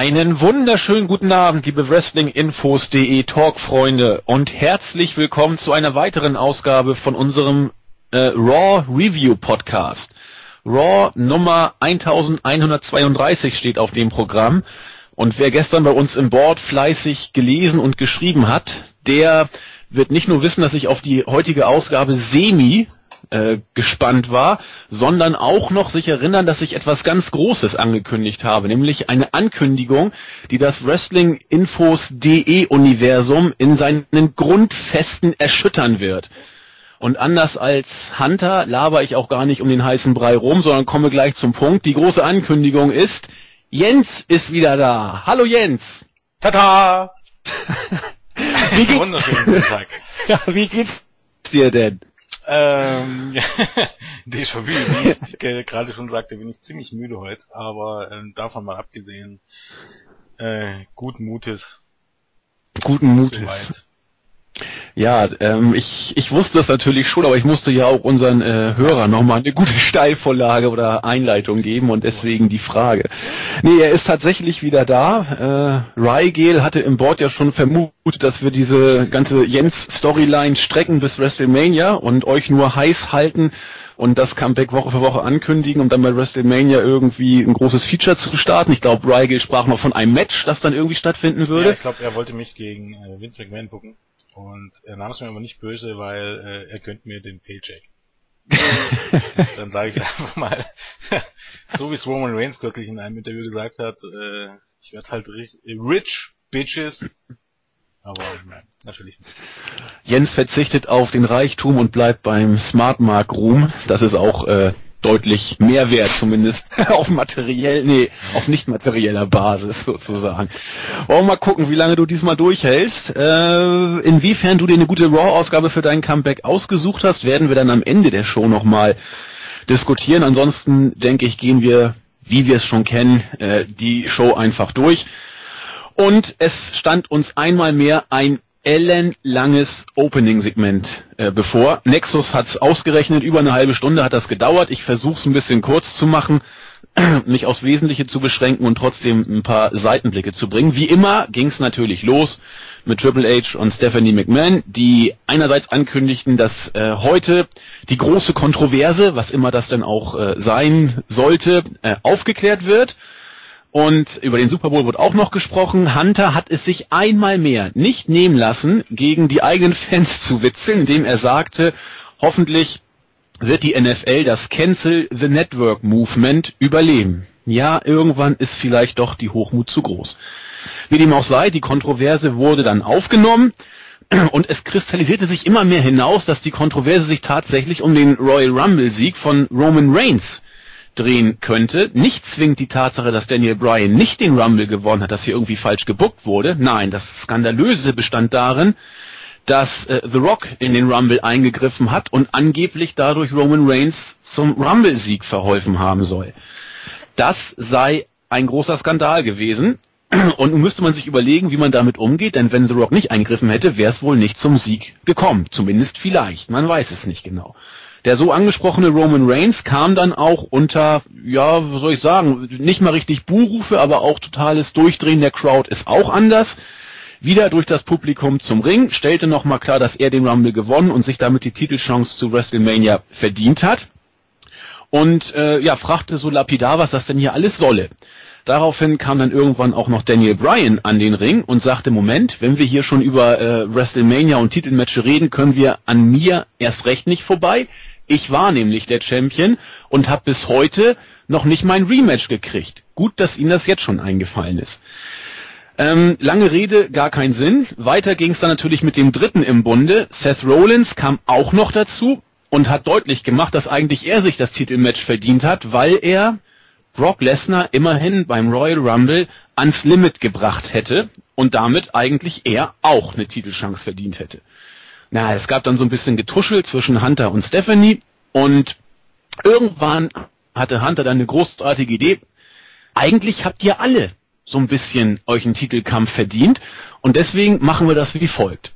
Einen wunderschönen guten Abend, liebe Wrestlinginfos.de Talkfreunde und herzlich willkommen zu einer weiteren Ausgabe von unserem äh, Raw Review Podcast. Raw Nummer 1132 steht auf dem Programm und wer gestern bei uns im Board fleißig gelesen und geschrieben hat, der wird nicht nur wissen, dass ich auf die heutige Ausgabe semi äh, gespannt war, sondern auch noch sich erinnern, dass ich etwas ganz Großes angekündigt habe, nämlich eine Ankündigung, die das Wrestling-Infos.de Universum in seinen Grundfesten erschüttern wird. Und anders als Hunter laber ich auch gar nicht um den heißen Brei rum, sondern komme gleich zum Punkt. Die große Ankündigung ist, Jens ist wieder da. Hallo Jens. Tata! wie geht's? ja, wie geht's dir denn? Ähm, Déjà vu, wie ich gerade schon sagte, bin ich ziemlich müde heute, aber ähm, davon mal abgesehen, äh, guten Mutes. Guten Mutes. Ja, ähm, ich, ich wusste das natürlich schon, aber ich musste ja auch unseren äh, Hörern nochmal eine gute Steilvorlage oder Einleitung geben und deswegen die Frage. Nee, er ist tatsächlich wieder da. Äh, Rygale hatte im Board ja schon vermutet, dass wir diese ganze Jens-Storyline strecken bis WrestleMania und euch nur heiß halten und das Comeback Woche für Woche ankündigen, um dann bei WrestleMania irgendwie ein großes Feature zu starten. Ich glaube, Rygale sprach noch von einem Match, das dann irgendwie stattfinden würde. Ja, ich glaube, er wollte mich gegen äh, Vince McMahon gucken. Und er nahm es mir aber nicht böse, weil äh, er gönnt mir den Paycheck. dann sage ich einfach mal, so wie es Roman Reigns kürzlich in einem Interview gesagt hat, äh, ich werde halt rich, bitches. Aber nein, natürlich nicht. Jens verzichtet auf den Reichtum und bleibt beim Smart Mark Ruhm. Das ist auch äh, deutlich mehr wert, zumindest auf materiell, nee, auf nicht materieller Basis sozusagen. Wollen wir mal gucken, wie lange du diesmal durchhältst. Äh, inwiefern du dir eine gute Raw-Ausgabe für dein Comeback ausgesucht hast, werden wir dann am Ende der Show nochmal diskutieren. Ansonsten denke ich, gehen wir, wie wir es schon kennen, äh, die Show einfach durch. Und es stand uns einmal mehr ein ellenlanges Opening-Segment äh, bevor. Nexus hat's ausgerechnet, über eine halbe Stunde hat das gedauert. Ich versuche es ein bisschen kurz zu machen, mich aufs Wesentliche zu beschränken und trotzdem ein paar Seitenblicke zu bringen. Wie immer ging es natürlich los mit Triple H und Stephanie McMahon, die einerseits ankündigten, dass äh, heute die große Kontroverse, was immer das denn auch äh, sein sollte, äh, aufgeklärt wird und über den Super Bowl wurde auch noch gesprochen. Hunter hat es sich einmal mehr nicht nehmen lassen, gegen die eigenen Fans zu witzeln, indem er sagte, hoffentlich wird die NFL das Cancel the Network Movement überleben. Ja, irgendwann ist vielleicht doch die Hochmut zu groß. Wie dem auch sei, die Kontroverse wurde dann aufgenommen und es kristallisierte sich immer mehr hinaus, dass die Kontroverse sich tatsächlich um den Royal Rumble Sieg von Roman Reigns drehen könnte. Nicht zwingt die Tatsache, dass Daniel Bryan nicht den Rumble gewonnen hat, dass hier irgendwie falsch gebuckt wurde. Nein, das Skandalöse bestand darin, dass äh, The Rock in den Rumble eingegriffen hat und angeblich dadurch Roman Reigns zum Rumble-Sieg verholfen haben soll. Das sei ein großer Skandal gewesen. Und nun müsste man sich überlegen, wie man damit umgeht, denn wenn The Rock nicht eingegriffen hätte, wäre es wohl nicht zum Sieg gekommen. Zumindest vielleicht. Man weiß es nicht genau. Der so angesprochene Roman Reigns kam dann auch unter, ja, was soll ich sagen, nicht mal richtig Buhrufe, aber auch totales Durchdrehen der Crowd ist auch anders. Wieder durch das Publikum zum Ring, stellte nochmal klar, dass er den Rumble gewonnen und sich damit die Titelchance zu WrestleMania verdient hat. Und äh, ja, fragte so lapidar, was das denn hier alles solle. Daraufhin kam dann irgendwann auch noch Daniel Bryan an den Ring und sagte, Moment, wenn wir hier schon über äh, WrestleMania und Titelmatches reden, können wir an mir erst recht nicht vorbei. Ich war nämlich der Champion und habe bis heute noch nicht mein Rematch gekriegt. Gut, dass Ihnen das jetzt schon eingefallen ist. Ähm, lange Rede, gar keinen Sinn. Weiter ging es dann natürlich mit dem dritten im Bunde. Seth Rollins kam auch noch dazu und hat deutlich gemacht, dass eigentlich er sich das Titelmatch verdient hat, weil er Brock Lesnar immerhin beim Royal Rumble ans Limit gebracht hätte und damit eigentlich er auch eine Titelchance verdient hätte. Na, es gab dann so ein bisschen Getuschel zwischen Hunter und Stephanie und irgendwann hatte Hunter dann eine großartige Idee. Eigentlich habt ihr alle so ein bisschen euch einen Titelkampf verdient und deswegen machen wir das wie folgt.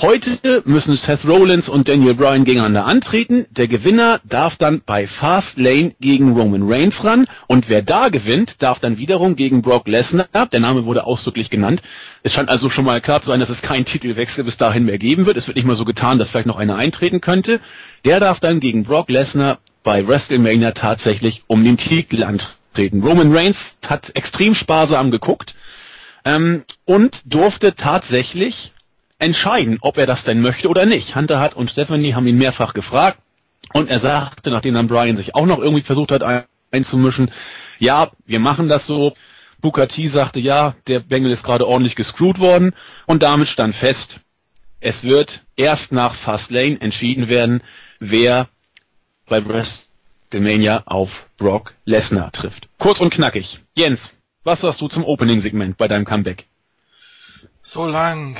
Heute müssen Seth Rollins und Daniel Bryan gegeneinander antreten. Der Gewinner darf dann bei Fast Lane gegen Roman Reigns ran und wer da gewinnt, darf dann wiederum gegen Brock Lesnar. Der Name wurde ausdrücklich genannt. Es scheint also schon mal klar zu sein, dass es keinen Titelwechsel bis dahin mehr geben wird. Es wird nicht mal so getan, dass vielleicht noch einer eintreten könnte. Der darf dann gegen Brock Lesnar bei WrestleMania tatsächlich um den Titel antreten. Roman Reigns hat extrem sparsam geguckt ähm, und durfte tatsächlich entscheiden, ob er das denn möchte oder nicht. Hunter hat und Stephanie haben ihn mehrfach gefragt und er sagte, nachdem dann Brian sich auch noch irgendwie versucht hat einzumischen, ja, wir machen das so. Booker T sagte, ja, der Bengel ist gerade ordentlich gescrewt worden und damit stand fest, es wird erst nach Fastlane entschieden werden, wer bei WrestleMania auf Brock Lesnar trifft. Kurz und knackig. Jens, was sagst du zum Opening-Segment bei deinem Comeback? So lang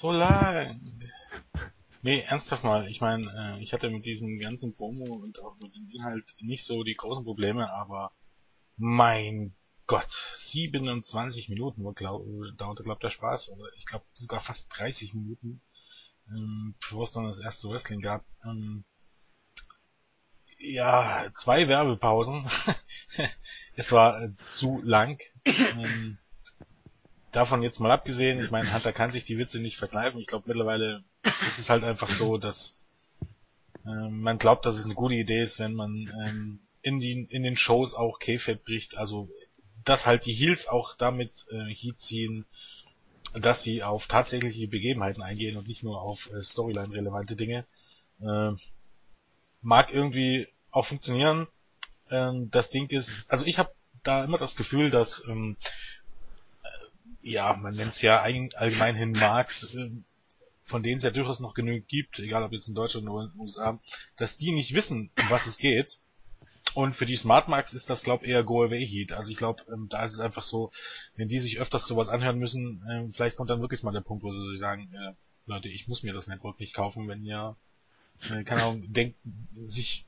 so lang. Nee, ernsthaft mal. Ich meine, äh, ich hatte mit diesem ganzen Promo und auch mit dem Inhalt nicht so die großen Probleme, aber mein Gott, 27 Minuten glaub, dauerte, glaube der Spaß, oder ich glaube sogar fast 30 Minuten, ähm, bevor es dann das erste Wrestling gab. Ähm, ja, zwei Werbepausen. es war äh, zu lang. Ähm, davon jetzt mal abgesehen, ich meine, Hunter kann sich die Witze nicht verkneifen. Ich glaube mittlerweile ist es halt einfach so, dass äh, man glaubt, dass es eine gute Idee ist, wenn man ähm, in, die, in den Shows auch K-Fab bricht. Also dass halt die Heels auch damit äh, Heat ziehen, dass sie auf tatsächliche Begebenheiten eingehen und nicht nur auf äh, Storyline-relevante Dinge. Äh, mag irgendwie auch funktionieren. Ähm, das Ding ist, also ich habe da immer das Gefühl, dass ähm, ja, man nennt es ja allgemein hin Marks, äh, von denen es ja durchaus noch genügend gibt, egal ob jetzt in Deutschland oder in den USA, dass die nicht wissen, um was es geht. Und für die Smart Marks ist das, glaube eher Go-Away-Heat. Also ich glaube, ähm, da ist es einfach so, wenn die sich öfters sowas anhören müssen, ähm, vielleicht kommt dann wirklich mal der Punkt, wo sie sich sagen, äh, Leute, ich muss mir das Network nicht kaufen, wenn ihr, äh, keine Ahnung, denkt, sich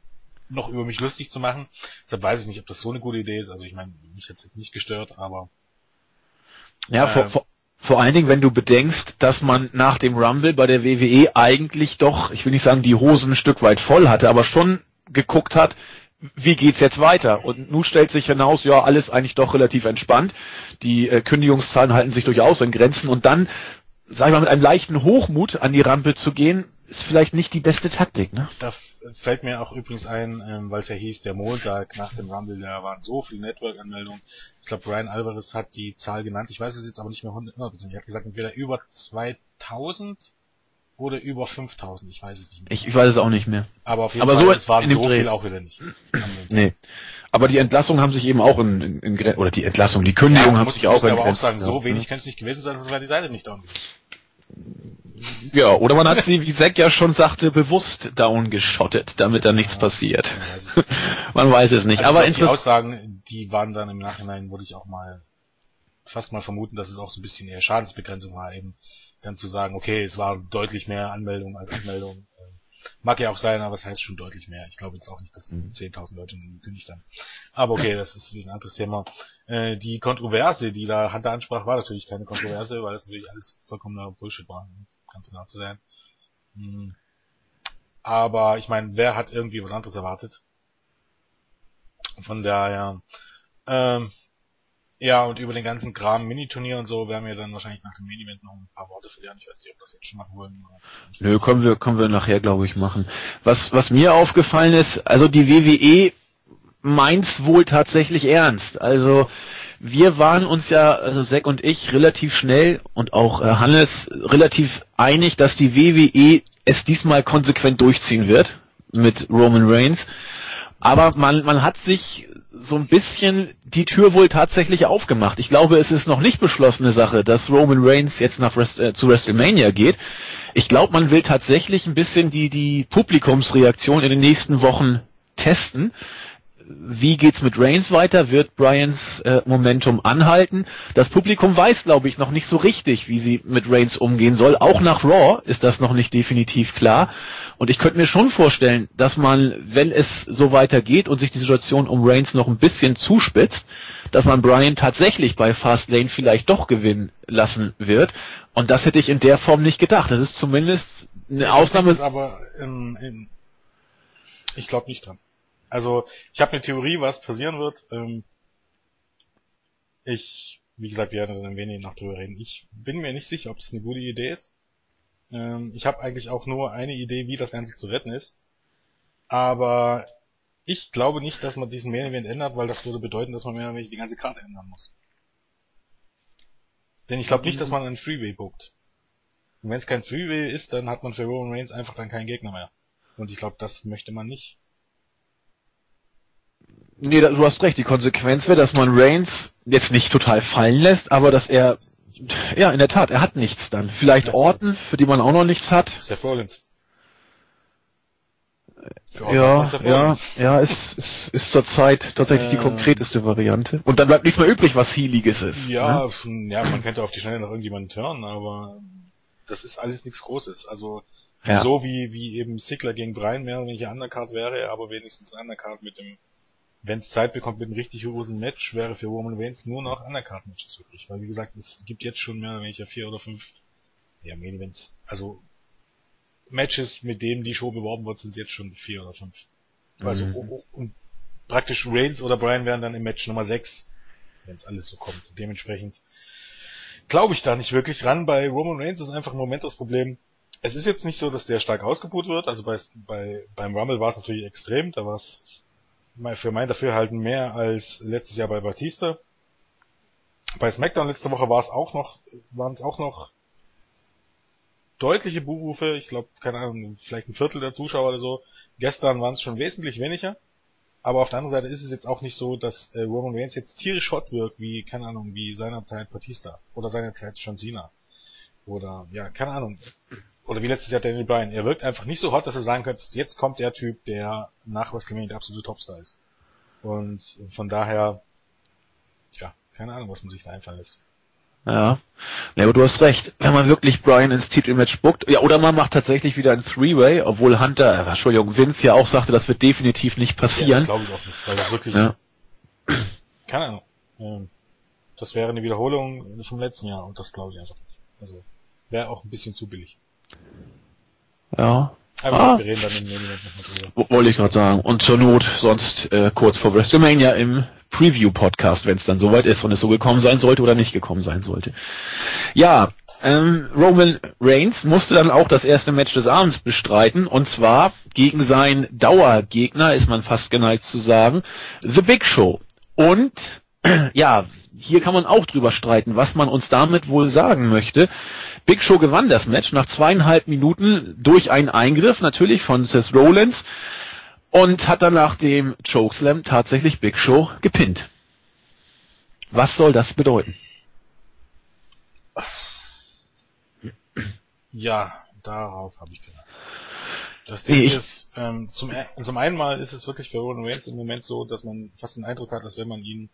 noch über mich lustig zu machen. Deshalb weiß ich nicht, ob das so eine gute Idee ist. Also ich meine, mich hat jetzt nicht gestört, aber ja, vor, ähm. vor, vor allen Dingen, wenn du bedenkst, dass man nach dem Rumble bei der WWE eigentlich doch, ich will nicht sagen, die Hosen ein Stück weit voll hatte, aber schon geguckt hat, wie geht's jetzt weiter? Und nun stellt sich hinaus, ja, alles eigentlich doch relativ entspannt. Die äh, Kündigungszahlen halten sich durchaus in Grenzen und dann, sag ich mal, mit einem leichten Hochmut an die Rampe zu gehen, ist vielleicht nicht die beste Taktik, ne? Da fällt mir auch übrigens ein, ähm, weil es ja hieß, der Montag nach dem Rumble, da waren so viele Network-Anmeldungen. Ich glaube, Brian Alvarez hat die Zahl genannt. Ich weiß es jetzt aber nicht mehr 100%. Er hat gesagt, entweder über 2000 oder über 5000. Ich weiß es nicht mehr. Ich, ich weiß es auch nicht mehr. Aber auf jeden aber Fall, so es waren so viel auch wieder nicht. nee. Aber die Entlassungen haben sich eben auch in, in, in oder die Entlassung, die Kündigung ja, haben sich auch in aber auch sagen, so wenig kann es nicht gewesen sein, sonst wäre die Seite nicht down. Ja, oder man hat sie, wie Zack ja schon sagte, bewusst down geschottet, damit da nichts ja, passiert. Man weiß es nicht. Also aber die Aussagen, die waren dann im Nachhinein, würde ich auch mal fast mal vermuten, dass es auch so ein bisschen eher Schadensbegrenzung war, eben dann zu sagen, okay, es war deutlich mehr Anmeldungen als Anmeldungen. Mag ja auch sein, aber es heißt schon deutlich mehr. Ich glaube jetzt auch nicht, dass 10.000 Leute gekündigt haben. Aber okay, das ist ein anderes Thema. Äh, die Kontroverse, die da Hunter ansprach, war natürlich keine Kontroverse, weil das natürlich alles vollkommener Bullshit war, um ganz genau zu sein. Hm. Aber ich meine, wer hat irgendwie was anderes erwartet? Von daher, ähm, ja, und über den ganzen Kram Mini-Turnier und so werden wir dann wahrscheinlich nach dem Mini-Event noch ein paar Worte verlieren. Ich weiß nicht, ob das jetzt schon machen wollen. Nö, können wir, können wir nachher, glaube ich, machen. Was, was mir aufgefallen ist, also die WWE meint's wohl tatsächlich ernst. Also, wir waren uns ja, also Zack und ich, relativ schnell und auch äh, Hannes relativ einig, dass die WWE es diesmal konsequent durchziehen wird mit Roman Reigns. Aber man, man hat sich so ein bisschen die Tür wohl tatsächlich aufgemacht. Ich glaube, es ist noch nicht beschlossene Sache, dass Roman Reigns jetzt nach Rest, äh, zu WrestleMania geht. Ich glaube, man will tatsächlich ein bisschen die, die Publikumsreaktion in den nächsten Wochen testen. Wie geht's mit Reigns weiter? Wird Bryans äh, Momentum anhalten? Das Publikum weiß, glaube ich, noch nicht so richtig, wie sie mit Reigns umgehen soll. Auch nach Raw ist das noch nicht definitiv klar. Und ich könnte mir schon vorstellen, dass man, wenn es so weitergeht und sich die Situation um Reigns noch ein bisschen zuspitzt, dass man Bryan tatsächlich bei Fastlane vielleicht doch gewinnen lassen wird. Und das hätte ich in der Form nicht gedacht. Das ist zumindest eine Ausnahme. Aber in, in, ich glaube nicht dran. Also ich habe eine Theorie, was passieren wird. Ähm, ich, wie gesagt, wir werden dann wenig noch drüber reden. Ich bin mir nicht sicher, ob das eine gute Idee ist. Ähm, ich habe eigentlich auch nur eine Idee, wie das Ganze zu retten ist. Aber ich glaube nicht, dass man diesen Main Event ändert, weil das würde bedeuten, dass man mehr oder weniger die ganze Karte ändern muss. Denn ich glaube nicht, dass man einen Freeway bookt. Und wenn es kein Freeway ist, dann hat man für Roman Reigns einfach dann keinen Gegner mehr. Und ich glaube, das möchte man nicht. Nee, du hast recht. Die Konsequenz wäre, dass man Reigns jetzt nicht total fallen lässt, aber dass er, ja, in der Tat, er hat nichts dann. Vielleicht ja. Orten, für die man auch noch nichts hat. Seth Rollins. Ja, ja, ja, ist, ist, ist zurzeit tatsächlich äh, die konkreteste Variante. Und dann bleibt nichts mehr übrig, was Healiges ist. Ja, ne? ja, man könnte auf die Schnelle noch irgendjemanden turnen, aber das ist alles nichts Großes. Also, ja. so wie, wie eben Sigler gegen Brian mehr oder weniger Undercard wäre, aber wenigstens ein Undercard mit dem wenn es Zeit bekommt mit einem richtig großen Match, wäre für Roman Reigns nur noch Undercard-Matches übrig. Weil wie gesagt, es gibt jetzt schon mehr oder weniger vier oder fünf, ja, Main Events, also Matches, mit denen die Show beworben wird, sind es jetzt schon vier oder fünf. Also mhm. und, und praktisch Reigns oder Brian wären dann im Match Nummer sechs, wenn es alles so kommt. Dementsprechend glaube ich da nicht wirklich ran. Bei Roman Reigns ist einfach im Moment das Problem. Es ist jetzt nicht so, dass der stark ausgebucht wird. Also bei, bei beim Rumble war es natürlich extrem. Da war es für mein Dafürhalten mehr als letztes Jahr bei Batista. Bei SmackDown letzte Woche war es auch noch, waren es auch noch deutliche Buchrufe. Ich glaube, keine Ahnung, vielleicht ein Viertel der Zuschauer oder so. Gestern waren es schon wesentlich weniger. Aber auf der anderen Seite ist es jetzt auch nicht so, dass äh, Roman Reigns jetzt tierisch hot wirkt, wie, keine Ahnung, wie seinerzeit Batista. Oder seinerzeit John Cena. Oder, ja, keine Ahnung oder wie letztes Jahr Daniel Bryan, er wirkt einfach nicht so hot, dass er sagen könnte, jetzt kommt der Typ, der nach WrestleMania der absolute Topstar ist. Und von daher, ja, keine Ahnung, was man sich da einfallen lässt. Ja. ja, aber du hast recht. Wenn man wirklich Bryan ins Titelmatch spuckt, ja, oder man macht tatsächlich wieder ein Three-Way, obwohl Hunter, äh, Entschuldigung, Vince ja auch sagte, das wird definitiv nicht passieren. Ja, das glaube ich auch nicht, weil das wirklich, ja. keine Ahnung. Ähm, das wäre eine Wiederholung vom letzten Jahr und das glaube ich einfach nicht. Also, wäre auch ein bisschen zu billig. Ja. Aber ah. wir reden dann im Main noch drüber. Wollte ich gerade sagen. Und zur Not sonst äh, kurz vor WrestleMania im Preview-Podcast, wenn es dann soweit ist und es so gekommen sein sollte oder nicht gekommen sein sollte. Ja, ähm, Roman Reigns musste dann auch das erste Match des Abends bestreiten und zwar gegen seinen Dauergegner, ist man fast geneigt zu sagen, The Big Show. Und ja, hier kann man auch drüber streiten, was man uns damit wohl sagen möchte. Big Show gewann das Match nach zweieinhalb Minuten durch einen Eingriff, natürlich von Seth Rollins, und hat dann nach dem Chokeslam tatsächlich Big Show gepinnt. Was soll das bedeuten? Ja, darauf habe ich gedacht. Das Ding ich ist, ähm, zum, zum einen mal ist es wirklich für Roman Reigns im Moment so, dass man fast den Eindruck hat, dass wenn man ihn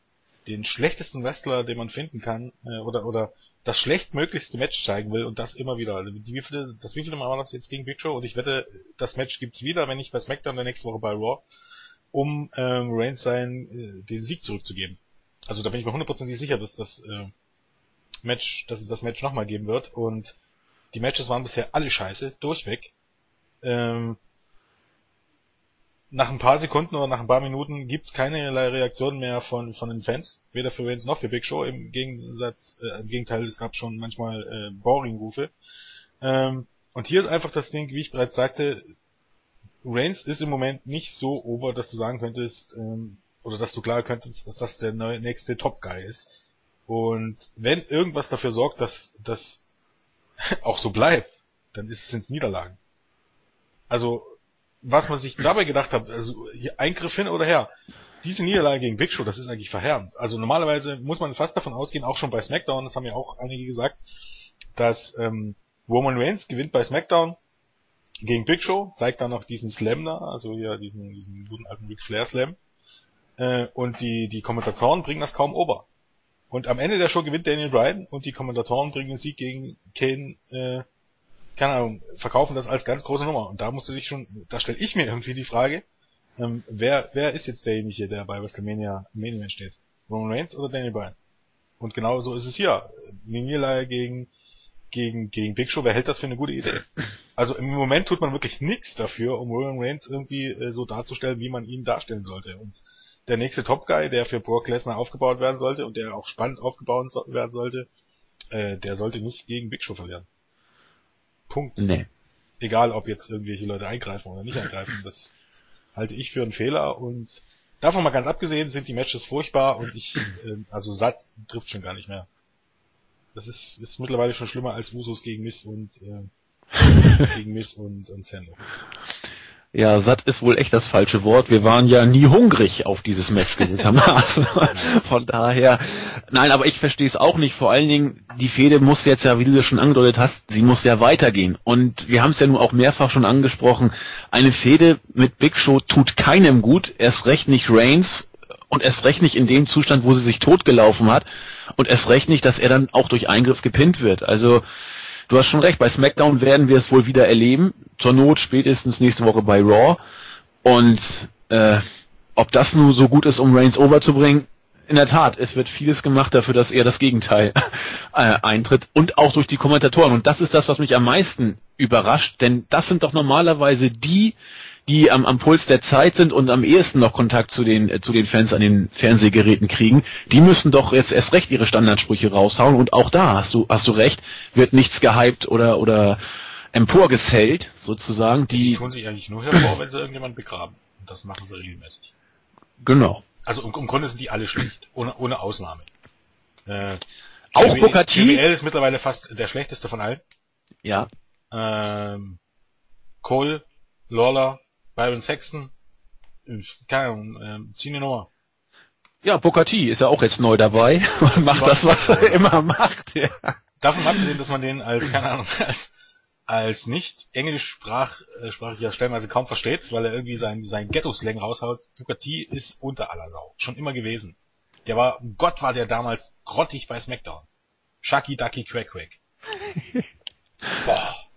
den schlechtesten Wrestler, den man finden kann, äh, oder, oder das schlechtmöglichste Match zeigen will und das immer wieder. Also die, wie viele, das wievielte Mal war das jetzt gegen Big Show? Und ich wette, das Match gibt's wieder, wenn nicht bei SmackDown, der nächste Woche bei Raw, um ähm, Reigns sein, äh, den Sieg zurückzugeben. Also da bin ich mir hundertprozentig sicher, dass das äh, Match, dass es das Match nochmal geben wird. Und die Matches waren bisher alle scheiße, durchweg. Ähm, nach ein paar Sekunden oder nach ein paar Minuten gibt's keinerlei Reaktionen mehr von, von den Fans. Weder für Reigns noch für Big Show. Im Gegensatz, äh, im Gegenteil, es gab schon manchmal äh, Boring-Rufe. Ähm, und hier ist einfach das Ding, wie ich bereits sagte, Reigns ist im Moment nicht so over, dass du sagen könntest, ähm, oder dass du klar könntest, dass das der neue, nächste Top-Guy ist. Und wenn irgendwas dafür sorgt, dass das auch so bleibt, dann ist es ins Niederlagen. Also was man sich dabei gedacht hat, also Eingriff hin oder her, diese Niederlage gegen Big Show, das ist eigentlich verheerend. Also normalerweise muss man fast davon ausgehen, auch schon bei SmackDown, das haben ja auch einige gesagt, dass ähm, Roman Reigns gewinnt bei SmackDown gegen Big Show, zeigt dann noch diesen Slam da, also hier diesen, diesen guten alten Ric Flair Slam. Äh, und die, die Kommentatoren bringen das kaum ober. Und am Ende der Show gewinnt Daniel Bryan und die Kommentatoren bringen den Sieg gegen Kane, äh, keine Ahnung, verkaufen das als ganz große Nummer. Und da musste sich schon, da stelle ich mir irgendwie die Frage, ähm, wer, wer ist jetzt derjenige, der bei WrestleMania im Main steht? Roman Reigns oder Daniel Bryan? Und genau so ist es hier. Niederlage gegen, gegen, gegen Big Show, wer hält das für eine gute Idee? Also im Moment tut man wirklich nichts dafür, um Roman Reigns irgendwie äh, so darzustellen, wie man ihn darstellen sollte. Und der nächste Top Guy, der für Brock Lesnar aufgebaut werden sollte und der auch spannend aufgebaut werden sollte, äh, der sollte nicht gegen Big Show verlieren. Punkt. Nee. Egal, ob jetzt irgendwelche Leute eingreifen oder nicht eingreifen, das halte ich für einen Fehler und davon mal ganz abgesehen sind die Matches furchtbar und ich, äh, also satt trifft schon gar nicht mehr. Das ist, ist mittlerweile schon schlimmer als Usos gegen Miss und äh, gegen Miss und, und Sando. Ja, satt ist wohl echt das falsche Wort. Wir waren ja nie hungrig auf dieses Match gewissermaßen. Von daher, nein, aber ich verstehe es auch nicht. Vor allen Dingen, die Fehde muss jetzt ja, wie du das schon angedeutet hast, sie muss ja weitergehen. Und wir haben es ja nun auch mehrfach schon angesprochen. Eine Fehde mit Big Show tut keinem gut. Erst recht nicht Reigns und erst recht nicht in dem Zustand, wo sie sich totgelaufen hat. Und erst recht nicht, dass er dann auch durch Eingriff gepinnt wird. Also, Du hast schon recht, bei SmackDown werden wir es wohl wieder erleben. Zur Not spätestens nächste Woche bei Raw. Und äh, ob das nun so gut ist, um Reigns overzubringen, in der Tat, es wird vieles gemacht dafür, dass er das Gegenteil äh, eintritt und auch durch die Kommentatoren. Und das ist das, was mich am meisten überrascht, denn das sind doch normalerweise die, die am, am Puls der Zeit sind und am ehesten noch Kontakt zu den, äh, zu den Fans an den Fernsehgeräten kriegen, die müssen doch jetzt erst recht ihre Standardsprüche raushauen und auch da hast du, hast du recht, wird nichts gehypt oder, oder emporgesellt, sozusagen. Die, die tun sich eigentlich nur hervor, wenn sie irgendjemand begraben. Und das machen sie regelmäßig. Genau. Also im, im Grunde sind die alle schlecht, ohne, ohne Ausnahme. Äh, auch Booker T. JBL ist mittlerweile fast der schlechteste von allen. Ja. Ähm, Cole, Lawler, Byron Sexton, keine Ahnung, äh, zieh eine Nummer. Ja, T ist ja auch jetzt neu dabei und macht das, was er immer macht. Ja. Davon abgesehen, dass man den als, keine Ahnung, als, als nicht englischsprachiger stellenweise kaum versteht, weil er irgendwie sein, sein Ghetto-Slang raushaut. T ist unter aller Sau. Schon immer gewesen. Der war, Gott war der damals grottig bei SmackDown. Shucky Ducky Quack Quack. Boah.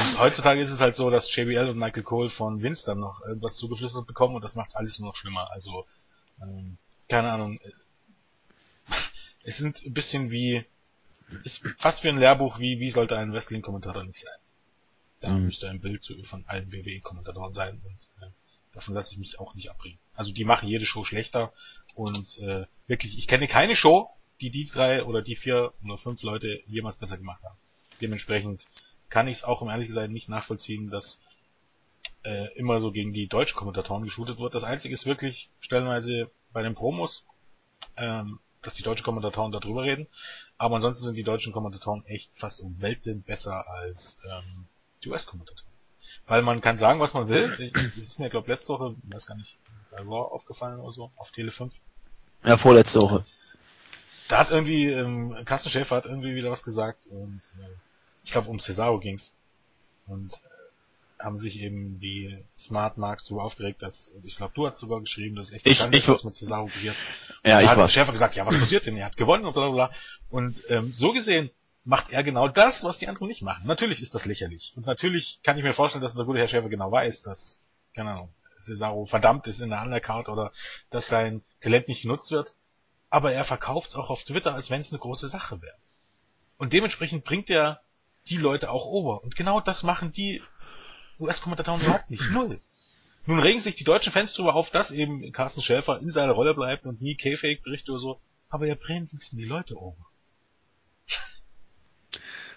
Und heutzutage ist es halt so, dass JBL und Michael Cole von Vince dann noch irgendwas zugeflüstert bekommen und das macht alles nur noch schlimmer. Also, ähm, keine Ahnung. Es sind ein bisschen wie, ist fast wie ein Lehrbuch, wie, wie sollte ein Wrestling-Kommentator nicht sein. Da mhm. müsste ein Bild von allen WWE-Kommentatoren sein und äh, davon lasse ich mich auch nicht abbringen. Also die machen jede Show schlechter und äh, wirklich, ich kenne keine Show, die die drei oder die vier oder fünf Leute jemals besser gemacht haben. Dementsprechend kann ich es auch, um ehrlich gesagt, nicht nachvollziehen, dass äh, immer so gegen die deutschen Kommentatoren geshootet wird. Das Einzige ist wirklich stellenweise bei den Promos, ähm, dass die deutschen Kommentatoren darüber reden. Aber ansonsten sind die deutschen Kommentatoren echt fast um Welten besser als ähm, die US-Kommentatoren. Weil man kann sagen, was man will. Das ist mir, glaube letzte Woche, weiß gar nicht, bei Raw aufgefallen oder so, auf Tele 5. Ja, vorletzte Woche. Da hat irgendwie, ähm, Carsten Schäfer hat irgendwie wieder was gesagt und äh, ich glaube um Cesaro ging's. Und äh, haben sich eben die Smart Marks darüber aufgeregt, dass, ich glaube, du hast sogar geschrieben, dass es echt ich, ich, was mit Cesaro passiert. Ja, und ich hat war. Schäfer gesagt, ja, was passiert denn? Er hat gewonnen und bla bla bla. Und ähm, so gesehen macht er genau das, was die anderen nicht machen. Natürlich ist das lächerlich. Und natürlich kann ich mir vorstellen, dass der gute Herr Schäfer genau weiß, dass, keine Ahnung, Cesaro verdammt ist in der Undercard oder dass sein Talent nicht genutzt wird. Aber er verkauft es auch auf Twitter, als wenn es eine große Sache wäre. Und dementsprechend bringt er die Leute auch over. Und genau das machen die US-Kommentatoren überhaupt nicht. Null. Nun regen sich die deutschen Fans darüber auf, dass eben Carsten Schäfer in seiner Rolle bleibt und nie K-Fake berichtet oder so. Aber er bringt die Leute over.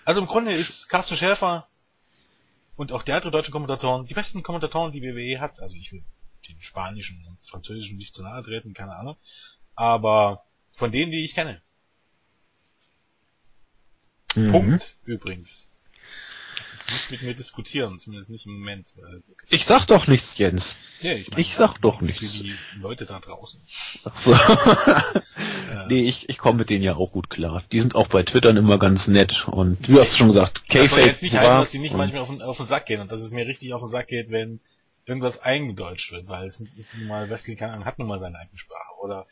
Also im Grunde ist Carsten Schäfer und auch der andere deutsche Kommentatoren die besten Kommentatoren, die WWE hat. Also ich will den spanischen und französischen nicht zu nahe treten, keine Ahnung. Aber von denen, die ich kenne. Mhm. Punkt übrigens. Nicht mit mir diskutieren, zumindest nicht im Moment. Ich sag doch nichts, Jens. Ja, ich, mein, ich sag doch nichts. Für die Leute da draußen. Ach so. nee, ich, ich komme mit denen ja auch gut klar. Die sind auch bei Twittern immer ganz nett und du hast schon gesagt, K-Fake. Das soll jetzt nicht heißen, dass die nicht manchmal auf den, auf den Sack gehen und dass es mir richtig auf den Sack geht, wenn irgendwas eingedeutscht wird, weil es ist nun mal, Wrestling kann, hat nun mal seine eigene Sprache. Oder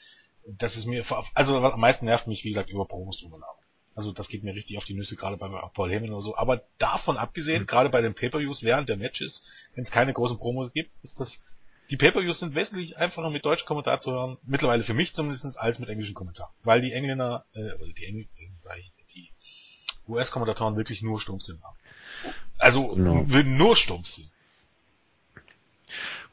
das ist mir, also am meisten nervt mich, wie gesagt, über Promos drüber nach. Also das geht mir richtig auf die Nüsse, gerade bei Paul Heyman oder so. Aber davon abgesehen, mhm. gerade bei den Pay-Per-Views während der Matches, wenn es keine großen Promos gibt, ist das, die Pay-Per-Views sind wesentlich einfacher mit deutschem Kommentar zu hören, mittlerweile für mich zumindest, als mit englischem Kommentar. Weil die Engländer, äh, oder die Engländer, sag ich, die US-Kommentatoren wirklich nur Stumpfsinn haben. Also, genau. nur Stumpfsinn.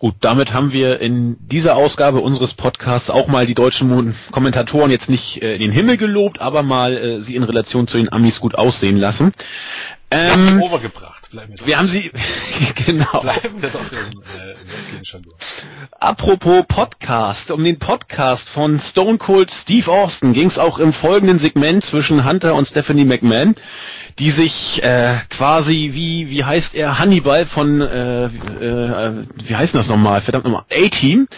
Gut, damit haben wir in dieser Ausgabe unseres Podcasts auch mal die deutschen Kommentatoren jetzt nicht äh, in den Himmel gelobt, aber mal äh, sie in Relation zu den Amis gut aussehen lassen. Ähm, overgebracht. Bleiben wir, wir haben sie, genau. Bleiben wir doch im äh, wrestling Apropos Podcast, um den Podcast von Stone Cold Steve Austin ging es auch im folgenden Segment zwischen Hunter und Stephanie McMahon, die sich äh, quasi wie, wie heißt er, Hannibal von, äh, äh, wie heißt das nochmal, verdammt nochmal, A-Team,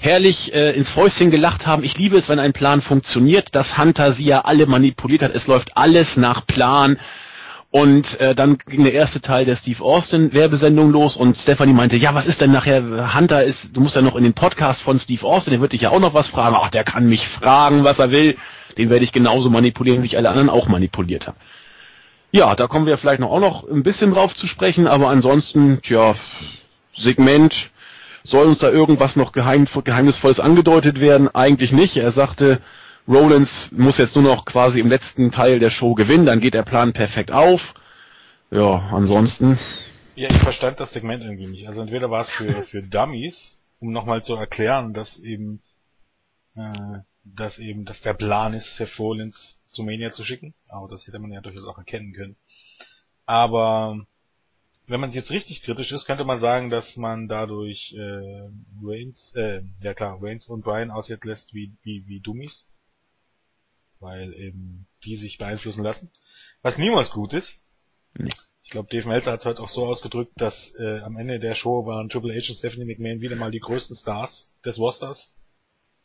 herrlich äh, ins Fäustchen gelacht haben. Ich liebe es, wenn ein Plan funktioniert, dass Hunter sie ja alle manipuliert hat. Es läuft alles nach Plan. Und äh, dann ging der erste Teil der Steve Austin Werbesendung los und Stephanie meinte, ja, was ist denn nachher, Hunter ist, du musst ja noch in den Podcast von Steve Austin, der wird dich ja auch noch was fragen. Ach, der kann mich fragen, was er will. Den werde ich genauso manipulieren, wie ich alle anderen auch manipuliert habe. Ja, da kommen wir vielleicht noch auch noch ein bisschen drauf zu sprechen, aber ansonsten, tja, Segment, soll uns da irgendwas noch geheim, geheimnisvolles angedeutet werden? Eigentlich nicht. Er sagte, Rollins muss jetzt nur noch quasi im letzten Teil der Show gewinnen, dann geht der Plan perfekt auf. Ja, ansonsten. Ja, ich verstand das Segment irgendwie nicht. Also entweder war es für, für Dummies, um nochmal zu erklären, dass eben, äh, dass eben, dass der Plan ist, Seth Rollins zu Mania zu schicken. Aber das hätte man ja durchaus auch erkennen können. Aber wenn man jetzt richtig kritisch ist, könnte man sagen, dass man dadurch äh, Reigns, äh, ja klar, Reigns und Brian aussehen lässt wie, wie, wie Dummies weil eben die sich beeinflussen lassen. Was niemals gut ist. Nee. Ich glaube, Dave Meltzer hat es heute auch so ausgedrückt, dass äh, am Ende der Show waren Triple H und Stephanie McMahon wieder mal die größten Stars des Rosters.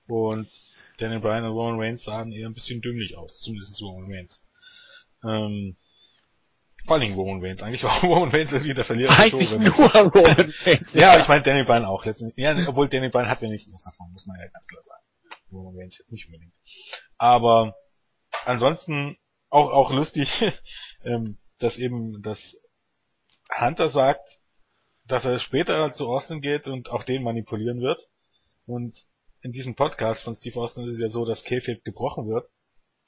Und Daniel Bryan und Roman Reigns sahen eher ein bisschen dümmlich aus, zumindest Roman Reigns. Ähm, vor allen Dingen Roman Reigns. Eigentlich war Roman Reigns irgendwie der Verlierer. Eigentlich der Show, nur Roman Reigns. ja, aber ich meine Daniel Bryan auch. Letztendlich. Ja, obwohl Daniel Bryan hat wenigstens was davon, muss man ja ganz klar sagen. Roman Reigns jetzt nicht unbedingt. Aber ansonsten auch, auch lustig, ähm, dass eben das Hunter sagt, dass er später zu Austin geht und auch den manipulieren wird. Und in diesem Podcast von Steve Austin ist es ja so, dass Kayfabe gebrochen wird.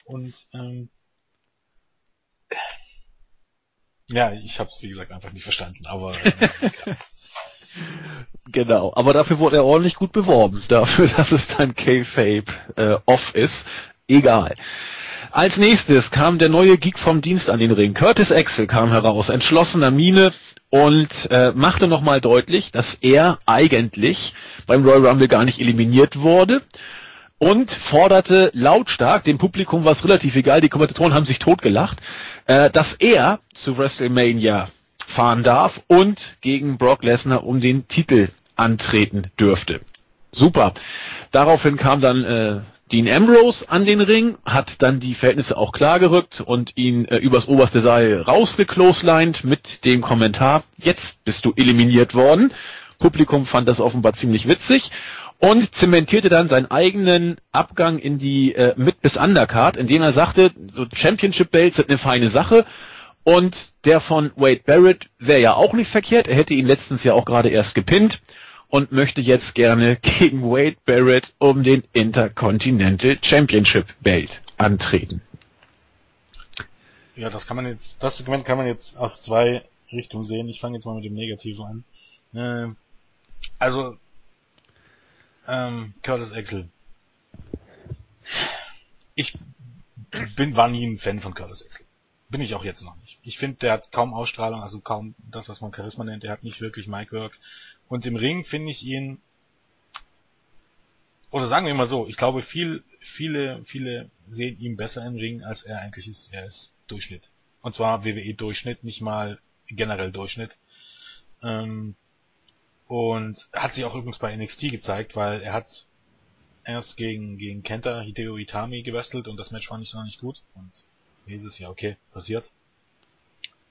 Und ähm, ja, ich habe wie gesagt einfach nicht verstanden, aber äh, Genau, aber dafür wurde er ordentlich gut beworben, dafür, dass es dann K-Fape äh, off ist. Egal. Als nächstes kam der neue Geek vom Dienst an den Ring. Curtis Axel kam heraus, entschlossener Miene und äh, machte nochmal deutlich, dass er eigentlich beim Royal Rumble gar nicht eliminiert wurde und forderte lautstark, dem Publikum war es relativ egal, die Kommentatoren haben sich totgelacht, äh, dass er zu WrestleMania fahren darf und gegen Brock Lesnar um den Titel antreten dürfte. Super. Daraufhin kam dann äh, Dean Ambrose an den Ring, hat dann die Verhältnisse auch klargerückt und ihn äh, übers oberste Seil rausgecloselined mit dem Kommentar, jetzt bist du eliminiert worden. Publikum fand das offenbar ziemlich witzig und zementierte dann seinen eigenen Abgang in die äh, Mid- bis Undercard, indem er sagte, so Championship Belts sind eine feine Sache und der von Wade Barrett wäre ja auch nicht verkehrt, er hätte ihn letztens ja auch gerade erst gepinnt und möchte jetzt gerne gegen Wade Barrett um den Intercontinental Championship Belt antreten. Ja, das kann man jetzt, das Segment kann man jetzt aus zwei Richtungen sehen. Ich fange jetzt mal mit dem Negativen an. Äh, also, ähm, Curtis Axel. Ich bin, war nie ein Fan von Curtis Axel. Bin ich auch jetzt noch nicht. Ich finde, der hat kaum Ausstrahlung, also kaum das, was man Charisma nennt. Der hat nicht wirklich Micwork. Und im Ring finde ich ihn, oder sagen wir mal so, ich glaube, viel, viele, viele sehen ihn besser im Ring, als er eigentlich ist. Er ist Durchschnitt. Und zwar WWE Durchschnitt, nicht mal generell Durchschnitt. Ähm, und hat sich auch übrigens bei NXT gezeigt, weil er hat erst gegen, gegen Kenta Hideo Itami gewestelt und das Match war nicht so nicht gut. Und hieß es ja, okay, passiert.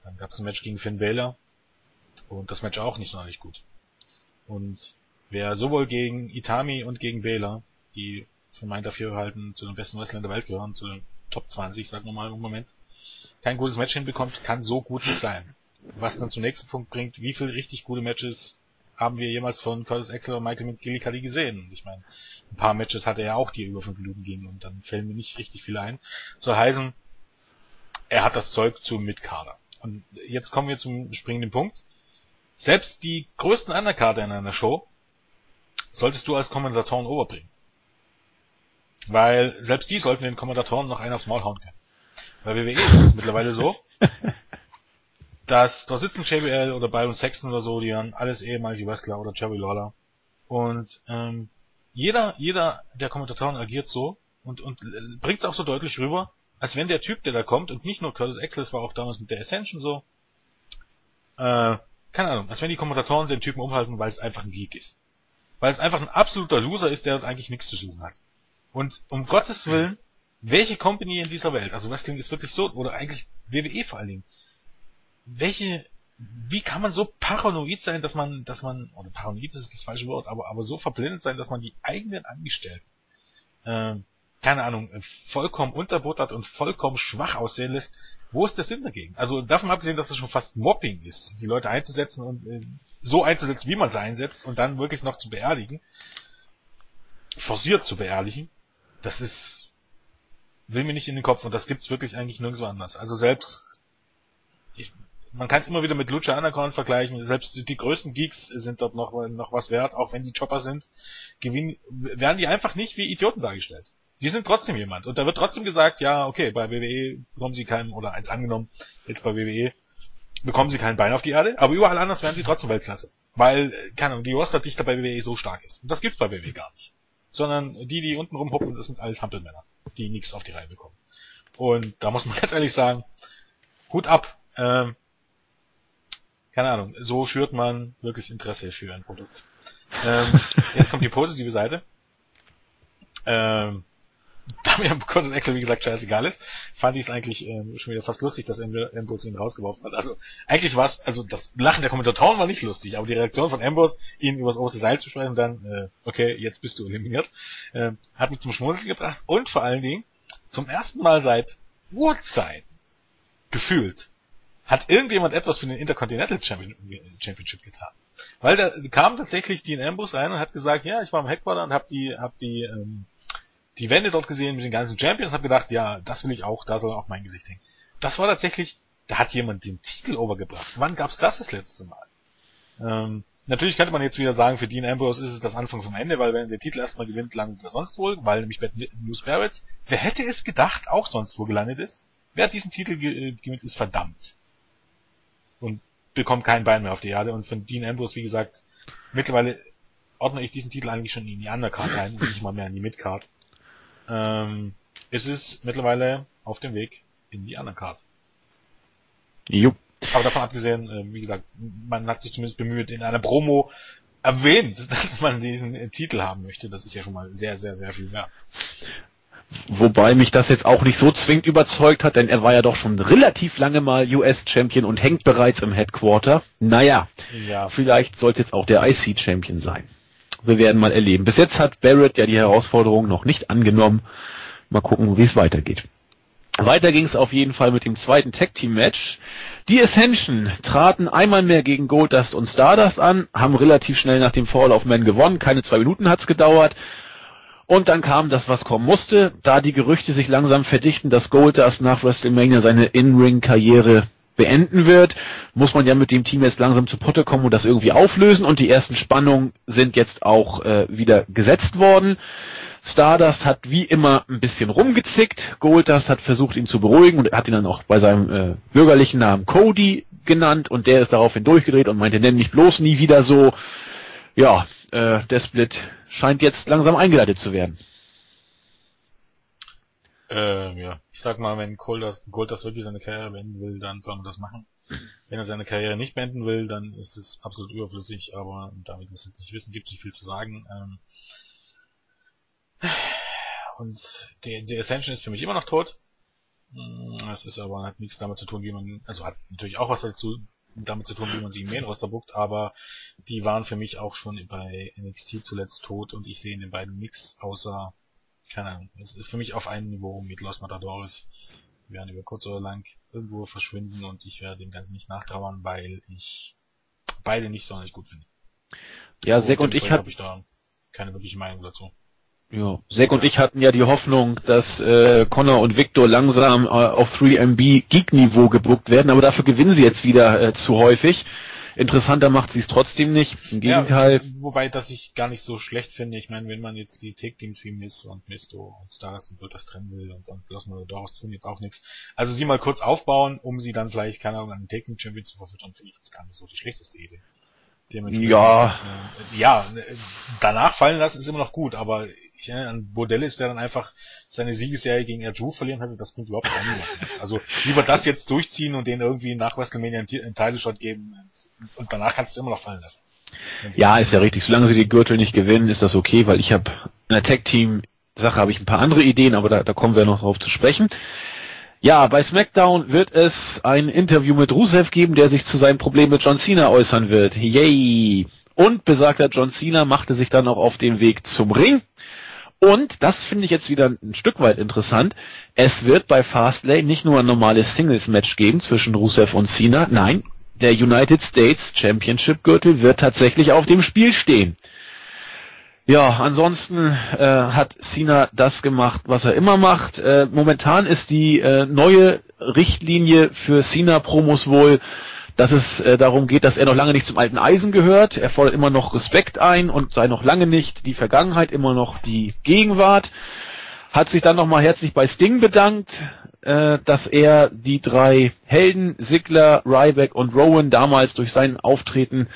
Dann gab es ein Match gegen Finn Balor und das Match auch nicht sonderlich gut. Und wer sowohl gegen Itami und gegen Baylor, die von meinen Dafürhalten zu den besten Wrestlern der Welt gehören, zu den Top 20, sagen wir mal im Moment, kein gutes Match hinbekommt, kann so gut nicht sein. Was dann zum nächsten Punkt bringt, wie viele richtig gute Matches haben wir jemals von Curtis Axel oder Michael McGillicuddy gesehen? Ich meine, ein paar Matches hatte er auch, die über fünf Minuten gingen und dann fällen mir nicht richtig viele ein. Soll heißen, er hat das Zeug zu Mitkader. Und jetzt kommen wir zum springenden Punkt. Selbst die größten Underkader in einer Show solltest du als Kommentatoren overbringen. Weil selbst die sollten den Kommentatoren noch einen aufs Maul hauen können. Bei WWE ist es mittlerweile so, dass da sitzen JBL oder Byron Sexton oder so, die haben alles ehemalige Wrestler oder Jerry Lawler. Und ähm, jeder, jeder der Kommentatoren agiert so und, und bringt es auch so deutlich rüber, als wenn der Typ, der da kommt, und nicht nur Curtis Axel, das war auch damals mit der Ascension so, äh, keine Ahnung, als wenn die Kommentatoren den Typen umhalten, weil es einfach ein Geek ist. Weil es einfach ein absoluter Loser ist, der dort eigentlich nichts zu suchen hat. Und um Gottes Willen, welche Company in dieser Welt, also Wrestling ist wirklich so, oder eigentlich WWE vor allen Dingen, welche, wie kann man so paranoid sein, dass man, dass man, oder paranoid ist das falsche Wort, aber, aber so verblendet sein, dass man die eigenen Angestellten, äh, keine Ahnung, vollkommen unterbuttert und vollkommen schwach aussehen lässt, wo ist der Sinn dagegen? Also davon abgesehen, dass es schon fast Mobbing ist, die Leute einzusetzen und äh, so einzusetzen, wie man sie einsetzt und dann wirklich noch zu beerdigen, forciert zu beerdigen, das ist, will mir nicht in den Kopf und das gibt's wirklich eigentlich nirgendwo anders. Also selbst, ich, man kann es immer wieder mit Lucha Underground vergleichen, selbst die größten Geeks sind dort noch, noch was wert, auch wenn die Chopper sind, gewinnen, werden die einfach nicht wie Idioten dargestellt. Die sind trotzdem jemand. Und da wird trotzdem gesagt, ja, okay, bei WWE bekommen sie keinen, oder eins angenommen, jetzt bei WWE, bekommen sie kein Bein auf die Erde, aber überall anders werden sie trotzdem Weltklasse. Weil, keine Ahnung, die Rosterdichte bei WWE so stark ist. Und das gibt's bei WWE gar nicht sondern die, die unten rumhuppen, das sind alles Hampelmänner, die nichts auf die Reihe bekommen. Und da muss man ganz ehrlich sagen, Hut ab. Ähm, keine Ahnung, so schürt man wirklich Interesse für ein Produkt. Ähm, jetzt kommt die positive Seite. Ähm, da mir Curtis Axel, wie gesagt, scheißegal ist, fand ich es eigentlich ähm, schon wieder fast lustig, dass Ambrose ihn rausgeworfen hat. Also eigentlich war es, also das Lachen der Kommentatoren war nicht lustig, aber die Reaktion von Ambrose, ihn übers oberste Seil zu sprechen und dann, äh, okay, jetzt bist du eliminiert, äh, hat mich zum Schmunzeln gebracht und vor allen Dingen zum ersten Mal seit Urzeiten gefühlt hat irgendjemand etwas für den Intercontinental Championship getan. Weil da kam tatsächlich Dean Ambrose rein und hat gesagt, ja, ich war im Headquarter und hab die, hab die ähm, die Wände dort gesehen mit den ganzen Champions, habe gedacht, ja, das will ich auch, da soll auch mein Gesicht hängen. Das war tatsächlich, da hat jemand den Titel overgebracht. Wann gab's das das letzte Mal? Ähm, natürlich könnte man jetzt wieder sagen, für Dean Ambrose ist es das Anfang vom Ende, weil wenn der Titel erstmal gewinnt, landet er sonst wohl, weil nämlich Bad News Barrett, wer hätte es gedacht, auch sonst wo gelandet ist. Wer diesen Titel ge gewinnt, ist verdammt. Und bekommt kein Bein mehr auf die Erde. Und von Dean Ambrose, wie gesagt, mittlerweile ordne ich diesen Titel eigentlich schon in die Undercard ein nicht mal mehr in die Midcard ähm, ist es mittlerweile auf dem Weg in die Undercard. Jupp. Aber davon abgesehen, äh, wie gesagt, man hat sich zumindest bemüht, in einer Promo erwähnt, dass man diesen äh, Titel haben möchte. Das ist ja schon mal sehr, sehr, sehr viel wert. Wobei mich das jetzt auch nicht so zwingend überzeugt hat, denn er war ja doch schon relativ lange mal US-Champion und hängt bereits im Headquarter. Naja, ja. vielleicht sollte jetzt auch der IC-Champion sein wir werden mal erleben. Bis jetzt hat Barrett ja die Herausforderung noch nicht angenommen. Mal gucken, wie es weitergeht. Weiter ging es auf jeden Fall mit dem zweiten Tag Team Match. Die Ascension traten einmal mehr gegen Goldust und Stardust an, haben relativ schnell nach dem Fall of Man gewonnen. Keine zwei Minuten hat's gedauert. Und dann kam das, was kommen musste, da die Gerüchte sich langsam verdichten, dass Goldust nach WrestleMania seine In-Ring-Karriere beenden wird, muss man ja mit dem Team jetzt langsam zu Potte kommen und das irgendwie auflösen und die ersten Spannungen sind jetzt auch äh, wieder gesetzt worden. Stardust hat wie immer ein bisschen rumgezickt, Goldust hat versucht ihn zu beruhigen und hat ihn dann auch bei seinem äh, bürgerlichen Namen Cody genannt und der ist daraufhin durchgedreht und meinte, nenn mich bloß nie wieder so. Ja, äh, der Split scheint jetzt langsam eingeleitet zu werden. Ähm, ja, ich sag mal, wenn Gold das wirklich seine Karriere beenden will, dann soll man das machen. Wenn er seine Karriere nicht beenden will, dann ist es absolut überflüssig, aber damit wir es jetzt nicht wissen, gibt es nicht viel zu sagen. Ähm, und der, der Ascension ist für mich immer noch tot. Das hm, ist aber hat nichts damit zu tun, wie man, also hat natürlich auch was dazu damit zu tun, wie man sie im Main-Roster bookt, aber die waren für mich auch schon bei NXT zuletzt tot und ich sehe in den beiden nichts außer, keine Ahnung, es ist für mich auf einem Niveau mit Los Matadores. Wir werden über kurz oder lang irgendwo verschwinden und ich werde dem Ganzen nicht nachtrauern, weil ich beide nicht sonderlich gut finde. Ja, Zack und ich habe ich da keine wirkliche Meinung dazu. Ja, Zack und ich hatten ja die Hoffnung, dass äh, Connor und Victor langsam äh, auf 3MB Geek-Niveau gebuckt werden, aber dafür gewinnen sie jetzt wieder äh, zu häufig. Interessanter macht sie es trotzdem nicht. Im Gegenteil. Ja, wobei, das ich gar nicht so schlecht finde. Ich meine, wenn man jetzt die Take-Teams wie Miss und Misto und Stars und das trennen will und, und lassen wir Doris tun jetzt auch nichts. Also sie mal kurz aufbauen, um sie dann vielleicht, keine Ahnung, an den Take-Team-Champion zu verfüttern, finde ich jetzt gar nicht so die schlechteste Idee. Ja. Äh, ja, danach fallen lassen ist immer noch gut, aber ich erinnere an Bordelle ist ja dann einfach seine Siegesserie gegen Drew verlieren hatte, das bringt überhaupt nichts. Also lieber das jetzt durchziehen und den irgendwie nach WrestleMania einen, einen Title Shot geben und danach kannst du immer noch fallen lassen. Ja, ist ja richtig. Solange sie die Gürtel nicht gewinnen, ist das okay, weil ich habe in der Tag Team Sache habe ich ein paar andere Ideen, aber da, da kommen wir noch drauf zu sprechen. Ja, bei SmackDown wird es ein Interview mit Rusev geben, der sich zu seinem Problem mit John Cena äußern wird. Yay! Und besagter John Cena machte sich dann auch auf den Weg zum Ring. Und das finde ich jetzt wieder ein Stück weit interessant. Es wird bei Fastlane nicht nur ein normales Singles-Match geben zwischen Rusev und Cena. Nein, der United States Championship Gürtel wird tatsächlich auf dem Spiel stehen. Ja, ansonsten äh, hat Cena das gemacht, was er immer macht. Äh, momentan ist die äh, neue Richtlinie für Cena-Promos wohl, dass es äh, darum geht, dass er noch lange nicht zum alten Eisen gehört. Er fordert immer noch Respekt ein und sei noch lange nicht die Vergangenheit, immer noch die Gegenwart. Hat sich dann nochmal herzlich bei Sting bedankt, äh, dass er die drei Helden, Sigler, Ryback und Rowan damals durch sein Auftreten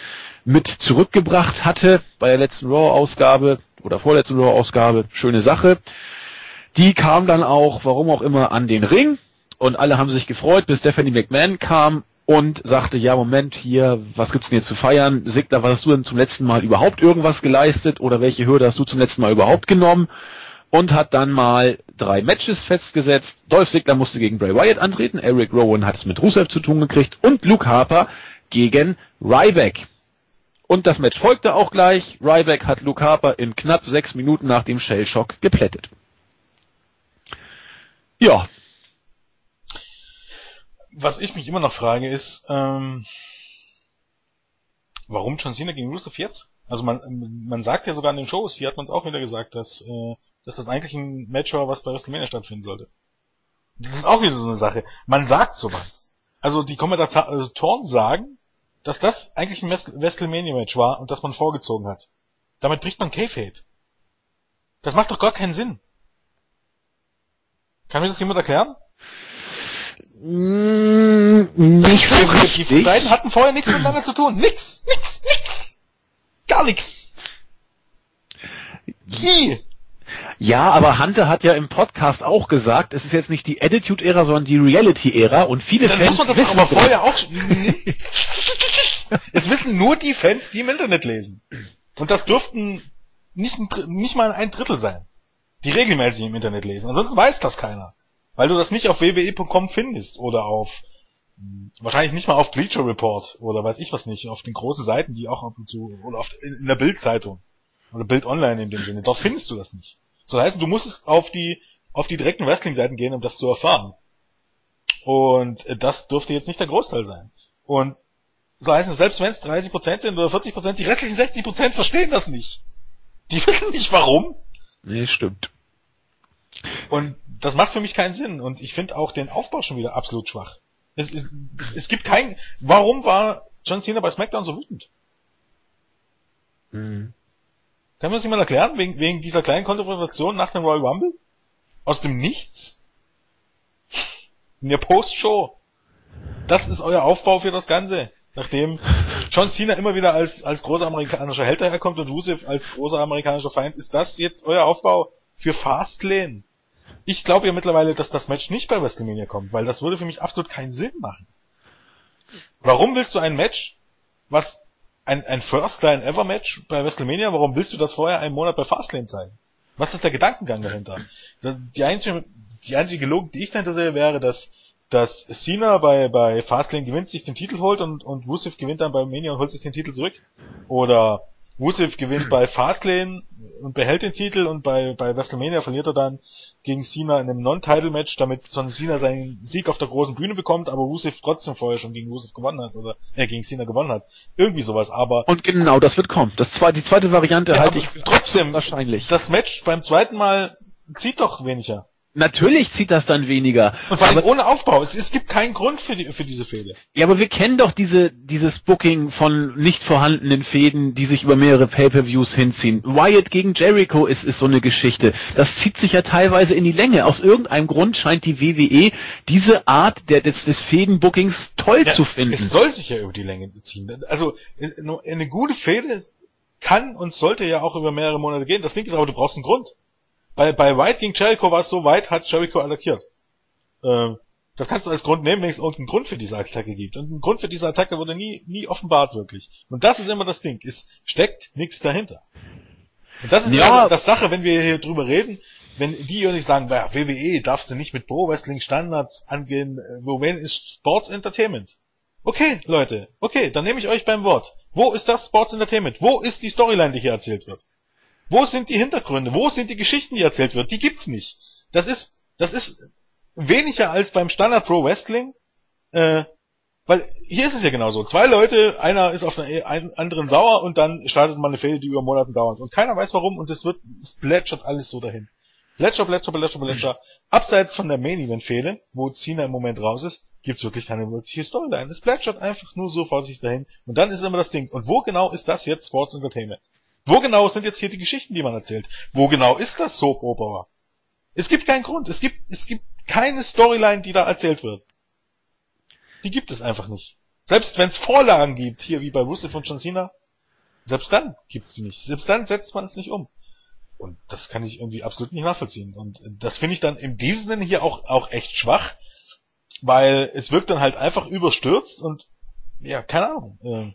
mit zurückgebracht hatte bei der letzten Raw-Ausgabe oder vorletzten Raw-Ausgabe. Schöne Sache. Die kam dann auch, warum auch immer, an den Ring und alle haben sich gefreut, bis Stephanie McMahon kam und sagte, ja Moment, hier, was gibt's denn hier zu feiern? Sigler, was hast du denn zum letzten Mal überhaupt irgendwas geleistet oder welche Hürde hast du zum letzten Mal überhaupt genommen? Und hat dann mal drei Matches festgesetzt. Dolph Sigler musste gegen Bray Wyatt antreten, Eric Rowan hat es mit Rusev zu tun gekriegt und Luke Harper gegen Ryback. Und das Match folgte auch gleich. Ryback hat Luke Harper in knapp sechs Minuten nach dem Shellshock geplättet. Ja. Was ich mich immer noch frage ist, ähm, warum John Cena gegen Rusev jetzt? Also man, man sagt ja sogar in den Shows, hier hat man es auch wieder gesagt, dass, äh, dass das eigentlich ein Match war, was bei WrestleMania stattfinden sollte. Das ist auch wieder so eine Sache. Man sagt sowas. Also die Kommentatoren sagen, dass das eigentlich ein WrestleMania-Match war und das man vorgezogen hat. Damit bricht man Kayfabe. Das macht doch gar keinen Sinn. Kann mir das jemand erklären? Nicht so richtig. Die beiden hatten vorher nichts miteinander zu tun. Nix, nix, nix. Gar nix. Nie. Ja, aber Hunter hat ja im Podcast auch gesagt, es ist jetzt nicht die Attitude-Ära, sondern die Reality-Ära und viele Dann Fans muss man das aber vorher auch Es wissen nur die Fans, die im Internet lesen. Und das dürften nicht, nicht mal ein Drittel sein, die regelmäßig im Internet lesen. Ansonsten weiß das keiner. Weil du das nicht auf wwe.com findest oder auf wahrscheinlich nicht mal auf Bleacher Report oder weiß ich was nicht, auf den großen Seiten, die auch ab und zu oder auf, in der Bildzeitung oder Bild Online in dem Sinne. Dort findest du das nicht. So heißt, du musst auf die auf die direkten Wrestling-Seiten gehen, um das zu erfahren. Und das dürfte jetzt nicht der Großteil sein. Und so heißt es, selbst wenn es 30% sind oder 40%, die restlichen 60% verstehen das nicht. Die wissen nicht warum. Nee, stimmt. Und das macht für mich keinen Sinn. Und ich finde auch den Aufbau schon wieder absolut schwach. Es, es, es gibt kein, warum war John Cena bei SmackDown so wütend? Mhm. Kann man das jemand erklären? Wegen, wegen dieser kleinen Konfrontation nach dem Royal Rumble? Aus dem Nichts? In der Post-Show? Das ist euer Aufbau für das Ganze. Nachdem John Cena immer wieder als, als großer amerikanischer Held daherkommt und Rusev als großer amerikanischer Feind, ist das jetzt euer Aufbau für Fastlane? Ich glaube ja mittlerweile, dass das Match nicht bei WrestleMania kommt, weil das würde für mich absolut keinen Sinn machen. Warum willst du ein Match, was ein, ein First Line Ever Match bei WrestleMania, warum willst du das vorher einen Monat bei Fastlane zeigen? Was ist der Gedankengang dahinter? Die einzige, die einzige Logik, die ich dahinter sehe, wäre, dass dass Cena bei, bei Fastlane gewinnt, sich den Titel holt und, und Rusev gewinnt dann bei Mania und holt sich den Titel zurück. Oder Rusev gewinnt bei Fastlane und behält den Titel und bei, bei WrestleMania verliert er dann gegen Cena in einem Non-Title-Match, damit John Cena seinen Sieg auf der großen Bühne bekommt, aber Rusev trotzdem vorher schon gegen Rusev gewonnen hat oder äh, gegen Cena gewonnen hat. Irgendwie sowas, aber. Und genau, das wird kommen. Das zweite, die zweite Variante ja, halte ich trotzdem wahrscheinlich. Das Match beim zweiten Mal zieht doch weniger. Natürlich zieht das dann weniger. Und vor allem ohne Aufbau. Es, es, gibt keinen Grund für, die, für diese Fehde. Ja, aber wir kennen doch diese, dieses Booking von nicht vorhandenen Fäden, die sich über mehrere Pay-Per-Views hinziehen. Wyatt gegen Jericho ist, ist so eine Geschichte. Das zieht sich ja teilweise in die Länge. Aus irgendeinem Grund scheint die WWE diese Art der, des, des Fädenbookings toll ja, zu finden. Es soll sich ja über die Länge ziehen. Also, eine gute Fäde kann und sollte ja auch über mehrere Monate gehen. Das Ding ist aber, du brauchst einen Grund. Bei, bei White gegen Jericho war es so, White hat Jericho attackiert. Ähm, das kannst du als Grund nehmen, wenn es irgendeinen Grund für diese Attacke gibt. Und ein Grund für diese Attacke wurde nie, nie offenbart wirklich. Und das ist immer das Ding. Es steckt nichts dahinter. Und das ist ja das Sache, wenn wir hier drüber reden, wenn die nicht sagen, naja, WWE darfst du nicht mit Pro Wrestling Standards angehen, äh, Women ist Sports Entertainment. Okay, Leute, okay, dann nehme ich euch beim Wort. Wo ist das Sports Entertainment? Wo ist die Storyline, die hier erzählt wird? Wo sind die Hintergründe? Wo sind die Geschichten, die erzählt wird? Die gibt's nicht. Das ist, das ist weniger als beim Standard Pro Wrestling, äh, weil hier ist es ja genauso. Zwei Leute, einer ist auf den anderen sauer und dann startet man eine Fehde, die über Monate dauert. Und keiner weiß warum und es wird, es plätschert alles so dahin. Plätscher, plätscher, plätscher, plätscher. Abseits von der Main Event Fehde, wo Cena im Moment raus ist, gibt's wirklich keine wirkliche Storyline. Es plätschert einfach nur so vor sich dahin. Und dann ist immer das Ding. Und wo genau ist das jetzt Sports Entertainment? Wo genau sind jetzt hier die Geschichten, die man erzählt? Wo genau ist das Soap Opera? Es gibt keinen Grund. Es gibt, es gibt keine Storyline, die da erzählt wird. Die gibt es einfach nicht. Selbst wenn es Vorlagen gibt, hier wie bei Rusev und John Cena, selbst dann gibt's die nicht. Selbst dann setzt man es nicht um. Und das kann ich irgendwie absolut nicht nachvollziehen. Und das finde ich dann in diesem Sinne hier auch, auch echt schwach, weil es wirkt dann halt einfach überstürzt und ja, keine Ahnung.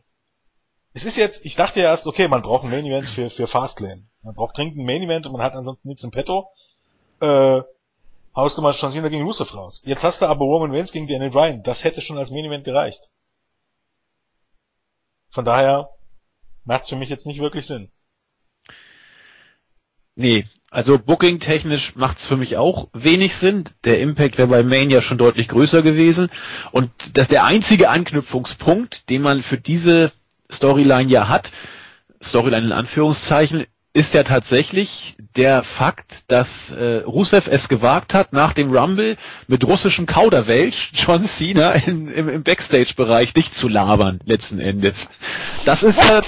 Es ist jetzt, ich dachte ja erst, okay, man braucht ein Main Event für, für Fastlane. Man braucht dringend ein Main Event und man hat ansonsten nichts im Petto. Äh, haust du mal John Cena gegen Rusev raus. Jetzt hast du aber Roman Reigns gegen Daniel Bryan. Das hätte schon als Main Event gereicht. Von daher macht's für mich jetzt nicht wirklich Sinn. Nee, also booking-technisch macht's für mich auch wenig Sinn. Der Impact wäre bei Mania schon deutlich größer gewesen. Und das der einzige Anknüpfungspunkt, den man für diese Storyline ja hat, Storyline in Anführungszeichen, ist ja tatsächlich der Fakt, dass äh, Rusev es gewagt hat, nach dem Rumble mit russischem Kauderwelsch John Cena in, im, im Backstage-Bereich dicht zu labern, letzten Endes. Das ist ja,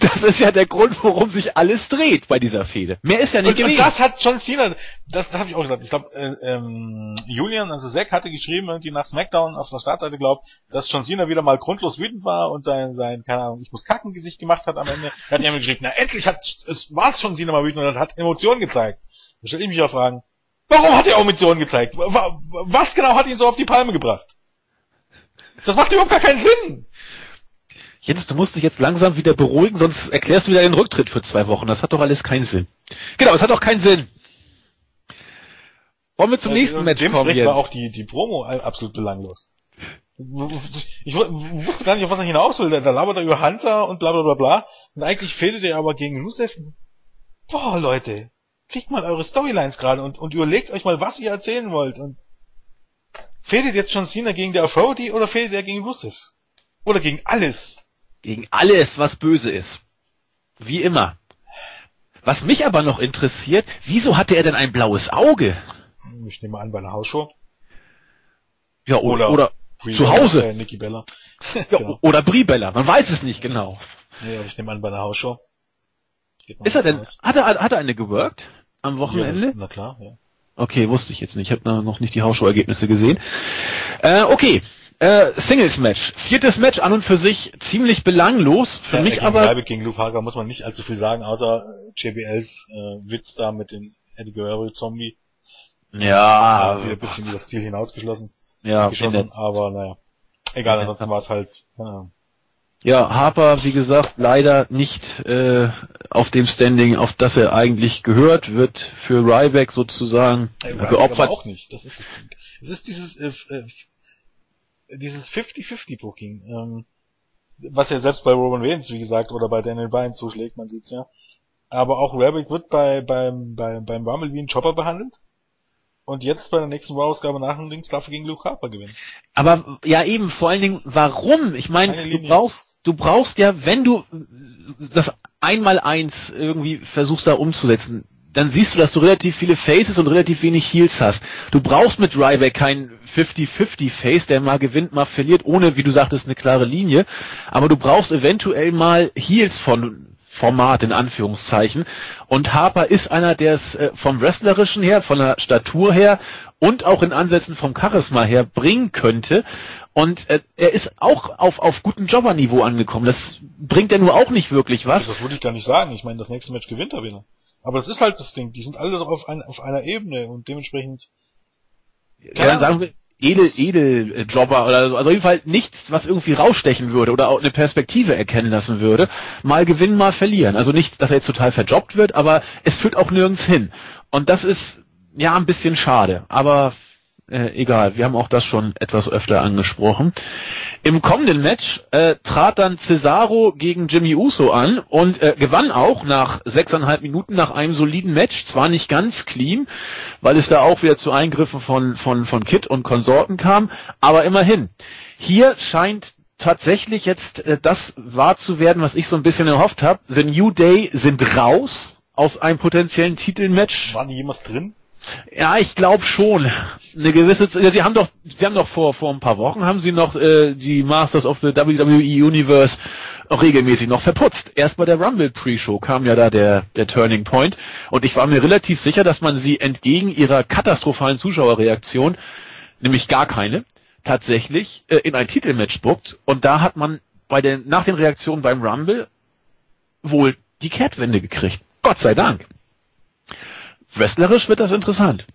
das ist ja der Grund, worum sich alles dreht bei dieser Fehde. Mehr ist ja nicht und, gewesen. Und das hat John Cena, das, das habe ich auch gesagt. Ich glaube, äh, ähm, Julian, also Zack hatte geschrieben, irgendwie nach SmackDown auf der Startseite glaubt, dass John Cena wieder mal grundlos wütend war und sein, sein, keine Ahnung, ich muss kacken Gesicht gemacht hat am Ende. Er hat ihm geschrieben, na endlich hat es war John Cena mal wütend und hat Emotionen gezeigt. Da stelle ich mich auch fragen, warum hat er Emotionen gezeigt? Was genau hat ihn so auf die Palme gebracht? Das macht überhaupt gar keinen Sinn. Jens, du musst dich jetzt langsam wieder beruhigen, sonst erklärst du wieder den Rücktritt für zwei Wochen. Das hat doch alles keinen Sinn. Genau, es hat auch keinen Sinn. Wollen wir zum ja, nächsten Match kommen jetzt? war auch die, die Promo absolut belanglos. Ich wusste gar nicht, auf was er hinaus will. Da labert er über Hunter und bla bla bla bla. Und eigentlich fehlt er aber gegen Rusev. Boah, Leute. Kriegt mal eure Storylines gerade und, und überlegt euch mal, was ihr erzählen wollt. Und fehlt jetzt schon Cena gegen der Authority oder fehlt er gegen Rusev? Oder gegen alles? Gegen alles, was böse ist. Wie immer. Was mich aber noch interessiert, wieso hatte er denn ein blaues Auge? Ich nehme an, bei einer Hausshow. Ja, oder, oder, oder zu Hause. Äh, Nikki Bella. ja, genau. Oder Brie Bella, man weiß es nicht genau. Ja, ich nehme an, bei einer Hausshow. Ist er denn, hat er, hat er eine geworkt? Am Wochenende? Ja, na klar, ja. Okay, wusste ich jetzt nicht. Ich habe noch nicht die Hausshow-Ergebnisse gesehen. Äh, okay, äh, Singles-Match. Viertes Match an und für sich ziemlich belanglos. Für ja, mich gegen aber... Reibe gegen Luke Harper muss man nicht allzu viel sagen, außer JBLs äh, Witz da mit dem Eddie Guerrero-Zombie. Ja. Wieder ein bisschen über das Ziel hinausgeschossen. Ja, geschossen, aber naja. Egal, ansonsten war es halt, Ahnung. Ja, Harper, wie gesagt, leider nicht äh, auf dem Standing, auf das er eigentlich gehört, wird für Ryback sozusagen hey, geopfert. Aber auch nicht, das ist das Ding. Es ist dieses, äh, äh, dieses 50-50 Booking, ähm, was ja selbst bei Roman Reigns, wie gesagt, oder bei Daniel Bryan zuschlägt, man sieht's ja. Aber auch Rabbit wird bei, beim, beim, beim Rumble wie ein Chopper behandelt. Und jetzt bei der nächsten Raw-Ausgabe nach dem Links darf er gegen Luke Harper gewinnen. Aber ja eben, vor allen Dingen, warum? Ich meine, du brauchst, du brauchst ja, wenn du das einmal eins irgendwie versuchst da umzusetzen, dann siehst du, dass du relativ viele Faces und relativ wenig Heals hast. Du brauchst mit Ryback kein 50-50 Face, der mal gewinnt, mal verliert, ohne, wie du sagtest, eine klare Linie. Aber du brauchst eventuell mal Heals von Format in Anführungszeichen. Und Harper ist einer, der es äh, vom Wrestlerischen her, von der Statur her und auch in Ansätzen vom Charisma her bringen könnte. Und äh, er ist auch auf, auf gutem Jobberniveau angekommen. Das bringt er nur auch nicht wirklich was. Das würde ich gar nicht sagen. Ich meine, das nächste Match gewinnt er wieder. Aber das ist halt das Ding. Die sind alle auf, ein, auf einer Ebene und dementsprechend. Ja, dann sagen wir, edel, edel Jobber oder so. Also auf jeden Fall nichts, was irgendwie rausstechen würde oder auch eine Perspektive erkennen lassen würde. Mal gewinnen, mal verlieren. Also nicht, dass er jetzt total verjobbt wird, aber es führt auch nirgends hin. Und das ist ja ein bisschen schade. Aber äh, egal, wir haben auch das schon etwas öfter angesprochen. Im kommenden Match äh, trat dann Cesaro gegen Jimmy Uso an und äh, gewann auch nach sechseinhalb Minuten nach einem soliden Match. Zwar nicht ganz clean, weil es da auch wieder zu Eingriffen von, von, von Kit und Konsorten kam, aber immerhin. Hier scheint tatsächlich jetzt äh, das wahr zu werden, was ich so ein bisschen erhofft habe. The New Day sind raus aus einem potenziellen Titelmatch. Waren die jemals drin? Ja, ich glaube schon. Eine gewisse, sie haben doch, sie haben doch vor vor ein paar Wochen haben sie noch äh, die Masters of the WWE Universe auch regelmäßig noch verputzt. Erst bei der Rumble Pre-Show kam ja da der der Turning Point und ich war mir relativ sicher, dass man sie entgegen ihrer katastrophalen Zuschauerreaktion, nämlich gar keine, tatsächlich äh, in ein Titelmatch buckt und da hat man bei den nach den Reaktionen beim Rumble wohl die Kehrtwende gekriegt. Gott sei Dank. Wrestlerisch wird das interessant.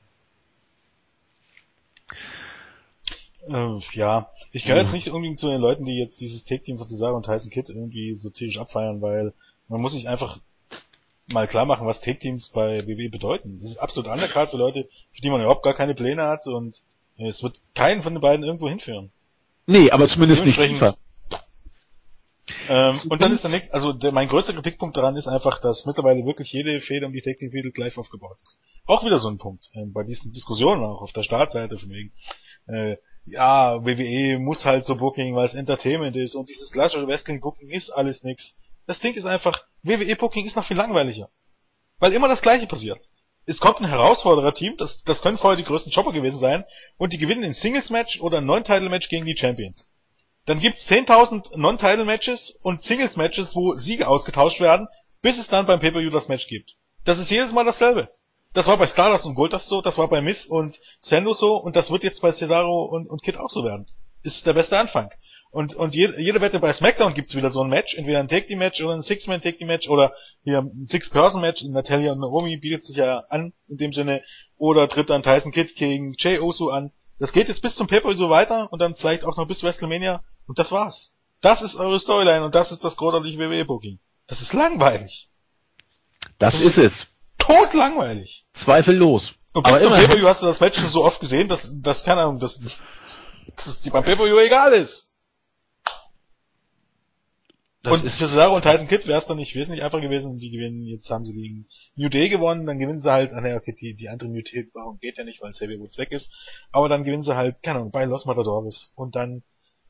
Äh, ja, ich gehöre jetzt nicht unbedingt zu den Leuten, die jetzt dieses Take-Team von Cesaro und Tyson Kidd irgendwie so tierisch abfeiern, weil man muss sich einfach mal klar machen, was Take-Teams bei WWE bedeuten. Das ist absolut undercard für Leute, für die man überhaupt gar keine Pläne hat und es wird keinen von den beiden irgendwo hinführen. Nee, aber zumindest nicht tiefer. Ähm, und dann ist der nächste, also der, mein größter Kritikpunkt daran ist einfach, dass mittlerweile wirklich jede Fehde um die Titel gleich aufgebaut ist. Auch wieder so ein Punkt, äh, bei diesen Diskussionen auch auf der Startseite von wegen, äh, ja, WWE muss halt so Booking, weil es Entertainment ist und dieses klassische Wrestling Booking ist alles nix. Das Ding ist einfach, WWE Booking ist noch viel langweiliger. Weil immer das gleiche passiert. Es kommt ein Herausforderer-Team, das, das können vorher die größten Chopper gewesen sein, und die gewinnen ein Singles-Match oder ein Non-Title-Match gegen die Champions. Dann gibt's 10.000 Non-Title-Matches und Singles-Matches, wo Siege ausgetauscht werden, bis es dann beim Pay-Per-View das Match gibt. Das ist jedes Mal dasselbe. Das war bei Stardust und Goldust so, das war bei Miss und Sando so und das wird jetzt bei Cesaro und, und Kid auch so werden. Ist der beste Anfang. Und, und jede, jede Wette bei SmackDown gibt's wieder so ein Match, entweder ein Take-Team-Match oder ein Six-Man-Take-Team-Match oder hier ein Six-Person-Match. Natalia und Naomi bietet sich ja an, in dem Sinne. Oder tritt dann Tyson Kidd gegen Jay Osu an. Das geht jetzt bis zum Pay-Per-View so weiter und dann vielleicht auch noch bis WrestleMania und das war's. Das ist eure Storyline und das ist das großartige WWE-Booking. Das ist langweilig. Das, das ist es. Tot langweilig. Zweifellos. Und bis zum pay hast du das Match schon so oft gesehen, dass, dass keine Ahnung, dass, dass es dir beim pay egal ist. Das und für Cesaro und Tyson Kidd wäre es dann nicht wesentlich einfacher gewesen, die gewinnen, jetzt haben sie gegen New Day gewonnen, dann gewinnen sie halt, ah ne, okay, die, die andere New Day, warum geht ja nicht, weil Xavier Woods weg ist, aber dann gewinnen sie halt, keine Ahnung, bei Los Matadores und dann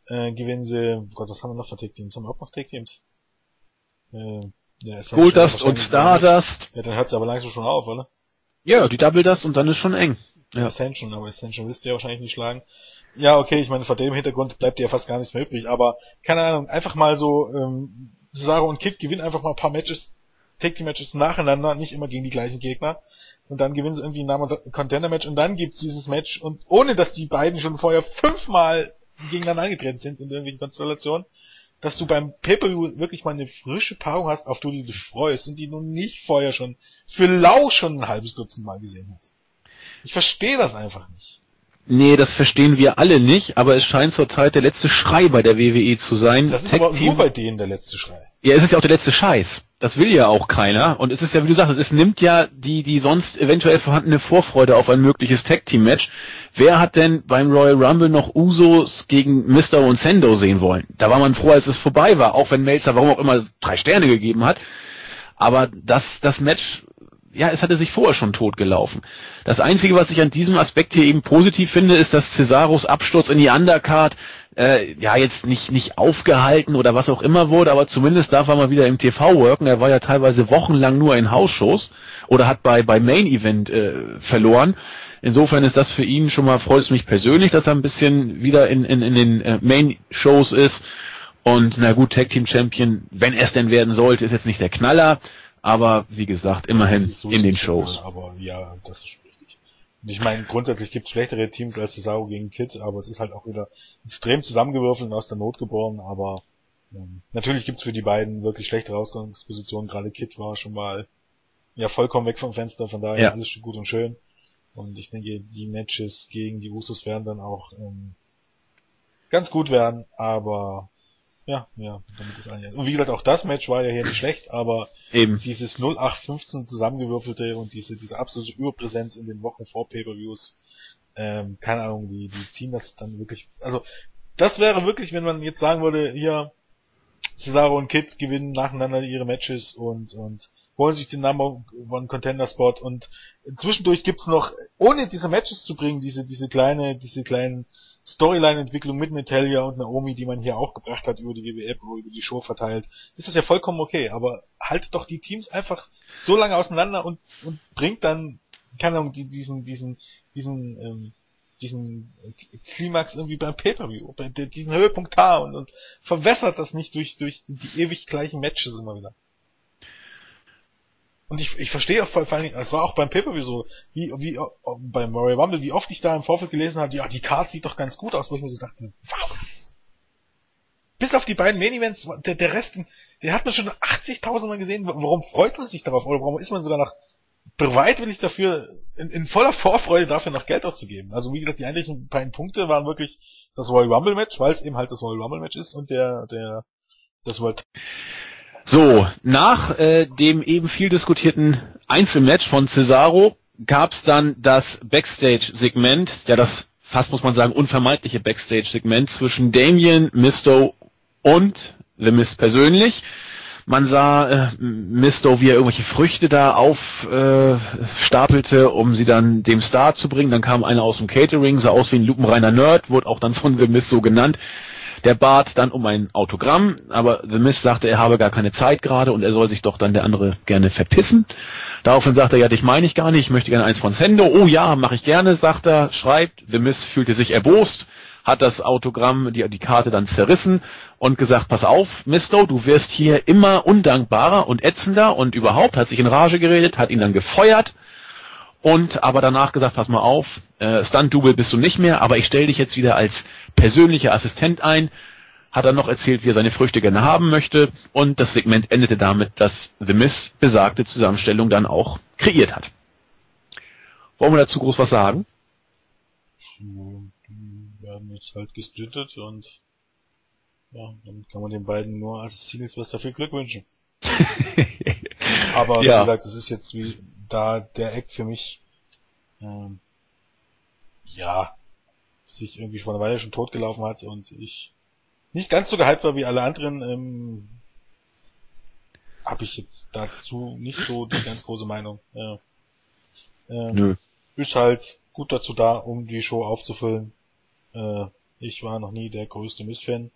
äh, gewinnen sie, oh Gott, was haben wir noch für Tag-Teams? Haben wir auch noch Tag-Teams? Äh, ja, Goldust und Stardust. Ja, dann hört sie aber langsam schon auf, oder? Ja, die Double Dust und dann ist schon eng. Ja. Ascension, aber Ascension wisst ihr wahrscheinlich nicht schlagen. Ja, okay, ich meine, vor dem Hintergrund bleibt dir ja fast gar nichts mehr übrig, aber keine Ahnung, einfach mal so, ähm, Cesaro und Kid gewinnen einfach mal ein paar Matches, Take-Team-Matches nacheinander, nicht immer gegen die gleichen Gegner. Und dann gewinnen sie irgendwie ein Contender-Match und dann gibt's dieses Match und ohne dass die beiden schon vorher fünfmal gegeneinander angetreten sind in irgendwelchen Konstellationen, dass du beim Pay-Per-View wirklich mal eine frische Paarung hast, auf die du dich freust und die du nicht vorher schon für lau schon ein halbes Dutzend Mal gesehen hast. Ich verstehe das einfach nicht. Nee, das verstehen wir alle nicht, aber es scheint zurzeit der letzte Schrei bei der WWE zu sein. Das ist aber nur bei denen der letzte Schrei. Ja, es ist ja auch der letzte Scheiß. Das will ja auch keiner. Und es ist ja, wie du sagst, es nimmt ja die, die sonst eventuell vorhandene Vorfreude auf ein mögliches Tag-Team-Match. Wer hat denn beim Royal Rumble noch Usos gegen Mr. und Sendo sehen wollen? Da war man froh, als es vorbei war, auch wenn Melzer warum auch immer drei Sterne gegeben hat. Aber das, das Match ja, es hatte sich vorher schon totgelaufen. Das Einzige, was ich an diesem Aspekt hier eben positiv finde, ist, dass Cesaros Absturz in die Undercard äh, ja jetzt nicht nicht aufgehalten oder was auch immer wurde, aber zumindest darf er mal wieder im TV worken. Er war ja teilweise wochenlang nur in Hausshows oder hat bei bei Main Event äh, verloren. Insofern ist das für ihn schon mal freut es mich persönlich, dass er ein bisschen wieder in in, in den äh, Main Shows ist. Und na gut, Tag Team Champion, wenn es denn werden sollte, ist jetzt nicht der Knaller aber wie gesagt, immerhin so in den Shows. Aber ja, das ist richtig. Und ich meine, grundsätzlich gibt es schlechtere Teams als Cesaro gegen Kids, aber es ist halt auch wieder extrem zusammengewürfelt und aus der Not geboren, aber ähm, natürlich gibt's für die beiden wirklich schlechte Ausgangspositionen. Gerade Kid war schon mal ja vollkommen weg vom Fenster, von daher ja. alles gut und schön. Und ich denke, die Matches gegen die Usos werden dann auch ähm, ganz gut werden, aber ja, ja, damit ist eigentlich. Und wie gesagt, auch das Match war ja hier nicht schlecht, aber Eben. dieses 0815 zusammengewürfelte und diese, diese absolute Überpräsenz in den Wochen vor Pay-Per-Views, ähm, keine Ahnung, die, die ziehen das dann wirklich, also, das wäre wirklich, wenn man jetzt sagen würde, hier, Cesaro und Kids gewinnen nacheinander ihre Matches und, und holen sich den Number One Contender Spot und zwischendurch gibt's noch, ohne diese Matches zu bringen, diese, diese kleine, diese kleinen Storyline-Entwicklung mit Natalia und Naomi, die man hier auch gebracht hat über die WWE, über die Show verteilt, ist das ja vollkommen okay. Aber haltet doch die Teams einfach so lange auseinander und, und bringt dann, keine Ahnung, die, diesen, diesen, diesen, ähm, diesen Klimax irgendwie beim Pay-Per-View, diesen Höhepunkt da und, und verwässert das nicht durch, durch die ewig gleichen Matches immer wieder. Und ich, ich verstehe auch vor allem, es war auch beim Pay-Per-View so, wie, wie beim Royal Rumble, wie oft ich da im Vorfeld gelesen habe, ja, die Card sieht doch ganz gut aus, wo ich mir so dachte, was? Bis auf die beiden Main Events, der, der Rest, der hat man schon 80.000 Mal gesehen, warum freut man sich darauf? Oder warum ist man sogar noch bereitwillig dafür, in, in voller Vorfreude dafür noch Geld auszugeben? Also wie gesagt, die eigentlichen beiden Punkte waren wirklich das Royal Rumble Match, weil es eben halt das Royal Rumble Match ist und der, der, das World so, nach äh, dem eben viel diskutierten Einzelmatch von Cesaro gab's dann das Backstage-Segment, ja das fast muss man sagen unvermeidliche Backstage-Segment zwischen Damien, Misto und The Mist persönlich. Man sah äh, Misto, wie er irgendwelche Früchte da aufstapelte, äh, um sie dann dem Star zu bringen. Dann kam einer aus dem Catering, sah aus wie ein lupenreiner Nerd, wurde auch dann von The Mist so genannt. Der bat dann um ein Autogramm, aber The Mist sagte, er habe gar keine Zeit gerade und er soll sich doch dann der andere gerne verpissen. Daraufhin sagt er, ja, dich meine ich gar nicht, ich möchte gerne eins von Sendo. Oh ja, mache ich gerne, sagt er, schreibt. The Mist fühlte sich erbost, hat das Autogramm, die, die Karte dann zerrissen und gesagt, pass auf, Misto, du wirst hier immer undankbarer und ätzender und überhaupt, hat sich in Rage geredet, hat ihn dann gefeuert und aber danach gesagt, pass mal auf, äh, Stunt-Double bist du nicht mehr, aber ich stelle dich jetzt wieder als persönlicher Assistent ein. Hat er noch erzählt, wie er seine Früchte gerne haben möchte und das Segment endete damit, dass The Miss besagte Zusammenstellung dann auch kreiert hat. Wollen wir dazu groß was sagen? Die werden jetzt halt gesplittet und ja, dann kann man den beiden nur als jetzt was dafür Glück wünschen. Aber ja. wie gesagt, das ist jetzt wie da der Eck für mich ähm, ja sich irgendwie vor einer Weile schon totgelaufen hat und ich nicht ganz so gehypt war wie alle anderen, ähm, habe ich jetzt dazu nicht so die ganz große Meinung. Ja. Ähm, Nö. Ist halt gut dazu da, um die Show aufzufüllen. Äh, ich war noch nie der größte Mist-Fan.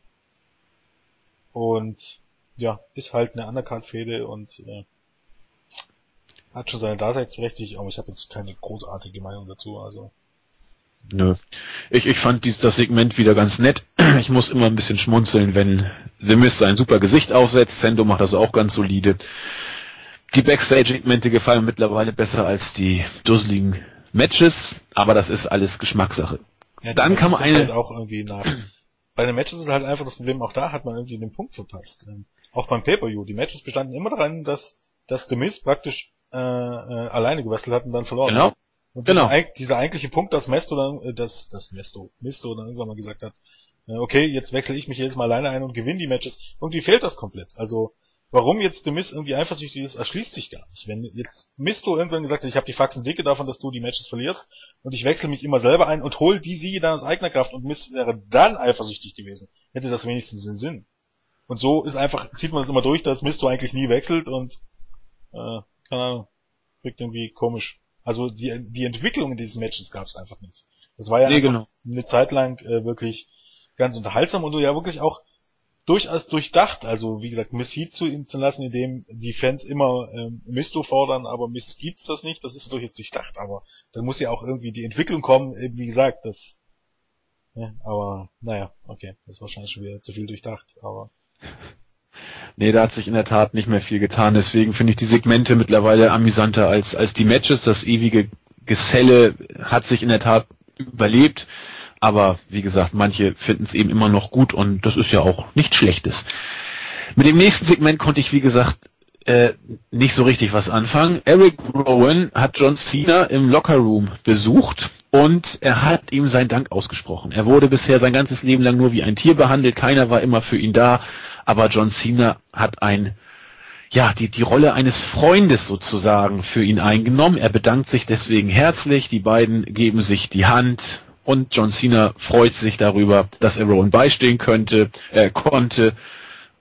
Und ja, ist halt eine Undercard-Fehde und äh, hat schon seine Daseinsberechtigung, aber ich habe jetzt keine großartige Meinung dazu, also. Nö. Ich, ich fand dies, das Segment wieder ganz nett. Ich muss immer ein bisschen schmunzeln, wenn The Mist sein super Gesicht aufsetzt. Sendo macht das auch ganz solide. Die Backstage-Segmente gefallen mittlerweile besser als die dusseligen Matches, aber das ist alles Geschmackssache. Ja, Dann kam eine... Halt auch irgendwie nach. Bei den Matches ist halt einfach das Problem, auch da hat man irgendwie den Punkt verpasst. Ähm, auch beim Pay-Per-View. Die Matches bestanden immer daran, dass, dass The Mist praktisch äh, äh, alleine gewestelt hat und dann verloren genau. hat. Und Genau. dieser, dieser eigentliche Punkt, dass Mesto dann, äh, dass, dass Mesto, Mesto dann irgendwann mal gesagt hat, äh, okay, jetzt wechsle ich mich jedes Mal alleine ein und gewinne die Matches. Irgendwie fehlt das komplett. Also, warum jetzt The Miz irgendwie eifersüchtig ist, erschließt sich gar nicht. Wenn jetzt Misto irgendwann gesagt hat, ich habe die Faxen dicke davon, dass du die Matches verlierst und ich wechsle mich immer selber ein und hol die Siege dann aus eigener Kraft und Miz wäre dann eifersüchtig gewesen, hätte das wenigstens den Sinn. Und so ist einfach, zieht man das immer durch, dass Misto eigentlich nie wechselt und, äh, keine Ahnung, wirkt irgendwie komisch. Also die, die Entwicklung in diesen Matches gab es einfach nicht. Das war ja Nee, genau. eine Zeit lang äh, wirklich ganz unterhaltsam und ja wirklich auch durchaus durchdacht. Also wie gesagt, Miss Heat zu ihm zu lassen, indem die Fans immer ähm, Misto fordern, aber Miss gibt's das nicht, das ist durchaus durchdacht. Aber dann muss ja auch irgendwie die Entwicklung kommen, eben wie gesagt, das. Ja, aber naja, okay, das ist wahrscheinlich schon wieder zu viel durchdacht. Aber Nee, da hat sich in der Tat nicht mehr viel getan. Deswegen finde ich die Segmente mittlerweile amüsanter als, als die Matches. Das ewige Geselle hat sich in der Tat überlebt. Aber wie gesagt, manche finden es eben immer noch gut und das ist ja auch nichts Schlechtes. Mit dem nächsten Segment konnte ich, wie gesagt, äh, nicht so richtig was anfangen. Eric Rowan hat John Cena im Lockerroom besucht und er hat ihm seinen Dank ausgesprochen. Er wurde bisher sein ganzes Leben lang nur wie ein Tier behandelt, keiner war immer für ihn da, aber John Cena hat ein ja, die, die Rolle eines Freundes sozusagen für ihn eingenommen. Er bedankt sich deswegen herzlich, die beiden geben sich die Hand und John Cena freut sich darüber, dass er Rowan beistehen könnte, äh, konnte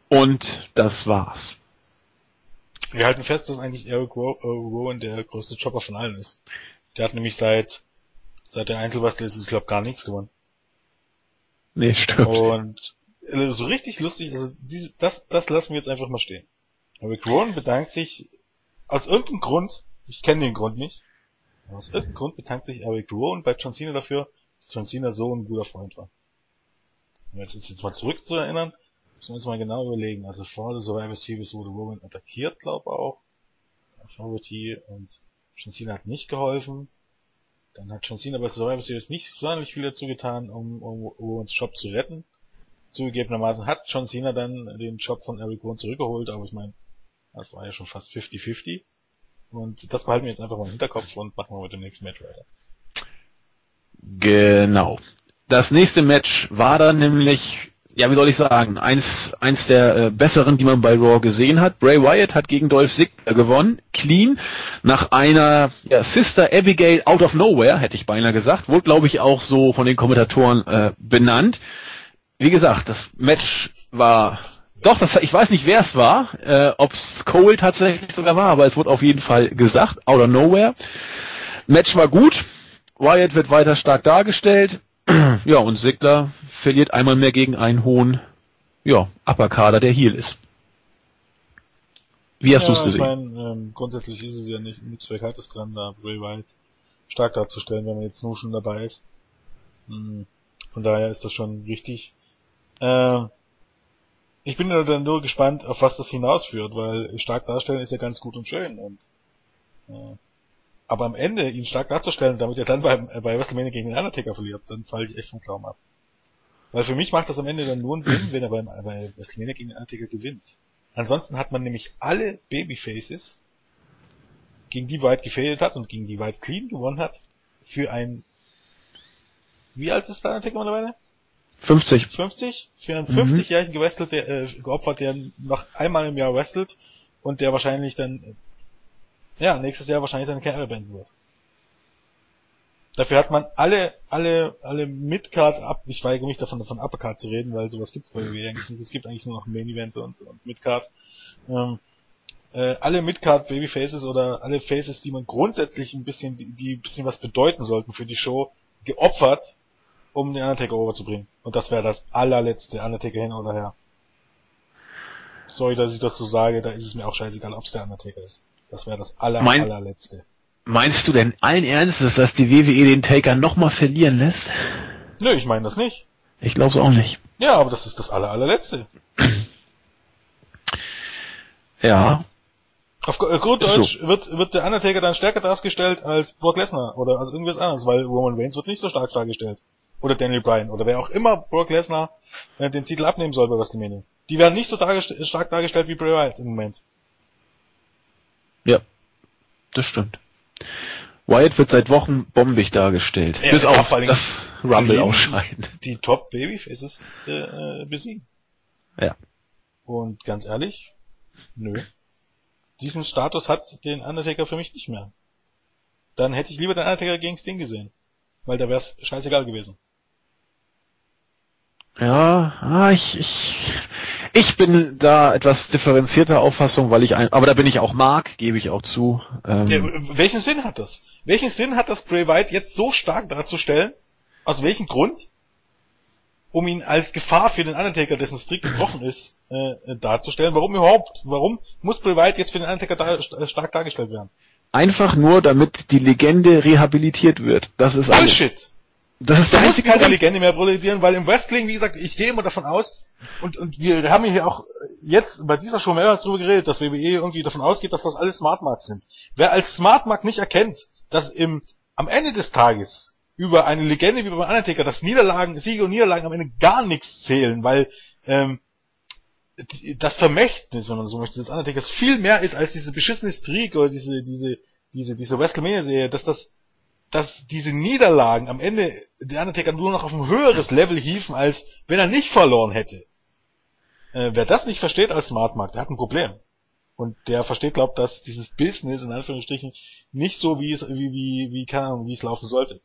und das war's. wir halten fest, dass eigentlich Eric äh, Rowan der größte Chopper von allen ist. Der hat nämlich seit seit der Einzelwrestler ist, ich glaube, gar nichts gewonnen. Nee, stimmt. Und so richtig lustig, also diese, das, das lassen wir jetzt einfach mal stehen. Eric Rowan bedankt sich aus irgendeinem Grund, ich kenne den Grund nicht, aber aus irgendeinem Grund bedankt sich Eric Rowan bei John Cena dafür, dass John Cena so ein guter Freund war. Um jetzt, jetzt mal zurück zu erinnern, müssen wir uns mal genau überlegen. Also vor der Survivor Series wurde Rowan attackiert, glaube auch. Authority und John Cena hat nicht geholfen. Dann hat John Cena bei Survivor Series nicht sonderlich viel dazu getan, um, um Rowans Job zu retten. Zugegebenermaßen hat John Cena dann den Job von Eric Rowan zurückgeholt, aber ich meine, das war ja schon fast 50-50. Und das behalten wir jetzt einfach mal im Hinterkopf und machen wir mit dem nächsten Match weiter. Genau. Das nächste Match war dann nämlich, ja, wie soll ich sagen, eins, eins der äh, besseren, die man bei Raw gesehen hat. Bray Wyatt hat gegen Dolph Ziggler gewonnen, clean, nach einer ja, Sister Abigail out of nowhere, hätte ich beinahe gesagt, wurde glaube ich auch so von den Kommentatoren äh, benannt. Wie gesagt, das Match war doch, das, ich weiß nicht, wer es war, äh, ob es Cole tatsächlich sogar war, aber es wurde auf jeden Fall gesagt, out of nowhere. Match war gut, Wyatt wird weiter stark dargestellt. Ja, und Sigler verliert einmal mehr gegen einen hohen, ja, Upper-Kader, der Heel ist. Wie hast du es Ich gesehen? meine, ähm, grundsätzlich ist es ja nicht nichts Verkehrtes dran, da Bray Wyatt stark darzustellen, wenn man jetzt nur schon dabei ist. Hm, Von daher ist das schon richtig. Äh, ich bin dann nur gespannt, auf was das hinausführt, weil stark darstellen ist ja ganz gut und schön und äh, aber am Ende ihn stark darzustellen, damit er dann beim, äh, bei WrestleMania gegen den Undertaker verliert, dann falle ich echt vom Glauben ab. Weil für mich macht das am Ende dann nur einen Sinn, wenn er beim, bei WrestleMania gegen den Undertaker gewinnt. Ansonsten hat man nämlich alle Babyfaces, gegen die White gefädelt hat und gegen die White clean gewonnen hat, für ein, wie alt ist der Undertaker mittlerweile? 50. 50? Für einen Mhm. 50-jährigen gewrestelt, äh, geopfert, der noch einmal im Jahr wrestelt und der wahrscheinlich dann, äh, ja, nächstes Jahr wahrscheinlich seine Karriere beenden wird. Dafür hat man alle, alle, alle Midcard ab, ich weigere mich davon, von Uppercard zu reden, weil sowas gibt's bei WWE eigentlich nicht. Es gibt eigentlich nur noch Main Event und, und Midcard. Ähm, äh, alle Midcard Babyfaces oder alle Faces, die man grundsätzlich ein bisschen, die, die ein bisschen was bedeuten sollten für die Show, geopfert, um den Undertaker overzubringen. Und das wäre das allerletzte Undertaker hin oder her. Sorry, dass ich das so sage, da ist es mir auch scheißegal, ob es der Undertaker ist. Das wäre das aller, Mein- allerletzte. Meinst du denn allen Ernstes, dass die WWE den Taker nochmal verlieren lässt? Nö, ich meine das nicht. Ich glaube es auch nicht. Ja, aber das ist das aller, allerletzte. Ja, Auf äh, gut Deutsch wird, wird der Undertaker dann stärker dargestellt als Brock Lesnar oder als irgendwas anderes, weil Roman Reigns wird nicht so stark dargestellt. Oder Daniel Bryan oder wer auch immer Brock Lesnar äh, den Titel abnehmen soll bei WrestleMania. Die werden nicht so dargest stark dargestellt wie Bray Wyatt im Moment. ja, das stimmt. Wyatt wird seit Wochen bombig dargestellt. Ja, bis auf das Rumble ausscheiden. Die Top Babyfaces äh, äh, besiegen. Ja. Und ganz ehrlich, nö. Diesen Status hat den Undertaker für mich nicht mehr. Dann hätte ich lieber den Undertaker gegen Sting gesehen. Weil da wär's scheißegal gewesen. Ja, ah, ich, ich, ich bin da etwas differenzierter Auffassung, weil ich ein, aber da bin ich auch Mark, gebe ich auch zu. Ähm, Ja, welchen Sinn hat das? Welchen Sinn hat das Bray Wyatt jetzt so stark darzustellen? Aus welchem Grund? Um ihn als Gefahr für den Undertaker, dessen Streak gebrochen ist, äh, äh, darzustellen. Warum überhaupt? Warum muss Bray Wyatt jetzt für den Undertaker da, st- stark dargestellt werden? einfach nur, damit die Legende rehabilitiert wird. Das ist alles. Das ist Da der muss einzige keine Grund. Legende mehr produzieren, weil im Wrestling, wie gesagt, ich gehe immer davon aus, und, und wir haben hier auch jetzt bei dieser Show mehrmals drüber geredet, dass WWE irgendwie davon ausgeht, dass das alles Smart Marks sind. Wer als Smart Mark nicht erkennt, dass im, am Ende des Tages über eine Legende wie beim Undertaker, dass Niederlagen, Siege und Niederlagen am Ende gar nichts zählen, weil ähm, die- das Vermächtnis, wenn man so möchte, des Undertakers viel mehr ist als diese beschissene Streak oder diese, diese, diese, diese WrestleMania-Serie, dass das dass diese Niederlagen am Ende der Undertaker nur noch auf ein höheres Level hieven, als wenn er nicht verloren hätte. Äh, wer das nicht versteht als Smart Mark, der hat ein Problem. Und der versteht, glaubt, dass dieses Business in Anführungsstrichen nicht so wie es, wie, wie, wie, keine Ahnung, wie es laufen sollte.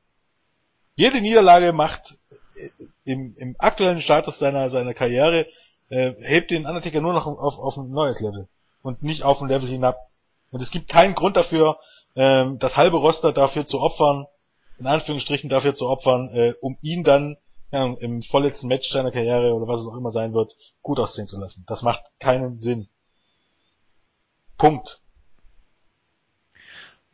Jede Niederlage macht äh, im, im aktuellen Status seiner, seiner Karriere, äh, hebt den Undertaker nur noch auf, auf ein neues Level. Und nicht auf ein Level hinab. Und es gibt keinen Grund dafür, ähm, das halbe Roster dafür zu opfern, in Anführungsstrichen dafür zu opfern, äh, um ihn dann ja, im vorletzten Match seiner Karriere oder was es auch immer sein wird, gut aussehen zu lassen. Das macht keinen Sinn. Punkt.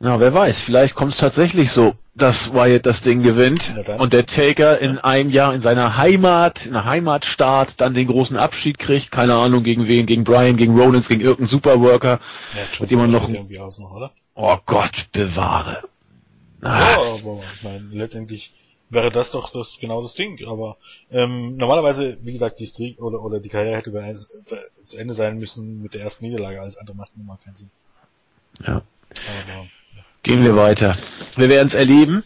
Ja, wer weiß, vielleicht kommt es tatsächlich so, dass Wyatt das Ding gewinnt Na und der Taker in einem Jahr in seiner Heimat, in der Heimatstaat, dann den großen Abschied kriegt, keine Ahnung gegen wen, gegen Brian, gegen Rollins, gegen irgendeinen Superworker. Ja, Mit dem man noch- steht irgendwie aus noch, oder? Oh Gott, bewahre. Ja, Ah, aber ich meine, letztendlich wäre das doch das genau das Ding. Aber ähm, normalerweise, wie gesagt, die Streak oder oder die Karriere hätte äh, zu Ende sein müssen mit der ersten Niederlage. Alles andere macht nun mal keinen Sinn. ja. Aber Gehen wir weiter. Wir werden es erleben.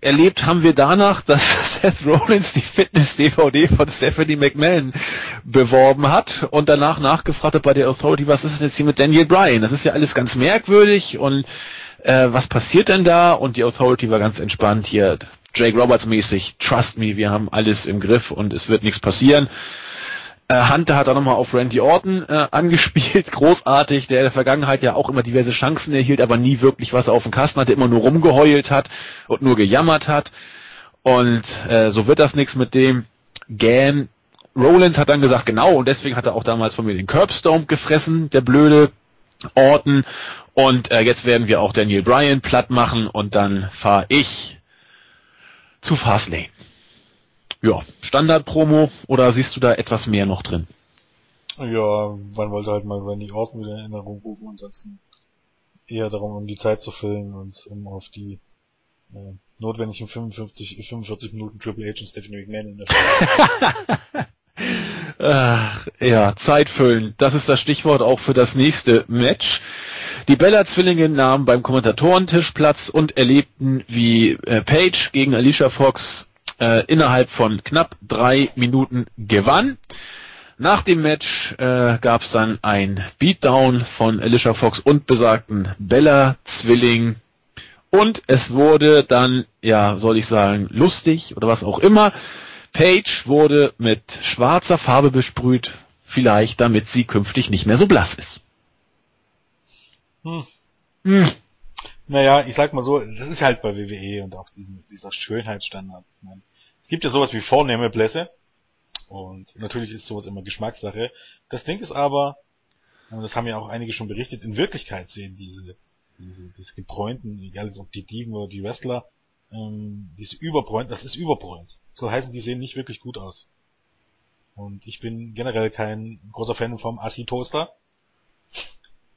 Erlebt haben wir danach, dass Seth Rollins die Fitness-DVD von Stephanie McMahon beworben hat und danach nachgefragt hat bei der Authority, was ist denn jetzt hier mit Daniel Bryan? Das ist ja alles ganz merkwürdig und äh, was passiert denn da? Und die Authority war ganz entspannt hier, Jake Roberts mäßig, trust me, wir haben alles im Griff und es wird nichts passieren. Äh, Hunter hat auch nochmal auf Randy Orton äh, angespielt, großartig, der in der Vergangenheit ja auch immer diverse Chancen erhielt, aber nie wirklich was auf dem Kasten hatte, immer nur rumgeheult hat und nur gejammert hat. Und äh, so wird das nichts mit dem. Gan Rollins hat dann gesagt, genau, und deswegen hat er auch damals von mir den Curbstone gefressen, der blöde Orton. Und äh, jetzt werden wir auch Daniel Bryan platt machen und dann fahre ich zu Fastlane. Ja, Standard-Promo oder siehst du da etwas mehr noch drin? ja, man wollte halt mal Randy Orton wieder in Erinnerung rufen, ansonsten eher darum, um die Zeit zu füllen und um auf die äh, notwendigen 55, 45 Minuten Triple H und Stephanie McMahon in der. Ach, ja, Zeit füllen. Das ist das Stichwort auch für das nächste Match. Die Bella-Zwillinge nahmen beim Kommentatorentisch Platz und erlebten, wie äh, Paige gegen Alicia Fox äh, innerhalb von knapp drei Minuten gewann. Nach dem Match äh, gab es dann ein Beatdown von Alicia Fox und besagten Bella-Zwilling. Und es wurde dann, ja, soll ich sagen, lustig oder was auch immer. Paige wurde mit schwarzer Farbe besprüht, vielleicht damit sie künftig nicht mehr so blass ist. Hm. Hm. Naja, ich sag mal so, das ist halt bei WWE und auch diesen, dieser Schönheitsstandard. Ich meine, gibt ja sowas wie vornehme Blässe und natürlich ist sowas immer Geschmackssache. Das Ding ist aber, und das haben ja auch einige schon berichtet, in Wirklichkeit sehen diese, diese, diese gebräunten, egal ob die Diven oder die Wrestler, ähm, diese überbräunt, das ist überbräunt. So heißen, die sehen nicht wirklich gut aus. Und ich bin generell kein großer Fan vom Assi-Toaster.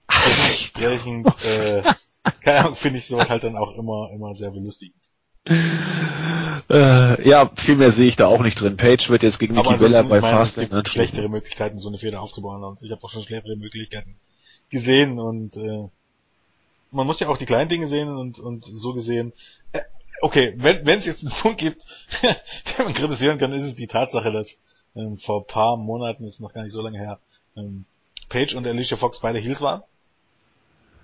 Dementsprechend, äh, keine Ahnung, finde ich sowas halt dann auch immer, immer sehr belustigend. Äh, ja, viel mehr sehe ich da auch nicht drin. Paige wird jetzt gegen ansonsten, Bella bei meine, es gibt schlechtere Möglichkeiten, so eine Feder aufzubauen. Und ich habe auch schon schlechtere Möglichkeiten gesehen und äh, man muss ja auch die kleinen Dinge sehen und, und so gesehen, äh, okay, wenn es jetzt einen Punkt gibt, den man kritisieren kann, ist es die Tatsache, dass ähm, vor paar Monaten, ist noch gar nicht so lange her, ähm, Page und Alicia Fox beide Heels waren.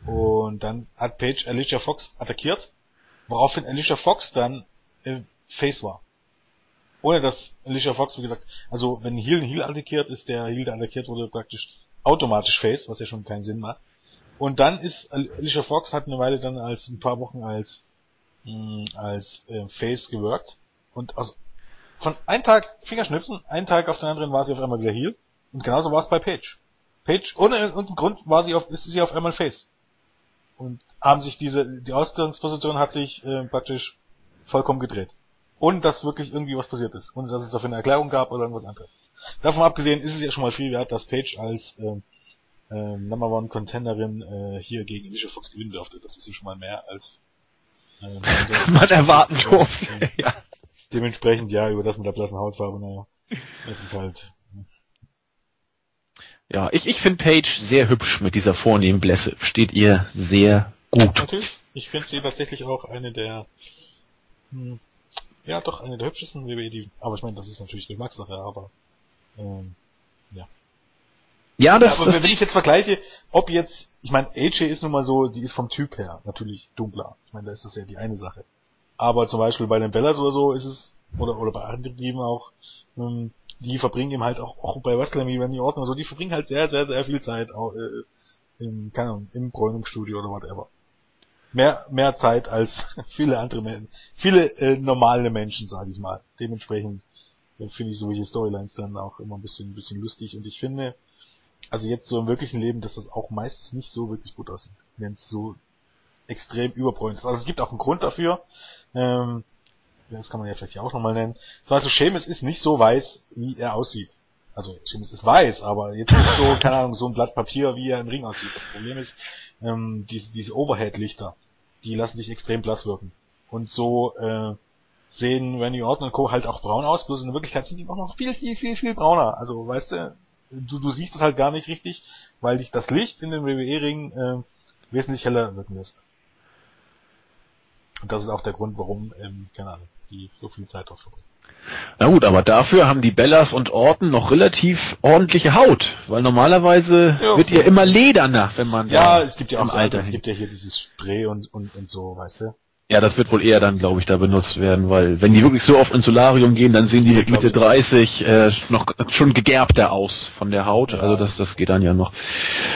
Und dann hat Page Alicia Fox attackiert, woraufhin Alicia Fox dann äh, Face war. Ohne dass Alicia Fox, wie gesagt, also wenn Heel ein Heel attackiert, ist der Heel, der attackiert wurde, praktisch automatisch Face, was ja schon keinen Sinn macht. Und dann ist Alicia Fox hat eine Weile dann als ein paar Wochen als mh, hm, als äh, Face gewirkt und also von einem Tag Fingerschnipsen, einen Tag auf den anderen war sie auf einmal wieder Heel und genauso war es bei Page. Page ohne irgendeinen Grund war sie auf ist sie auf einmal Face und haben sich diese die Ausgangsposition hat sich äh, praktisch vollkommen gedreht ohne dass wirklich irgendwie was passiert ist, ohne dass es dafür eine Erklärung gab oder irgendwas anderes. Davon abgesehen ist es ja schon mal viel wert, dass Page als äh, äh, Number One Contenderin äh, hier gegen Alicia Fox gewinnen durfte. Das ist ja schon mal mehr als äh, man erwarten durfte. ja. Dementsprechend ja über das mit der blassen Hautfarbe, naja, das ist halt. Ja, ich, ich finde Page sehr hübsch mit dieser vornehmen Blässe. Steht ihr sehr gut. Natürlich. Ich finde sie tatsächlich auch eine der hm, ja, doch, eine der hübschesten WWE, die, aber ich meine, das ist natürlich Geschmackssache, aber, ähm, ja. Ja, das, ja, aber das wenn ich jetzt vergleiche, ob jetzt, ich meine, AJ ist nun mal so, die ist vom Typ her natürlich dunkler. Ich meine, da ist das ja die eine Sache. Aber zum Beispiel bei den Bellas oder so ist es, oder, oder bei anderen Teams auch, ähm, die verbringen eben halt auch, auch bei Wrestling wie Randy Orton und so, die verbringen halt sehr, sehr, sehr viel Zeit auch, äh, im, keine Ahnung, im Bräunungsstudio oder whatever mehr, mehr Zeit als viele andere Menschen, viele äh, normale Menschen, sage ich mal. Dementsprechend äh, finde ich solche Storylines dann auch immer ein bisschen, ein bisschen lustig und ich finde, also jetzt so im wirklichen Leben, dass das auch meistens nicht so wirklich gut aussieht, wenn es so extrem überbräunt ist. Also es gibt auch einen Grund dafür. Ähm, das kann man ja vielleicht auch nochmal nennen. Zum Beispiel Seamus ist nicht so weiß, wie er aussieht. Also Seamus ist weiß, aber jetzt nicht so, keine Ahnung, so ein Blatt Papier, wie er im Ring aussieht. Das Problem ist, ähm, diese, diese Overhead-Lichter, die lassen sich extrem blass wirken. Und so äh, sehen Randy Orton und Co. halt auch braun aus, bloß in Wirklichkeit sind die auch noch viel, viel, viel, viel brauner. Also, weißt du, du, du siehst es halt gar nicht richtig, weil dich das Licht in den WWE-Ring äh, wesentlich heller wirken lässt. Und das ist auch der Grund, warum, ähm, keine Ahnung, die so viel Zeit drauf verbringen. Na gut, aber dafür haben die Bellas und Orten noch relativ ordentliche Haut, weil normalerweise ja. wird ihr immer lederner, wenn man ja, es gibt ja auch so, Alter es gibt ja hier dieses Spray und und und so, weißt du. Ja, das wird wohl eher dann, glaube ich, da benutzt werden, weil wenn die wirklich so oft ins Solarium gehen, dann sehen die mit Mitte 30 äh, noch schon gegerbter aus von der Haut. Ja. Also das, das geht dann ja noch.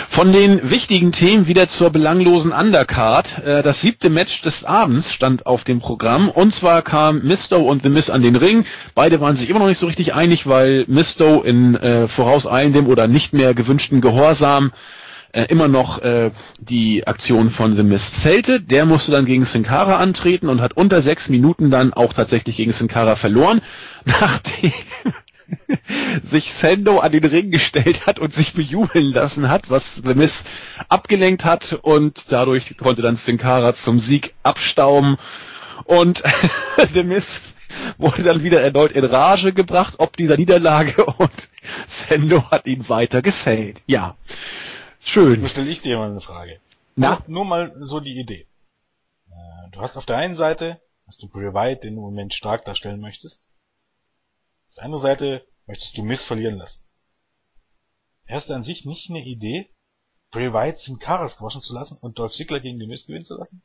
Von den wichtigen Themen wieder zur belanglosen Undercard. Äh, das siebte Match des Abends stand auf dem Programm und zwar kam Misto und The Miss an den Ring. Beide waren sich immer noch nicht so richtig einig, weil Misto in äh, vorauseilendem oder nicht mehr gewünschten Gehorsam äh, immer noch äh, die Aktion von The Miss zählte. Der musste dann gegen Sin Cara antreten und hat unter sechs Minuten dann auch tatsächlich gegen Sin Cara verloren, nachdem sich Sendo an den Ring gestellt hat und sich bejubeln lassen hat, was The Miss abgelenkt hat und dadurch konnte dann Sin Cara zum Sieg abstauben und The Miss wurde dann wieder erneut in Rage gebracht, ob dieser Niederlage und Sendo hat ihn weiter gesellt. Ja. Schön. Nun stelle ich dir mal eine Frage. Na? Nur, nur mal so die Idee. Äh, du hast auf der einen Seite, hast du Wyatt, den du im Moment stark darstellen möchtest. Auf der anderen Seite möchtest du Miss verlieren lassen. Hast du an sich nicht eine Idee, Wyatt Sin Karas gewaschen zu lassen und Dolph Ziggler gegen den Miss gewinnen zu lassen?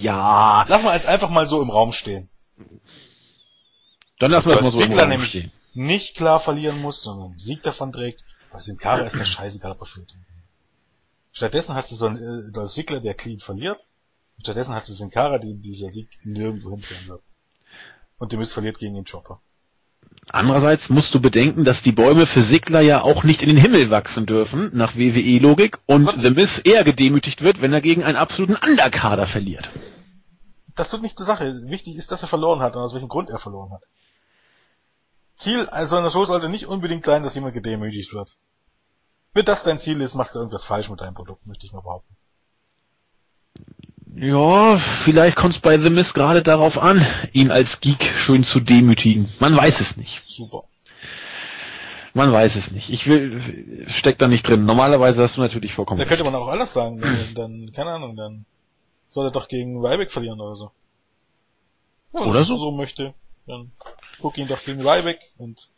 Ja. Lass mal jetzt einfach mal so im Raum stehen. Dann lassen wir es mal so Ziggler im Raum nämlich stehen. nicht klar verlieren muss, sondern Sieg davon trägt was Sin Cara ist der scheißegal, ob er führt. Stattdessen hast du so einen äh, Dolph Ziggler, der clean verliert. Stattdessen hast du Sin Cara, die dieser Sieg nirgendwo hinführen wird. Und der Mist verliert gegen den Chopper. Andererseits musst du bedenken, dass die Bäume für Sigler ja auch nicht in den Himmel wachsen dürfen, nach WWE-Logik, und Was? The Miz eher gedemütigt wird, wenn er gegen einen absoluten Underkader verliert. Das tut nicht zur Sache. Wichtig ist, dass er verloren hat und aus welchem Grund er verloren hat. Ziel also einer Show sollte nicht unbedingt sein, dass jemand gedemütigt wird. Wenn das dein Ziel ist, machst du irgendwas falsch mit deinem Produkt, möchte ich mal behaupten. Ja, vielleicht kommt es bei The Miz gerade darauf an, ihn als Geek schön zu demütigen. Man weiß es nicht. Super. Man weiß es nicht. Ich will, steck da nicht drin. Normalerweise hast du natürlich vollkommen. Da könnte man auch alles sagen. Dann, dann keine Ahnung, dann soll er doch gegen Ryback verlieren oder so. Ja, oder so? so möchte. Dann guck ihn doch gegen Ryback und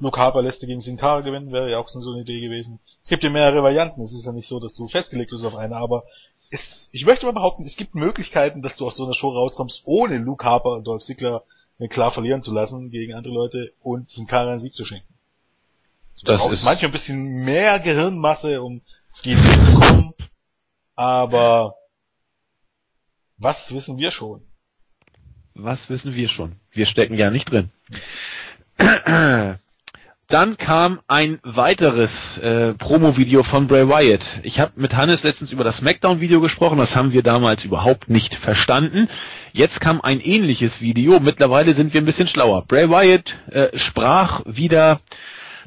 Luke Harper lässt er gegen Sin Cara gewinnen, wäre ja auch so eine Idee gewesen. Es gibt ja mehrere Varianten. Es ist ja nicht so, dass du festgelegt bist auf eine, aber es, ich möchte mal behaupten, es gibt Möglichkeiten, dass du aus so einer Show rauskommst, ohne Luke Harper und Dolph Ziggler klar verlieren zu lassen gegen andere Leute und Sin Cara einen Sieg zu schenken. So das ist manchmal ein bisschen mehr Gehirnmasse, um auf die Idee zu kommen, aber was wissen wir schon? Was wissen wir schon? Wir stecken ja nicht drin. Dann kam ein weiteres äh, Promo-Video von Bray Wyatt. Ich habe mit Hannes letztens über das SmackDown-Video gesprochen, das haben wir damals überhaupt nicht verstanden. Jetzt kam ein ähnliches Video, mittlerweile sind wir ein bisschen schlauer. Bray Wyatt äh, sprach wieder,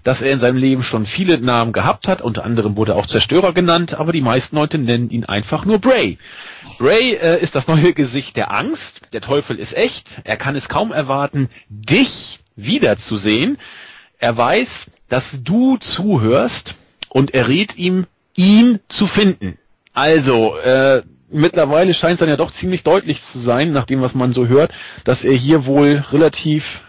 dass er in seinem Leben schon viele Namen gehabt hat, unter anderem wurde er auch Zerstörer genannt, aber die meisten Leute nennen ihn einfach nur Bray. Bray äh, ist das neue Gesicht der Angst, der Teufel ist echt, er kann es kaum erwarten, dich wiederzusehen. Er weiß, dass du zuhörst und er rät ihm, ihn zu finden. Also, äh, mittlerweile scheint es dann ja doch ziemlich deutlich zu sein, nach dem, was man so hört, dass er hier wohl relativ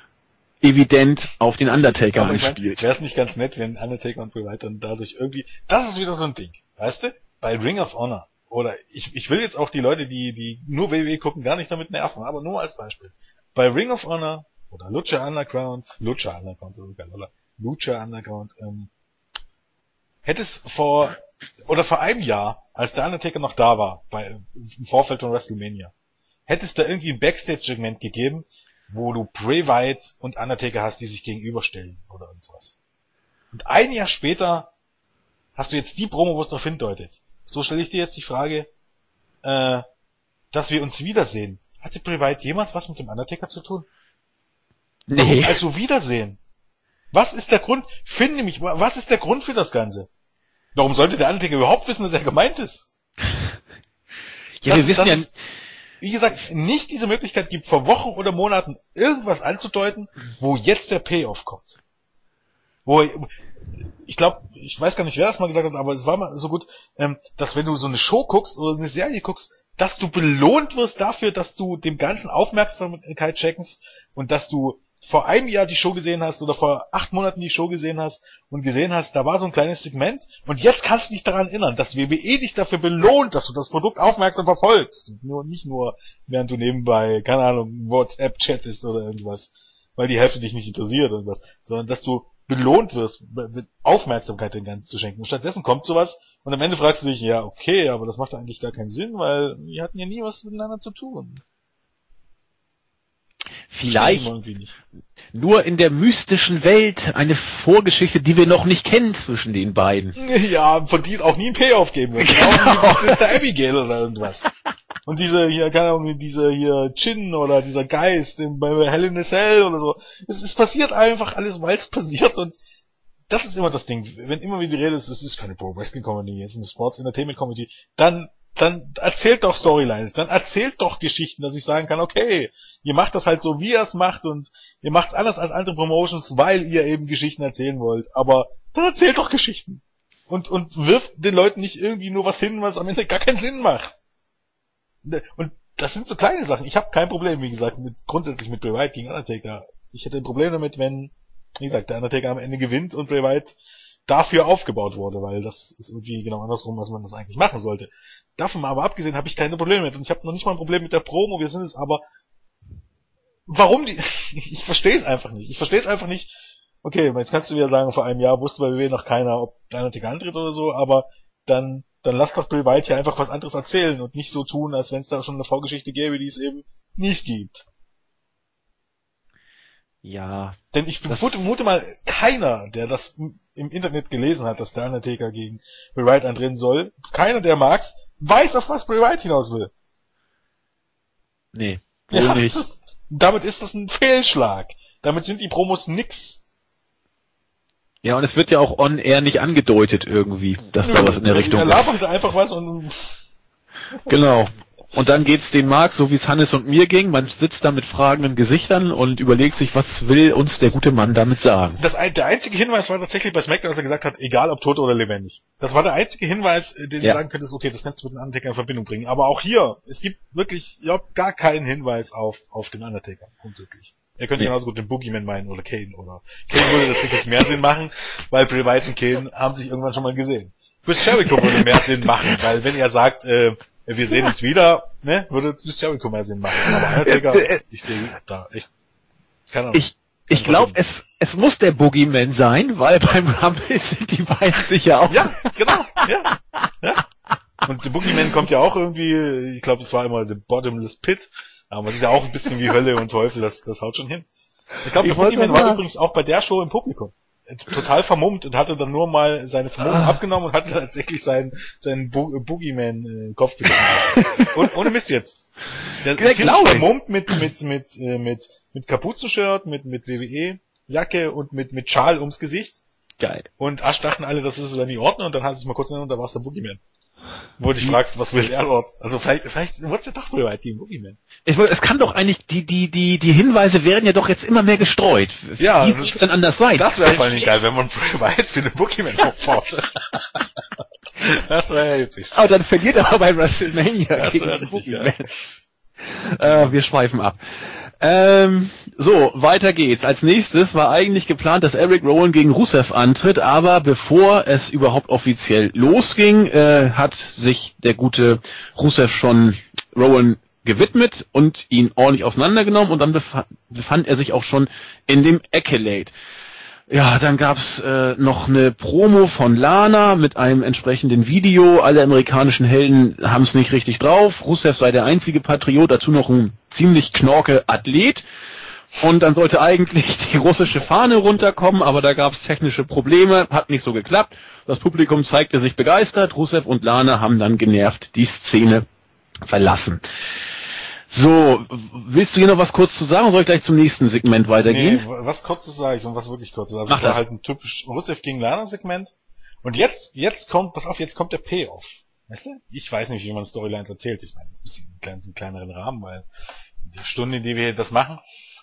evident auf den Undertaker Aber anspielt. Wäre es nicht ganz nett, wenn Undertaker und Bray Wyatt dann dadurch irgendwie, das ist wieder so ein Ding, weißt du? Bei Ring of Honor, oder ich, ich will jetzt auch die Leute, die, die nur WWE gucken, gar nicht damit nerven, aber nur als Beispiel. Bei Ring of Honor oder Lucha Underground, Lucha Underground sogar, oder Lucha Underground, ähm, hätte es vor, oder vor einem Jahr, als der Undertaker noch da war, bei, im Vorfeld von WrestleMania, hätte es da irgendwie ein Backstage-Segment gegeben, wo du Bray Wyatt und Undertaker hast, die sich gegenüberstellen, oder irgendwas. Und ein Jahr später hast du jetzt die Promo, wo es darauf hindeutet. So stelle ich dir jetzt die Frage, äh, dass wir uns wiedersehen. Hatte Bray Wyatt jemals was mit dem Undertaker zu tun? Nee. Also Wiedersehen. Was ist der Grund? Finde mich, was ist der Grund für das Ganze? Warum sollte der Undertaker überhaupt wissen, dass er gemeint ist? ja, das, wir wissen ja, ist, wie gesagt, nicht diese Möglichkeit gibt, vor Wochen oder Monaten irgendwas anzudeuten, wo jetzt der Payoff kommt. Wo, ich glaube, ich weiß gar nicht, wer das mal gesagt hat, aber es war mal so gut, ähm, dass wenn du so eine Show guckst oder eine Serie guckst, dass du belohnt wirst dafür, dass du dem ganzen Aufmerksamkeit checkst und dass du vor einem Jahr die Show gesehen hast oder vor acht Monaten die Show gesehen hast und gesehen hast, da war so ein kleines Segment und jetzt kannst du dich daran erinnern, dass WWE dich dafür belohnt, dass du das Produkt aufmerksam verfolgst. Nur, nicht nur, während du nebenbei, keine Ahnung, WhatsApp chattest oder irgendwas, weil die Hälfte dich nicht interessiert oder irgendwas, sondern dass du belohnt wirst, mit Aufmerksamkeit den Ganzen zu schenken. Und stattdessen kommt sowas und am Ende fragst du dich, ja, okay, aber das macht eigentlich gar keinen Sinn, weil wir hatten ja nie was miteinander zu tun. Vielleicht nur in der mystischen Welt eine Vorgeschichte, die wir noch nicht kennen zwischen den beiden. Ja, von die es auch nie ein Payoff geben wird. Genau. Das ist der Abigail oder irgendwas. Und diese hier, keine Ahnung, diese hier Chin oder dieser Geist in, bei Hell in a Cell oder so. Es, es passiert einfach alles, weil es passiert und das ist immer das Ding. Wenn immer wieder die Rede ist, es ist keine Pro Wrestling Comedy, es ist eine Sports Entertainment Comedy, dann dann erzählt doch Storylines, dann erzählt doch Geschichten, dass ich sagen kann, okay, ihr macht das halt so, wie ihr es macht und ihr macht es anders als andere Promotions, weil ihr eben Geschichten erzählen wollt. Aber dann erzählt doch Geschichten. Und, und wirft den Leuten nicht irgendwie nur was hin, was am Ende gar keinen Sinn macht. Und das sind so kleine Sachen. Ich habe kein Problem, wie gesagt, mit, grundsätzlich mit Bray Wyatt gegen Undertaker. Ich hätte ein Problem damit, wenn, wie gesagt, der Undertaker am Ende gewinnt und Bray Wyatt dafür aufgebaut wurde, weil das ist irgendwie genau andersrum, was man das eigentlich machen sollte. Davon mal aber abgesehen habe ich keine Probleme mit und ich habe noch nicht mal ein Problem mit der Promo, wir sind es aber warum die ich verstehe es einfach nicht. Ich verstehe es einfach nicht. Okay, jetzt kannst du wieder sagen, vor einem Jahr wusste bei WWE noch keiner, ob deiner Tick antritt oder so, aber dann dann lass doch Bill White hier einfach was anderes erzählen und nicht so tun, als wenn es da schon eine Vorgeschichte gäbe, die es eben nicht gibt. Ja. Denn ich vermute mal, keiner, der das im Internet gelesen hat, dass der Undertaker gegen Bray Wyatt antreten soll, keiner, der mag's, weiß, auf was Bray Wyatt hinaus will. Nee, ja, nicht. Das, damit ist das ein Fehlschlag. Damit sind die Promos nix. Ja, und es wird ja auch on air nicht angedeutet irgendwie, dass da was in der Richtung er labert ist. einfach was und Genau. Und dann geht's den Mark, so wie es Hannes und mir ging. Man sitzt da mit fragenden Gesichtern und überlegt sich, was will uns der gute Mann damit sagen. Das, der einzige Hinweis war tatsächlich bei SmackDown, dass er gesagt hat, egal ob tot oder lebendig. Das war der einzige Hinweis, den ja. du sagen könntest, okay, das kannst du mit dem Undertaker in Verbindung bringen. Aber auch hier, es gibt wirklich ja, gar keinen Hinweis auf, auf den Undertaker grundsätzlich. Er könnte ja. genauso gut den Boogeyman meinen oder Kane oder Kane würde tatsächlich mehr Sinn machen, weil Bray Wyatt und Kane haben sich irgendwann schon mal gesehen. Chris Jericho würde mehr Sinn machen, weil wenn er sagt, äh, wir sehen uns wieder, ne, würde Chris Jericho mehr Sinn machen. Aber Undertaker, äh, äh, ich sehe da echt keine Ahnung. Ich, ich glaube, es, es muss der Boogeyman sein, weil beim Rumble sind die beiden sicher auch. Ja, genau, ja. ja. Und der Boogeyman kommt ja auch irgendwie, ich glaube, es war immer The Bottomless Pit, aber es ist ja auch ein bisschen wie Hölle und Teufel, das, das haut schon hin. Ich glaube, der Boogeyman war übrigens auch bei der Show im Publikum total vermummt und hatte dann nur mal seine Vermummung ah. abgenommen und hatte tatsächlich seinen, seinen Bo Boogeyman-Kopf äh, und, Ohne Mist jetzt. Der ist vermummt mit, mit, mit, äh, mit, mit Kapuzenshirt, mit, mit WWE-Jacke und mit, mit Schal ums Gesicht. Geil. Und Asch dachten alle, das ist dann die Ordnung und dann hat es mal kurz und da war es der Boogeyman. Wo du dich fragst, was will der dort? Also vielleicht, vielleicht wird es ja doch wohl weit gegen Boogeyman. Ich, es kann doch eigentlich, die, die, die, die Hinweise werden ja doch jetzt immer mehr gestreut. Ja. Wie soll es denn anders sein? Das wäre vor allem geil, wenn man weit für den Boogeyman aufbaut. das wäre ja witzig. Aber dann verliert er aber bei WrestleMania das gegen den Boogeyman. Äh, wir schweifen ab. Ähm, so, weiter geht's. Als nächstes war eigentlich geplant, dass Eric Rowan gegen Rusev antritt, aber bevor es überhaupt offiziell losging, äh, hat sich der gute Rusev schon Rowan gewidmet und ihn ordentlich auseinandergenommen und dann befand, befand er sich auch schon in dem Accolade. Ja, dann gab's äh, noch eine Promo von Lana mit einem entsprechenden Video. Alle amerikanischen Helden haben es nicht richtig drauf. Rusev sei der einzige Patriot, dazu noch ein ziemlich knorke Athlet. Und dann sollte eigentlich die russische Fahne runterkommen, aber da gab's technische Probleme, hat nicht so geklappt. Das Publikum zeigte sich begeistert. Rusev und Lana haben dann genervt die Szene verlassen. So, willst du hier noch was kurz zu sagen oder soll ich gleich zum nächsten Segment weitergehen? Nee, was kurzes sage ich und was wirklich kurzes. Also Mach es war das. halt ein typisch Rusev gegen Lana Segment. Und jetzt, jetzt kommt, pass auf, jetzt kommt der Payoff. Weißt du? Ich weiß nicht, wie man Storylines erzählt. Ich meine, das ist ein bisschen klein, einen kleineren Rahmen, weil die Stunde, in die wir das machen.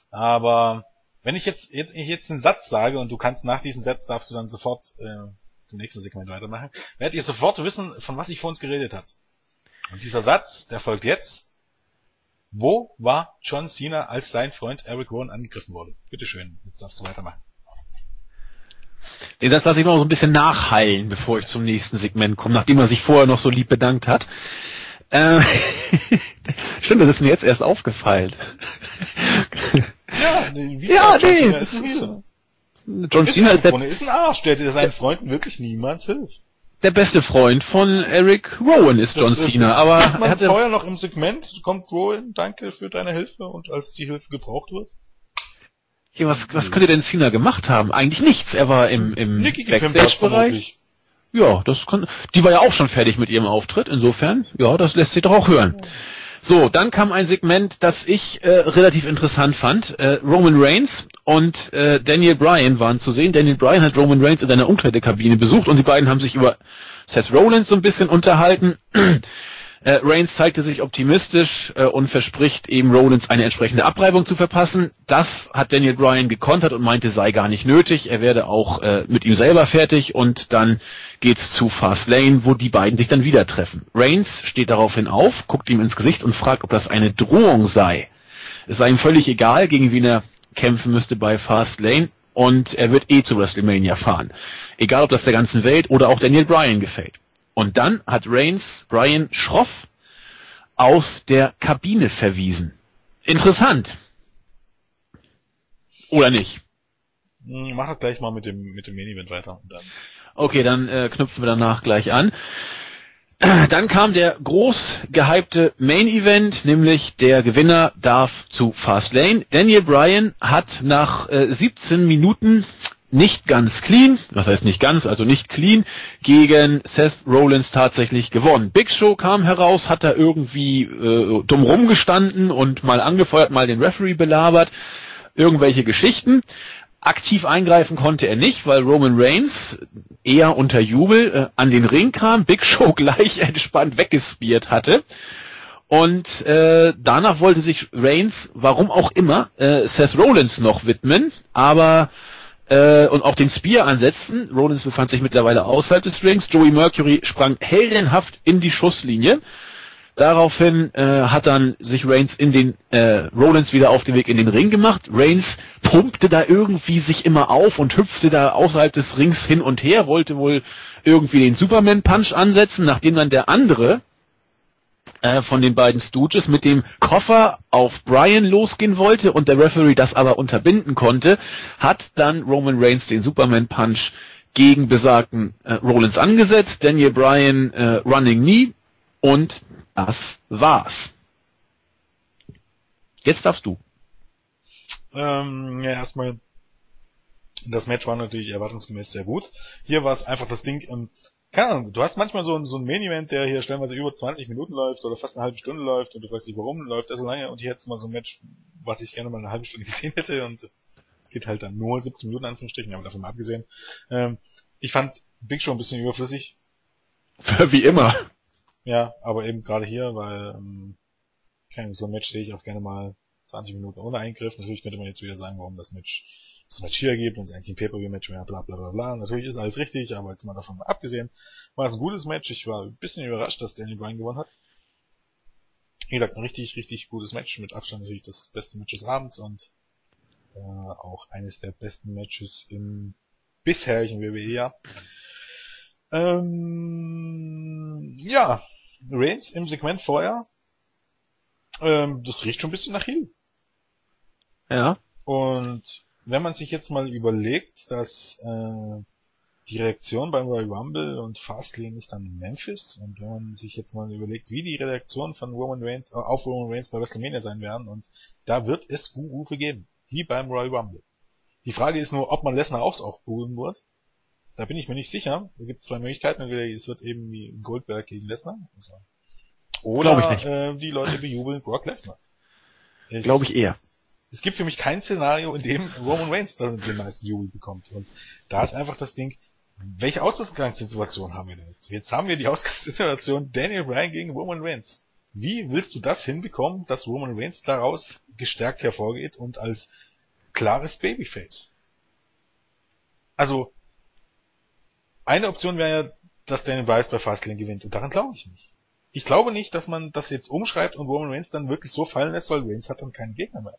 Aber wenn ich jetzt, ich jetzt einen Satz sage und du kannst nach diesem Satz darfst du dann sofort äh, zum nächsten Segment weitermachen, werdet ihr sofort wissen, von was ich vor uns geredet hat. Und dieser Satz, der folgt jetzt. Wo war John Cena, als sein Freund Eric Rowan angegriffen wurde? Bitteschön, jetzt darfst du weitermachen. Das lasse ich noch so ein bisschen nachheilen, bevor ich zum nächsten Segment komme, nachdem er sich vorher noch so lieb bedankt hat. Äh, stimmt, das ist mir jetzt erst aufgefallen. Ja, nee, ja, nee, das ist so. John Cena ist, der, ist ein Arsch, der seinen Freunden wirklich niemals hilft der beste Freund von Eric Rowan ist John das, Cena, aber er hatte vorher noch im Segment kommt Rowan, danke für deine Hilfe und als die Hilfe gebraucht wird. Ja, was, was könnte denn Cena gemacht haben? Eigentlich nichts. Er war im, im Backstage-Bereich. Ja, das kann, die war ja auch schon fertig mit ihrem Auftritt. Insofern, ja, das lässt sich doch auch hören. So, dann kam ein Segment, das ich äh, relativ interessant fand. Äh, Roman Reigns und äh, Daniel Bryan waren zu sehen. Daniel Bryan hat Roman Reigns in einer Umkleidekabine besucht und die beiden haben sich über Seth Rollins so ein bisschen unterhalten. Äh, Reigns zeigte sich optimistisch äh, und verspricht eben Rollins eine entsprechende Abreibung zu verpassen. Das hat Daniel Bryan gekontert und meinte, sei gar nicht nötig. Er werde auch äh, mit ihm selber fertig und dann geht's zu Fast Lane, wo die beiden sich dann wieder treffen. Reigns steht daraufhin auf, guckt ihm ins Gesicht und fragt, ob das eine Drohung sei. Es sei ihm völlig egal, gegen wen er kämpfen müsste bei Fast Lane und er wird eh zu WrestleMania fahren. Egal, ob das der ganzen Welt oder auch Daniel Bryan gefällt. Und dann hat Reigns Brian schroff aus der Kabine verwiesen. Interessant. Oder nicht? Hm, mach gleich mal mit dem, mit dem Main-Event weiter. Dann okay, dann äh, knüpfen wir danach gleich an. Dann kam der groß gehypte Main Event, nämlich der Gewinner darf zu Fastlane. Daniel Bryan hat nach äh, 17 Minuten nicht ganz clean, was heißt nicht ganz, also nicht clean, gegen Seth Rollins tatsächlich gewonnen. Big Show kam heraus, hat da irgendwie äh, dumm rumgestanden und mal angefeuert, mal den Referee belabert, irgendwelche Geschichten. Aktiv eingreifen konnte er nicht, weil Roman Reigns eher unter Jubel äh, an den Ring kam, Big Show gleich entspannt weggespiert hatte Und äh, danach wollte sich Reigns, warum auch immer, äh, Seth Rollins noch widmen, aber äh, und auch den Spear ansetzen. Rollins befand sich mittlerweile außerhalb des Rings. Joey Mercury sprang heldenhaft in die Schusslinie. Daraufhin äh, hat dann sich Reigns in den äh, Rollins wieder auf den Weg in den Ring gemacht. Reigns pumpte da irgendwie sich immer auf und hüpfte da außerhalb des Rings hin und her, wollte wohl irgendwie den Superman Punch ansetzen, nachdem dann der andere äh, von den beiden Stooges mit dem Koffer auf Brian losgehen wollte und der Referee das aber unterbinden konnte, hat dann Roman Reigns den Superman Punch gegen besagten äh, Rollins angesetzt, Daniel Bryan äh, Running Knee und das war's. Jetzt darfst du. Ähm, ja, erstmal, das Match war natürlich erwartungsgemäß sehr gut. Hier war es einfach das Ding, ähm, keine Ahnung, du hast manchmal so, ein, so ein Main-Event, der hier stellenweise über 20 Minuten läuft oder fast eine halbe Stunde läuft und du weißt nicht warum läuft er so lange und hier jetzt mal so ein Match, was ich gerne mal eine halbe Stunde gesehen hätte und es geht halt dann nur 17 Minuten Anführungsstrichen, aber davon mal abgesehen. Ähm, ich fand Big Show ein bisschen überflüssig. Wie immer. Ja, aber eben gerade hier, weil ähm, keine, so ein Match sehe ich auch gerne mal 20 Minuten ohne Eingriff. Natürlich könnte man jetzt wieder sagen, warum das Match das Match hier gibt und es eigentlich ein Pay-Per-View-Match wäre, bla bla bla bla. Natürlich ist alles richtig, aber jetzt mal davon mal abgesehen, war es ein gutes Match. Ich war ein bisschen überrascht, dass Daniel Bryan gewonnen hat. Wie gesagt, ein richtig, richtig gutes Match. Mit Abstand natürlich das beste Match des Abends und äh, auch eines der besten Matches im bisherigen WWE-Jahr. Ähm, ja, Reigns im Segment vorher. Ähm, das riecht schon ein bisschen nach Heel. Ja. Und wenn man sich jetzt mal überlegt, dass äh, die Reaktion beim Royal Rumble und Fastlane ist dann Memphis und wenn man sich jetzt mal überlegt, wie die Reaktion von Roman Reigns äh, auf Roman Reigns bei WrestleMania sein werden und da wird es Buhrufe geben, wie beim Royal Rumble. Die Frage ist nur, ob man Lesnar auch, auch buhen wird. Da bin ich mir nicht sicher. Da gibt es zwei Möglichkeiten. Entweder es wird eben wie Goldberg gegen Lesnar. Also, oder äh, die Leute bejubeln Brock Lesnar. Glaube ich eher. Es gibt für mich kein Szenario, in dem Roman Reigns dann den meisten Jubel bekommt. Und da ist einfach das Ding, welche Ausgangssituation haben wir denn jetzt? Jetzt haben wir die Ausgangssituation Daniel Bryan gegen Roman Reigns. Wie willst du das hinbekommen, dass Roman Reigns daraus gestärkt hervorgeht und als klares Babyface? Also, eine Option wäre ja, dass Daniel Bryan bei Fastlane gewinnt und daran glaube ich nicht. Ich glaube nicht, dass man das jetzt umschreibt und Roman Reigns dann wirklich so fallen lässt, weil Reigns hat dann keinen Gegner mehr.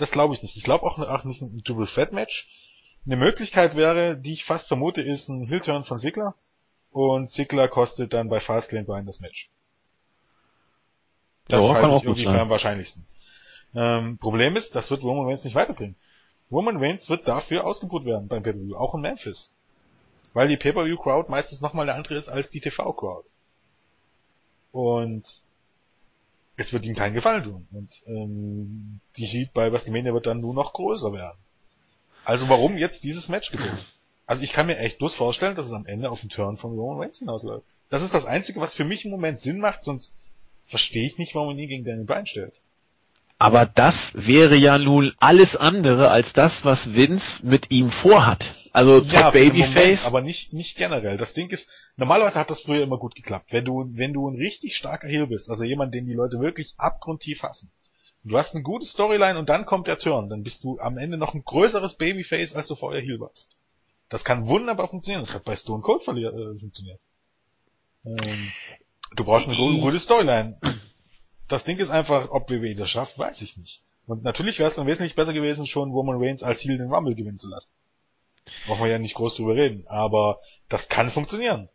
Das glaube ich nicht. Ich glaube auch, auch nicht ein Double Threat Match. Eine Möglichkeit wäre, die ich fast vermute, ist ein Heel-Turn von Sigler. Und Sigler kostet dann bei Fastlane Brian das Match. Das ja, halte ich irgendwie für am wahrscheinlichsten. Ähm, Problem ist, das wird Roman Reigns nicht weiterbringen. Roman Reigns wird dafür ausgebucht werden beim Pay-Per-View, auch in Memphis. Weil die Pay-Per-View-Crowd meistens nochmal eine andere ist als die TV-Crowd. Und es wird ihm keinen Gefallen tun. Und ähm, die Heat bei WrestleMania wird dann nur noch größer werden. Also warum jetzt dieses Match gebucht? Also ich kann mir echt bloß vorstellen, dass es am Ende auf den Turn von Roman Reigns hinausläuft. Das ist das Einzige, was für mich im Moment Sinn macht, sonst verstehe ich nicht, warum man ihn gegen Daniel Bryan stellt. Aber das wäre ja nun alles andere als das, was Vince mit ihm vorhat. Also ja, Babyface. aber nicht, nicht generell. Das Ding ist, normalerweise hat das früher immer gut geklappt. Wenn du, wenn du ein richtig starker Heel bist, also jemand, den die Leute wirklich abgrundtief hassen, du hast eine gute Storyline und dann kommt der Turn, dann bist du am Ende noch ein größeres Babyface, als du vorher Heel warst. Das kann wunderbar funktionieren. Das hat bei Stone Cold äh, funktioniert. Ähm, du brauchst eine gute Storyline. Das Ding ist einfach, ob WWE das schafft, weiß ich nicht. Und natürlich wäre es dann wesentlich besser gewesen, schon Roman Reigns als Heel den Rumble gewinnen zu lassen. Brauchen wir ja nicht groß drüber reden. Aber das kann funktionieren.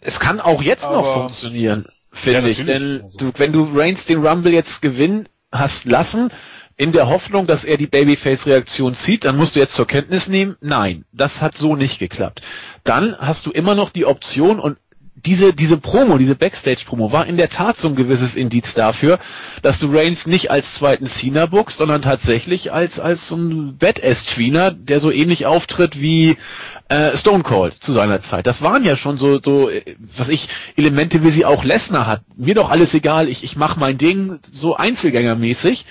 Es kann auch jetzt aber noch funktionieren, finde ja, ich. Denn also. du, wenn du Reigns den Rumble jetzt gewinnen hast lassen, in der Hoffnung, dass er die Babyface-Reaktion zieht, dann musst du jetzt zur Kenntnis nehmen, nein, das hat so nicht geklappt. Dann hast du immer noch die Option und diese, diese Promo, diese Backstage-Promo war in der Tat so ein gewisses Indiz dafür, dass du Reigns nicht als zweiten Cena bookst, sondern tatsächlich als, als so ein Badass-Tweener, der so ähnlich auftritt wie äh, Stone Cold zu seiner Zeit. Das waren ja schon so, so, was ich, Elemente, wie sie auch Lesnar hat. Mir doch alles egal, ich, ich mach mein Ding so einzelgängermäßig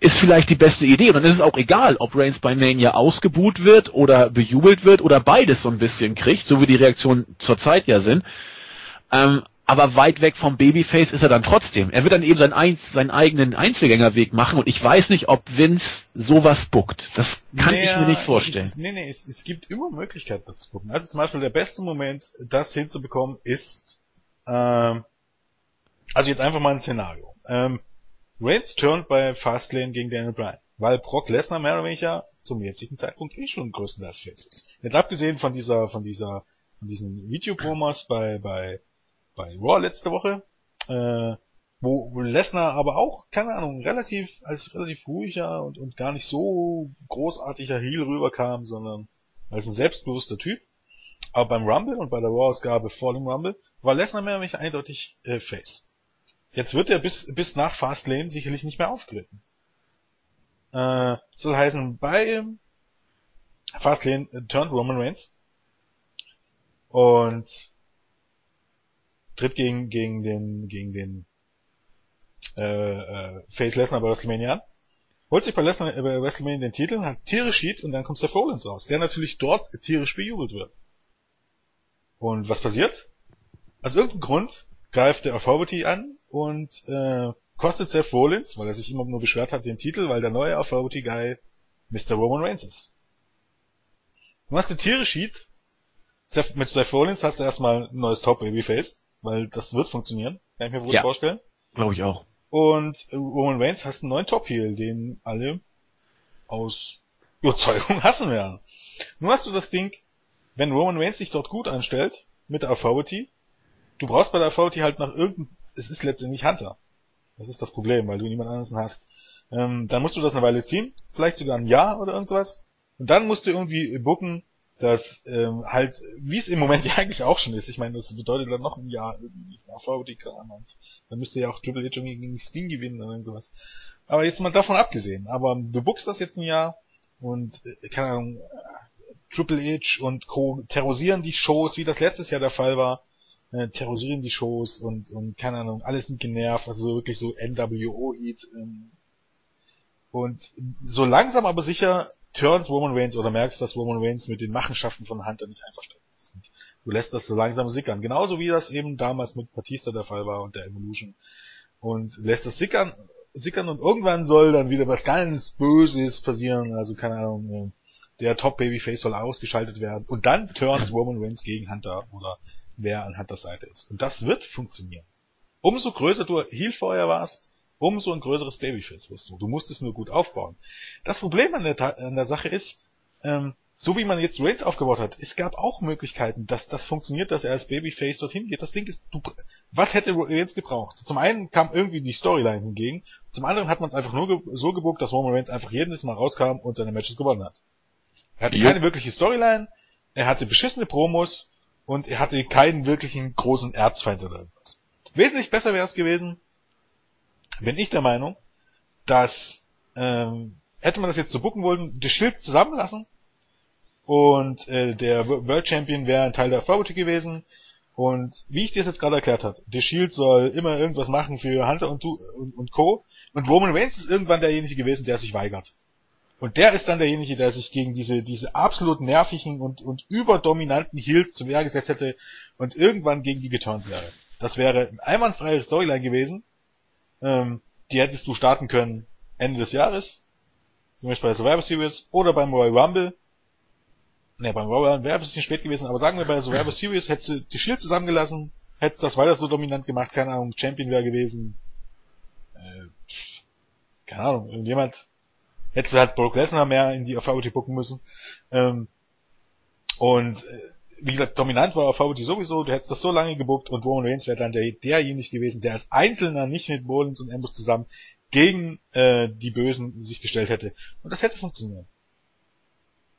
ist vielleicht die beste Idee. Und dann ist es auch egal, ob Reigns bei Mania ausgebuht wird oder bejubelt wird oder beides so ein bisschen kriegt, so wie die Reaktionen zurzeit ja sind. Ähm, aber weit weg vom Babyface ist er dann trotzdem. Er wird dann eben seinen, Einz seinen eigenen Einzelgängerweg machen und ich weiß nicht, ob Vince sowas buckt. Das kann naja, ich mir nicht vorstellen. Ich, nee, nee, es, es, gibt immer Möglichkeiten, das zu bucken. Also zum Beispiel der beste Moment, das hinzubekommen, ist, ähm, also jetzt einfach mal ein Szenario. Ähm, Reigns turnt bei Fastlane gegen Daniel Bryan, weil Brock Lesnar mehr oder weniger zum jetzigen Zeitpunkt eh schon größtenteils Face ist. Jetzt abgesehen von dieser, von dieser, von diesen Videopromos bei, bei bei Raw letzte Woche, äh, wo Lesnar aber auch, keine Ahnung, relativ als relativ ruhiger und, und gar nicht so großartiger Heel rüberkam, sondern als ein selbstbewusster Typ. Aber beim Rumble und bei der Raw-Ausgabe vor dem Rumble war Lesnar mehr oder weniger eindeutig äh, Face. Jetzt wird er bis, bis nach Fastlane sicherlich nicht mehr auftreten. Äh, soll heißen, bei Fastlane turned Roman Reigns. Und tritt gegen, gegen den, gegen den äh, äh, Face Lesnar bei WrestleMania an, holt sich bei Lesnar äh, bei WrestleMania den Titel, hat tierisch Heat und dann kommt Seth Rollins raus, der natürlich dort tierisch bejubelt wird. Und was passiert? Aus irgendeinem Grund greift der Authority an und äh, kostet Seth Rollins, weil er sich immer nur beschwert hat, den Titel, weil der neue Authority Guy Mr. Roman Reigns ist. Du hast den tierisch Heat. Seth, mit Seth Rollins hast du erstmal ein neues Top Babyface weil das wird funktionieren, kann ich mir wohl ja, vorstellen. Glaube ich auch. Und Roman Reigns hast einen neuen Top-Heel, den alle aus Überzeugung hassen werden. Nur hast du das Ding, wenn Roman Reigns sich dort gut anstellt, mit der Authority, du brauchst bei der Authority halt nach irgendeinem, es ist letztendlich Hunter. Das ist das Problem, weil du niemand anderes hast. Ähm, dann musst du das eine Weile ziehen, vielleicht sogar ein Jahr oder irgendwas. Und dann musst du irgendwie booken, dass ähm, halt, wie es im Moment ja eigentlich auch schon ist, ich meine, das bedeutet dann noch ein Jahr irgendwie AV-Kram und dann müsste ja auch Triple H irgendwie gegen Sting gewinnen oder irgendwas. Aber jetzt mal davon abgesehen, aber du buchst das jetzt ein Jahr und, äh, keine Ahnung, Triple H und Co. terrorisieren die Shows, wie das letztes Jahr der Fall war, äh, terrorisieren die Shows und, und keine Ahnung, alles sind genervt, also wirklich so NWO-Heat. Ähm, und so langsam aber sicher turnt Roman Reigns oder merkst, dass Roman Reigns mit den Machenschaften von Hunter nicht einverstanden ist. Und du lässt das so langsam sickern. Genauso wie das eben damals mit Batista der Fall war und der Evolution. Und lässt das sickern, sickern und irgendwann soll dann wieder was ganz Böses passieren. Also keine Ahnung, der Top Babyface soll ausgeschaltet werden. Und dann turnt Roman Reigns gegen Hunter oder wer an Hunters Seite ist. Und das wird funktionieren. Umso größer du Heel vorher warst, umso ein größeres Babyface wirst du. Du musst es nur gut aufbauen. Das Problem an der, an der Sache ist, ähm, so wie man jetzt Reigns aufgebaut hat, es gab auch Möglichkeiten, dass das funktioniert, dass er als Babyface dorthin geht. Das Ding ist, du, was hätte Reigns gebraucht? Zum einen kam irgendwie die Storyline hingegen, zum anderen hat man es einfach nur ge so gebuckt, dass Roman Reigns einfach jedes Mal rauskam und seine Matches gewonnen hat. Er hatte ja. keine wirkliche Storyline, er hatte beschissene Promos und er hatte keinen wirklichen großen Erzfeind oder irgendwas. Wesentlich besser wäre es gewesen, bin ich der Meinung, dass ähm, hätte man das jetzt so bucken wollen, das Schild zusammenlassen und äh, der World Champion wäre ein Teil der Authority gewesen und wie ich dir das jetzt gerade erklärt habe, The Shield soll immer irgendwas machen für Hunter und, und, und Co. Und Roman Reigns ist irgendwann derjenige gewesen, der sich weigert. Und der ist dann derjenige, der sich gegen diese, diese absolut nervigen und, und überdominanten Heels zum Wehr gesetzt hätte und irgendwann gegen die geturnt wäre. Das wäre ein einwandfreie Storyline gewesen, ähm, die hättest du starten können Ende des Jahres. Zum Beispiel bei der Survivor Series oder beim Royal Rumble. Ne, beim Royal Rumble wäre ein bisschen spät gewesen, aber sagen wir bei der Survivor Series hättest du die Shield zusammengelassen, hättest das weiter so dominant gemacht, keine Ahnung, Champion wäre gewesen. Äh, keine Ahnung, irgendjemand hättest du halt Brock Lesnar mehr in die Authority bucken müssen. Ähm, und äh, wie gesagt, dominant war VBT sowieso, du hättest das so lange gebuckt und Roman Reigns wäre dann der, derjenige gewesen, der als Einzelner nicht mit Rollins und Ambrose zusammen gegen äh, die Bösen sich gestellt hätte. Und das hätte funktioniert.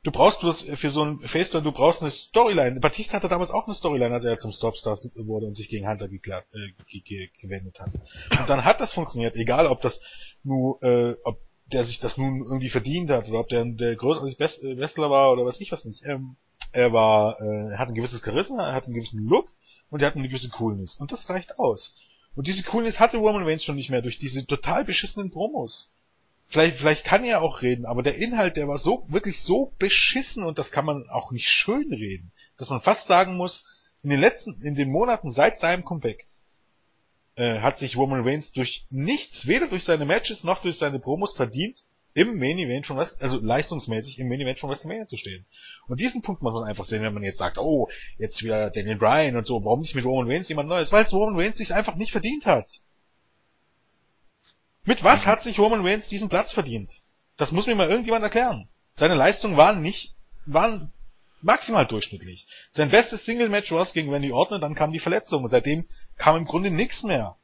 Du brauchst bloß für so ein Face-Turn, du brauchst eine Storyline. Batista hatte damals auch eine Storyline, als er zum Stopstars wurde und sich gegen Hunter geklärt, äh, gewendet hat. Und dann hat das funktioniert, egal ob das nur, äh, ob der sich das nun irgendwie verdient hat oder ob der der größere Wrestler war oder was ich was nicht. Ähm, er war, äh, er hat ein gewisses Charisma, er hat einen gewissen Look und er hat eine gewisse Coolness. Und das reicht aus. Und diese Coolness hatte Roman Reigns schon nicht mehr durch diese total beschissenen Promos. Vielleicht, vielleicht kann er auch reden, aber der Inhalt, der war so, wirklich so beschissen und das kann man auch nicht schön reden, dass man fast sagen muss, in den letzten, in den Monaten seit seinem Comeback äh, hat sich Roman Reigns durch nichts, weder durch seine Matches noch durch seine Promos verdient, im Main Event von was, also leistungsmäßig im Main Event von WrestleMania zu stehen. Und diesen Punkt muss man einfach sehen, wenn man jetzt sagt, oh, jetzt wieder Daniel Bryan und so, warum nicht mit Roman Reigns jemand Neues? Weil es Roman Reigns sich einfach nicht verdient hat. Mit was hat sich Roman Reigns diesen Platz verdient? Das muss mir mal irgendjemand erklären. Seine Leistungen waren nicht, waren maximal durchschnittlich. Sein bestes Single-Match war es gegen Randy Orton, dann kam die Verletzung und seitdem kam im Grunde nichts mehr.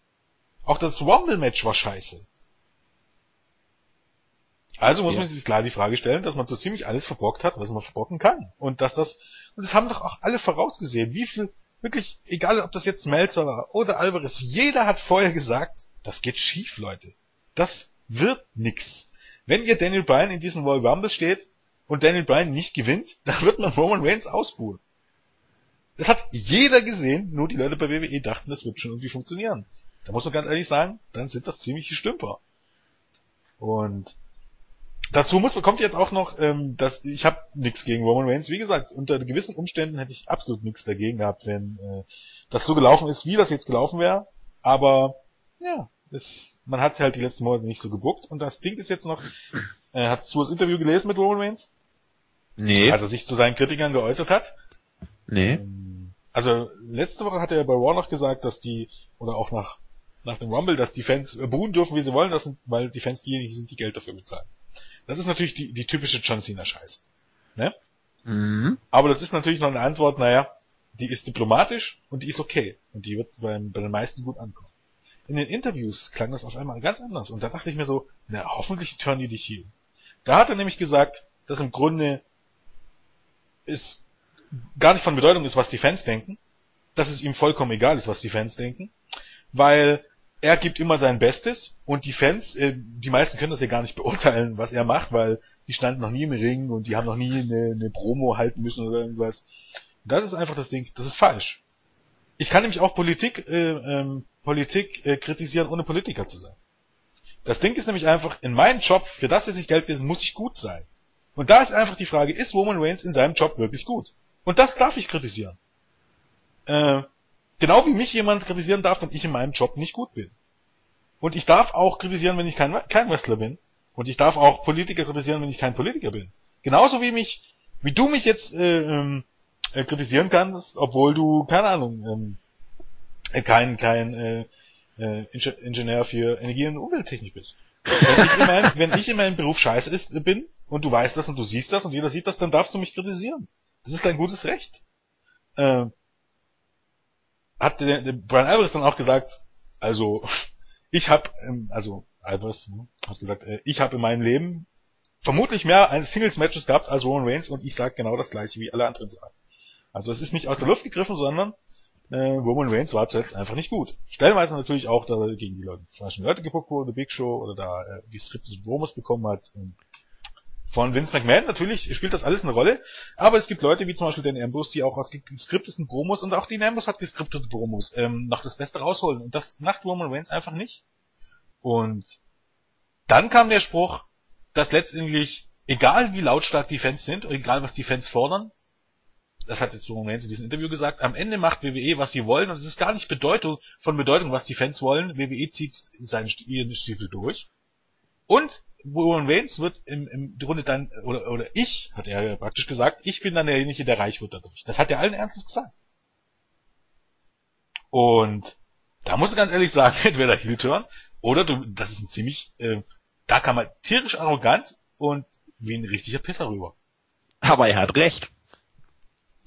Auch das Rumble-Match war scheiße. Also muss ja. man sich klar die Frage stellen, dass man so ziemlich alles verbockt hat, was man verbocken kann. Und dass das, und das haben doch auch alle vorausgesehen. Wie viel, wirklich, egal ob das jetzt Melzer war oder Alvarez, jeder hat vorher gesagt, das geht schief, Leute. Das wird nix. Wenn ihr Daniel Bryan in diesem Royal Rumble steht und Daniel Bryan nicht gewinnt, dann wird man Roman Reigns ausbuhen. Das hat jeder gesehen, nur die Leute bei WWE dachten, das wird schon irgendwie funktionieren. Da muss man ganz ehrlich sagen, dann sind das ziemliche Stümper. Und dazu muss kommt jetzt auch noch, ähm, dass ich habe nichts gegen Roman Reigns. Wie gesagt, unter gewissen Umständen hätte ich absolut nichts dagegen gehabt, wenn äh, das so gelaufen ist, wie das jetzt gelaufen wäre. Aber ja, es, man hat halt die letzten Monate nicht so gebuckt. Und das Ding ist jetzt noch, äh, hast du das Interview gelesen mit Roman Reigns? Nee. Als er sich zu seinen Kritikern geäußert hat? Nee. Ähm, also letzte Woche hat er bei Raw noch gesagt, dass die, oder auch nach, nach dem Rumble, dass die Fans buhen dürfen, wie sie wollen, das sind, weil die Fans diejenigen sind, die Geld dafür bezahlen. Das ist natürlich die, die typische John Cena Scheiße. Ne? Mhm. Aber das ist natürlich noch eine Antwort, naja, die ist diplomatisch und die ist okay. Und die wird beim, bei den meisten gut ankommen. In den Interviews klang das auf einmal ganz anders. Und da dachte ich mir so, na, hoffentlich turn die dich hier. Da hat er nämlich gesagt, dass im Grunde es gar nicht von Bedeutung ist, was die Fans denken, dass es ihm vollkommen egal ist, was die Fans denken, weil er gibt immer sein Bestes und die Fans, äh, die meisten können das ja gar nicht beurteilen, was er macht, weil die standen noch nie im Ring und die haben noch nie eine, eine Promo halten müssen oder irgendwas. Das ist einfach das Ding, das ist falsch. Ich kann nämlich auch Politik, äh, ähm, Politik äh, kritisieren, ohne Politiker zu sein. Das Ding ist nämlich einfach, in meinem Job, für das jetzt ich Geld lesen, muss ich gut sein. Und da ist einfach die Frage, ist Roman Reigns in seinem Job wirklich gut? Und das darf ich kritisieren. Äh, genau wie mich jemand kritisieren darf, wenn ich in meinem Job nicht gut bin. Und ich darf auch kritisieren, wenn ich kein, kein Wrestler bin. Und ich darf auch Politiker kritisieren, wenn ich kein Politiker bin. Genauso wie mich, wie du mich jetzt äh, ähm, äh, kritisieren kannst, obwohl du, keine Ahnung, ähm, äh, kein, kein äh, äh, Ingenieur für Energie- und Umwelttechnik bist. Wenn ich, in mein, wenn ich in meinem Beruf scheiße ist, bin und du weißt das und du siehst das und jeder sieht das, dann darfst du mich kritisieren. Das ist dein gutes Recht. Äh, hat der, der Brian Alvarez dann auch gesagt, also ich habe, ähm, also Alvarez ne, hat gesagt, äh, ich habe in meinem Leben vermutlich mehr Singles-Matches gehabt als Roman Reigns und ich sage genau das gleiche wie alle anderen sagen. Also es ist nicht aus der Luft gegriffen, sondern äh, Roman Reigns war zuletzt einfach nicht gut. Stellenweise natürlich auch, da gegen die Leute, falschen Leute geguckt wurde, Big Show oder da äh, die Skripte Promos bekommen hat. Und von Vince McMahon natürlich spielt das alles eine Rolle, aber es gibt Leute wie zum Beispiel den Ambrose, die auch aus geskripteten Promos und auch die Ambrose hat geskriptete Promos ähm, noch das Beste rausholen und das macht Roman Reigns einfach nicht. Und dann kam der Spruch, dass letztendlich egal wie lautstark die Fans sind und egal was die Fans fordern, das hat jetzt Roman Reigns in diesem Interview gesagt, am Ende macht WWE, was sie wollen, und es ist gar nicht Bedeutung, von Bedeutung, was die Fans wollen. WWE zieht seinen Stiefel durch. Und Roman Reigns wird im, im die Runde dann, oder, oder ich, hat er praktisch gesagt, ich bin dann derjenige, der reich wird dadurch. Das hat er allen Ernstes gesagt. Und da musst du ganz ehrlich sagen, entweder Heel Turn, oder du, das ist ein ziemlich, äh, da kam er tierisch arrogant und wie ein richtiger Pisser rüber. Aber er hat recht.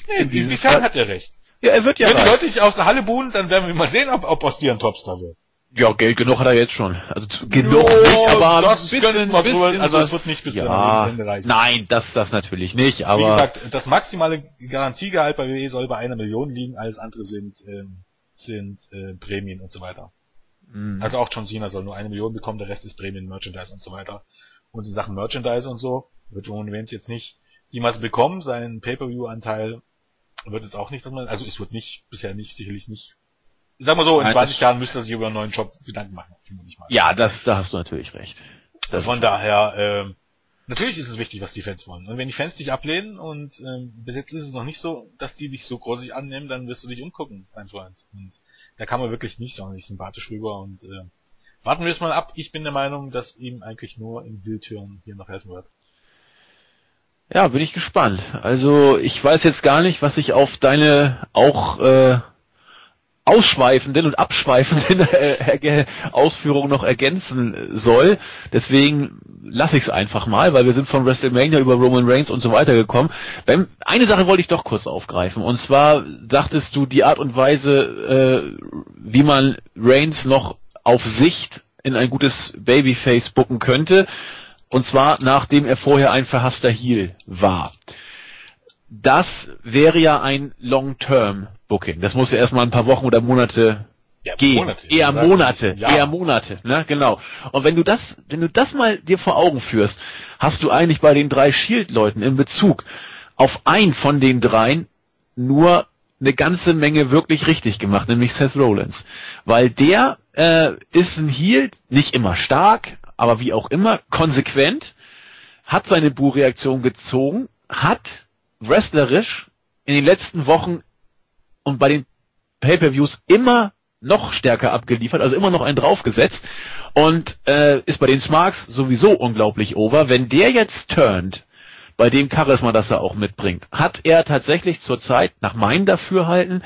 Nee, inwiefern hat er recht? Ja, er wird ja Wenn die Leute dich aus der Halle buhen, dann werden wir mal sehen, ob, ob aus dir ein Topstar wird. Ja, Geld genug hat er jetzt schon. Also genug jo, nicht, aber das ein bisschen, wir bisschen also es wird nicht bis ja, Ende reichen. Nein, das das natürlich nicht, aber wie gesagt, das maximale Garantiegehalt bei WWE soll bei einer Million liegen, alles andere sind ähm, sind äh, Prämien und so weiter. Mhm. Also auch John Cena soll nur eine Million bekommen, der Rest ist Prämien, Merchandise und so weiter. Und in Sachen Merchandise und so wird Roman Reigns jetzt nicht jemals bekommen, seinen Pay-per-view-Anteil wird es auch nicht, also es wird nicht, bisher nicht, sicherlich nicht. Ich sag mal so, in Nein, 20 Jahren müsste er sich über einen neuen Job Gedanken machen, Ja, das, da hast du natürlich recht. Das Von daher, äh, Natürlich ist es wichtig, was die Fans wollen. Und wenn die Fans dich ablehnen und ähm, bis jetzt ist es noch nicht so, dass die dich so großig annehmen, dann wirst du dich umgucken, mein Freund. Und da kann man wirklich nicht sonderlich sympathisch rüber und äh, warten wir es mal ab. Ich bin der Meinung, dass ihm eigentlich nur in Wildtüren hier noch helfen wird. Ja, bin ich gespannt. Also ich weiß jetzt gar nicht, was ich auf deine auch äh, ausschweifenden und abschweifenden äh, Ausführungen noch ergänzen soll. Deswegen lasse ich es einfach mal, weil wir sind von WrestleMania über Roman Reigns und so weiter gekommen. Eine Sache wollte ich doch kurz aufgreifen. Und zwar sagtest du die Art und Weise, äh, wie man Reigns noch auf Sicht in ein gutes Babyface bucken könnte. Und zwar nachdem er vorher ein verhasster Heel war. Das wäre ja ein Long-Term Booking. Das muss ja erstmal ein paar Wochen oder Monate ja, gehen. Monate, eher Monate, ja. eher Monate, ne, genau. Und wenn du das, wenn du das mal dir vor Augen führst, hast du eigentlich bei den drei Shield-Leuten in Bezug auf einen von den dreien nur eine ganze Menge wirklich richtig gemacht, nämlich Seth Rollins. Weil der äh, ist ein Heel, nicht immer stark, aber wie auch immer, konsequent, hat seine Buhreaktion gezogen, hat wrestlerisch in den letzten Wochen und bei den Pay-per-Views immer noch stärker abgeliefert, also immer noch einen draufgesetzt und äh, ist bei den Smarks sowieso unglaublich over. Wenn der jetzt turnt, bei dem Charisma, das er auch mitbringt, hat er tatsächlich zurzeit, nach meinem Dafürhalten,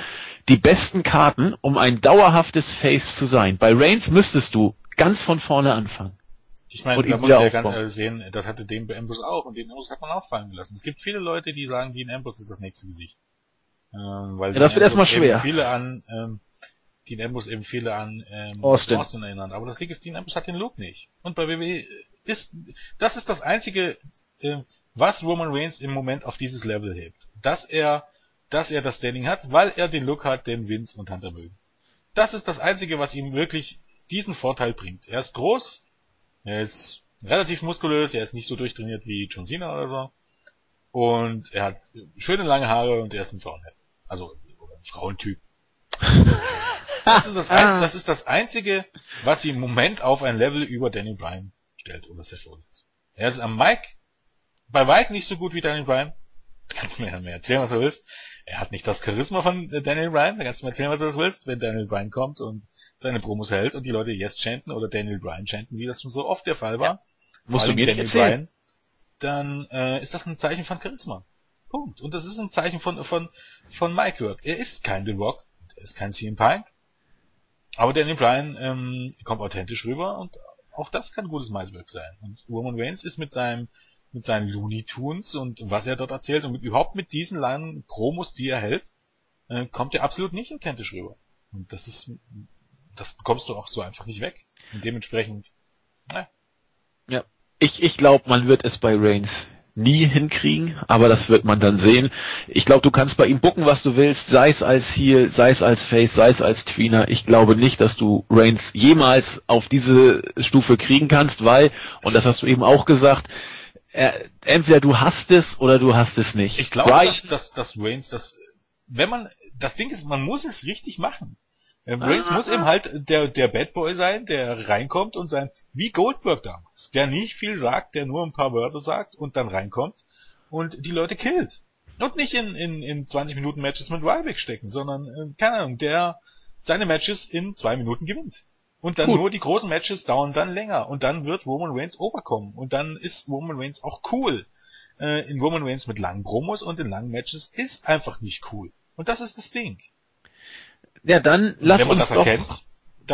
die besten Karten, um ein dauerhaftes Face zu sein. Bei Reigns müsstest du ganz von vorne anfangen. Ich meine, da muss ja ganz ehrlich sehen, das hatte den Ambrose auch und den Ambrose hat man auch fallen gelassen. Es gibt viele Leute, die sagen, Dean Ambrose ist das nächste Gesicht. Ähm, weil ja, das wird erstmal schwer. Viele an, ähm, Dean Ambrose eben viele an ähm, Austin. Austin erinnern. Aber das Ding ist, Dean Ambrose hat den Look nicht. Und bei WWE ist, das ist das einzige, äh, was Roman Reigns im Moment auf dieses Level hebt. Dass er, dass er das Standing hat, weil er den Look hat, den Vince und Hunter mögen. Das ist das einzige, was ihm wirklich diesen Vorteil bringt. Er ist groß, er ist relativ muskulös, er ist nicht so durchtrainiert wie John Cena oder so. Und er hat schöne lange Haare und er ist ein Frauenheld. Also, oder ein Frauentyp. Das ist das, ein, das ist das einzige, was ihn im Moment auf ein Level über Daniel Bryan stellt oder Seth Rollins. Er ist am Mike bei weit nicht so gut wie Daniel Bryan. Da kannst du mir ja mehr erzählen, was du willst. Er hat nicht das Charisma von Daniel Bryan. Da kannst du mir erzählen, was du willst, wenn Daniel Bryan kommt und seine Promos hält und die Leute Yes chanten oder Daniel Bryan chanten, wie das schon so oft der Fall war. Ja. Musst du mir Daniel erzählen. Bryan, dann äh, ist das ein Zeichen von Charisma. Punkt. Und das ist ein Zeichen von, von, von Mike Work. Er ist kein The Rock, er ist kein CM Punk. Aber Daniel Bryan ähm, kommt authentisch rüber und auch das kann gutes Mike-Work sein. Und Roman Reigns ist mit seinem mit seinen Looney Tunes und was er dort erzählt und mit, überhaupt mit diesen langen Promos, die er hält, äh, kommt er absolut nicht authentisch rüber. Und das ist, das bekommst du auch so einfach nicht weg. Und dementsprechend, naja. Ja. Ich, ich glaube, man wird es bei Reigns nie hinkriegen, aber das wird man dann sehen. Ich glaube, du kannst bei ihm bucken, was du willst, sei es als Heel, sei es als Face, sei es als Tweener. Ich glaube nicht, dass du Reigns jemals auf diese Stufe kriegen kannst, weil, und das hast du eben auch gesagt, er, entweder du hast es oder du hast es nicht. Ich glaube, dass, dass, dass Reigns das, wenn man, das Ding ist, man muss es richtig machen. Reigns ah, muss eben halt der, der Bad Boy sein, der reinkommt und sein, wie Goldberg damals, der nicht viel sagt, der nur ein paar Wörter sagt und dann reinkommt und die Leute killt. Und nicht in, in, in 20 Minuten Matches mit Ryback stecken, sondern, äh, keine Ahnung, der seine Matches in zwei Minuten gewinnt. Und dann Gut. nur die großen Matches dauern dann länger und dann wird Roman Reigns overkommen und dann ist Roman Reigns auch cool. Äh, in Roman Reigns mit langen Promos und in langen Matches ist einfach nicht cool. Und das ist das Ding. Ja, dann lass uns doch erkennt,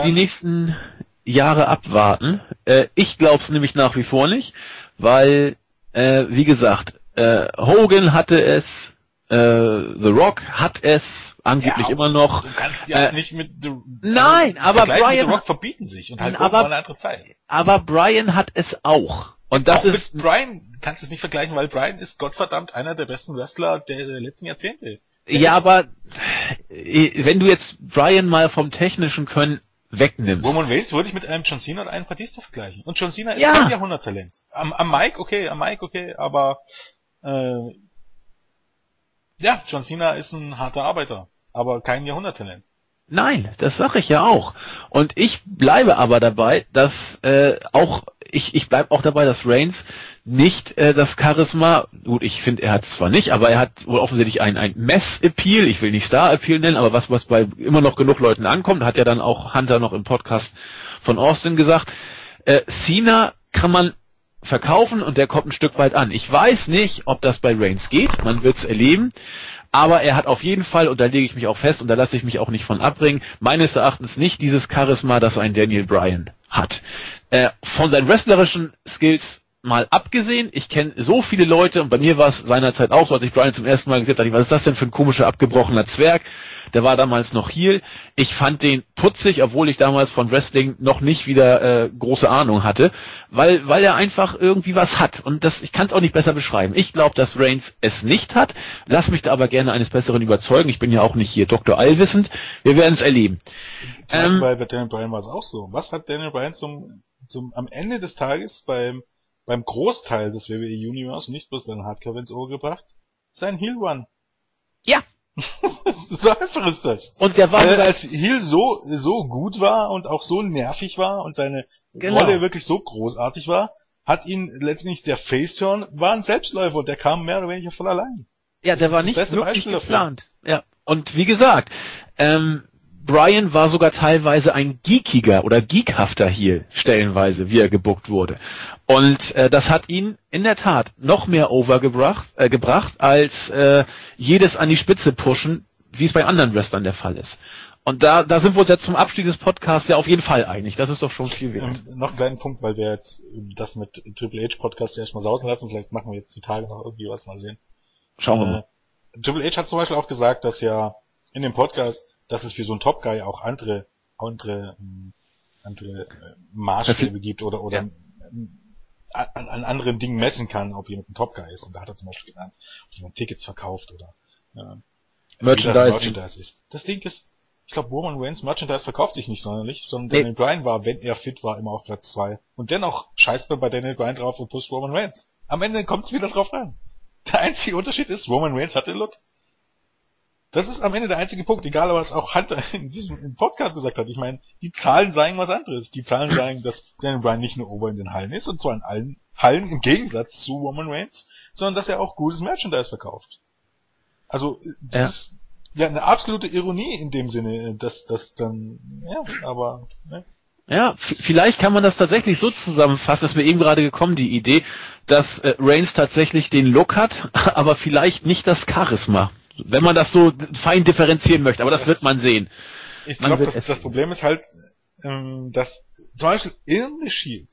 die nächsten Jahre abwarten. Äh, ich glaub's nämlich nach wie vor nicht, weil, äh, wie gesagt, äh, Hogan hatte es, äh, The Rock hat es angeblich ja, immer noch. Du kannst ja äh, nicht mit The, Nein, aber Brian The Rock verbieten sich und halt aber, eine andere Zeit. Aber Brian hat es auch. Und das auch ist mit Brian kannst du es nicht vergleichen, weil Brian ist Gottverdammt einer der besten Wrestler der letzten Jahrzehnte. Ja, aber äh, wenn du jetzt Brian mal vom technischen Können wegnimmst. Roman Reigns würde ich mit einem John Cena und einem Batista vergleichen. Und John Cena ist ja. kein Jahrhunderttalent. Am, am Mike, okay, am Mike, okay, aber äh, ja, John Cena ist ein harter Arbeiter, aber kein Jahrhunderttalent. Nein, das sage ich ja auch. Und ich bleibe aber dabei, dass äh, auch ich, ich bleibe auch dabei, dass Reigns nicht äh, das Charisma, gut, ich finde, er hat es zwar nicht, aber er hat wohl offensichtlich ein, ein Mess-Appeal, ich will nicht Star-Appeal nennen, aber was, was bei immer noch genug Leuten ankommt, hat ja dann auch Hunter noch im Podcast von Austin gesagt, äh, Cena kann man verkaufen und der kommt ein Stück weit an. Ich weiß nicht, ob das bei Reigns geht, man wird es erleben, aber er hat auf jeden Fall, und da lege ich mich auch fest, und da lasse ich mich auch nicht von abbringen, meines Erachtens nicht dieses Charisma, das ein Daniel Bryan hat. Äh, von seinen wrestlerischen Skills mal abgesehen, ich kenne so viele Leute und bei mir war es seinerzeit auch so, als ich Brian zum ersten Mal gesehen habe, was ist das denn für ein komischer abgebrochener Zwerg? Der war damals noch hier. Ich fand den putzig, obwohl ich damals von Wrestling noch nicht wieder äh, große Ahnung hatte, weil weil er einfach irgendwie was hat und das ich kann es auch nicht besser beschreiben. Ich glaube, dass Reigns es nicht hat. Lass mich da aber gerne eines Besseren überzeugen. Ich bin ja auch nicht hier Dr. Allwissend. Wir werden es erleben. Ähm, bei Daniel Bryan war es auch so. Was hat Daniel Bryan zum zum am Ende des Tages beim beim Großteil des WWE Universe, nicht bloß bei den Hardcore ins Ohr gebracht, sein Heel Run. Ja. so einfach ist das. Und der war er als Heel so, so gut war und auch so nervig war und seine genau. Rolle wirklich so großartig war, hat ihn letztendlich der Face-Turn war ein Selbstläufer und der kam mehr oder weniger von allein. Ja, der das war nicht wirklich geplant. Ja. Und wie gesagt, ähm, Brian war sogar teilweise ein geekiger oder geekhafter hier stellenweise, wie er gebuckt wurde. Und äh, das hat ihn in der Tat noch mehr overgebracht äh, gebracht als äh, jedes an die Spitze pushen, wie es bei anderen Wrestlern der Fall ist. Und da, da sind wir uns jetzt zum Abstieg des Podcasts ja auf jeden Fall einig. Das ist doch schon viel wert. Ähm, noch einen kleinen Punkt, weil wir jetzt das mit Triple H Podcast erstmal sausen lassen. Vielleicht machen wir jetzt die Tage noch irgendwie was mal sehen. Schauen wir mal. Äh, Triple H hat zum Beispiel auch gesagt, dass ja in dem Podcast dass es für so einen Top Guy auch andere andere ähm, andere äh, Maßstäbe gibt oder oder ja. an, an anderen Dingen messen kann, ob jemand ein Top Guy ist. Und da hat er zum Beispiel genannt, ob jemand Tickets verkauft oder ja, Merchandise. Merchandise ist. Das Ding ist, ich glaube, Roman Reigns Merchandise verkauft sich nicht sonderlich, sondern nee. Daniel Bryan war, wenn er fit war, immer auf Platz zwei Und dennoch scheißt man bei Daniel Bryan drauf und pusht Roman Reigns. Am Ende kommt es wieder drauf an. Der einzige Unterschied ist, Roman Reigns hat den Look. Das ist am Ende der einzige Punkt, egal was auch Hunter in diesem Podcast gesagt hat. Ich meine, die Zahlen sagen was anderes. Die Zahlen sagen, dass Daniel Bryan nicht nur ober in den Hallen ist, und zwar in allen Hallen im Gegensatz zu Roman Reigns, sondern dass er auch gutes Merchandise verkauft. Also, das ja. ist ja eine absolute Ironie in dem Sinne, dass das dann, ja, aber, ne? Ja, vielleicht kann man das tatsächlich so zusammenfassen, ist mir eben gerade gekommen, die Idee, dass äh, Reigns tatsächlich den Look hat, aber vielleicht nicht das Charisma. Wenn man das so fein differenzieren möchte, aber das, das wird man sehen. Ich glaube, das, das Problem ist halt, ähm, dass zum Beispiel in The Shield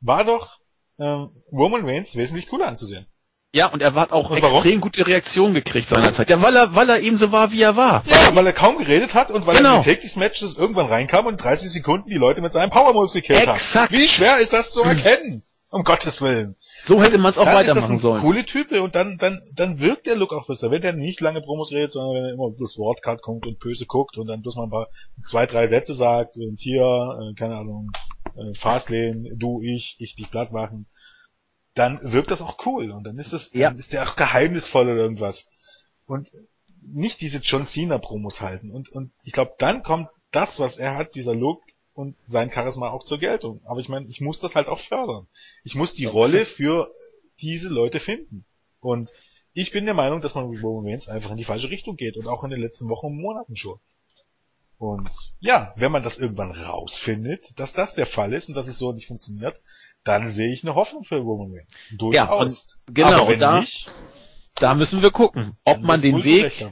war doch ähm, Roman Reigns wesentlich cooler anzusehen. Ja, und er hat auch und extrem warum? gute Reaktionen gekriegt seinerzeit. Ja, weil er, weil er eben so war, wie er war. Ja, weil er kaum geredet hat und weil genau. er in Take Matches irgendwann reinkam und 30 Sekunden die Leute mit seinem Power Moves gekillt hat. Exakt. Wie schwer ist das zu erkennen? Um Gottes Willen. So hätte man es auch dann weitermachen ist das ein sollen. Coole Type und dann, dann, dann wirkt der Look auch besser. Wenn der nicht lange Promos redet, sondern wenn er immer bloß Wortcard kommt und böse guckt und dann bloß mal ein paar, zwei, drei Sätze sagt und hier, äh, keine Ahnung, äh, Fastlane, du, ich, ich dich platt machen, dann wirkt das auch cool und dann ist es, ja. dann ist der auch geheimnisvoll oder irgendwas. Und nicht diese John Cena Promos halten und, und ich glaube, dann kommt das, was er hat, dieser Look, und sein Charisma auch zur Geltung. Aber ich meine, ich muss das halt auch fördern. Ich muss die Rolle für diese Leute finden. Und ich bin der Meinung, dass man mit Roman Reigns einfach in die falsche Richtung geht und auch in den letzten Wochen und Monaten schon. Und ja, wenn man das irgendwann rausfindet, dass das der Fall ist und dass es so nicht funktioniert, dann sehe ich eine Hoffnung für Roman Reigns. Durchaus. Ja, und genau, Aber da, nicht, da müssen wir gucken, ob man den Weg,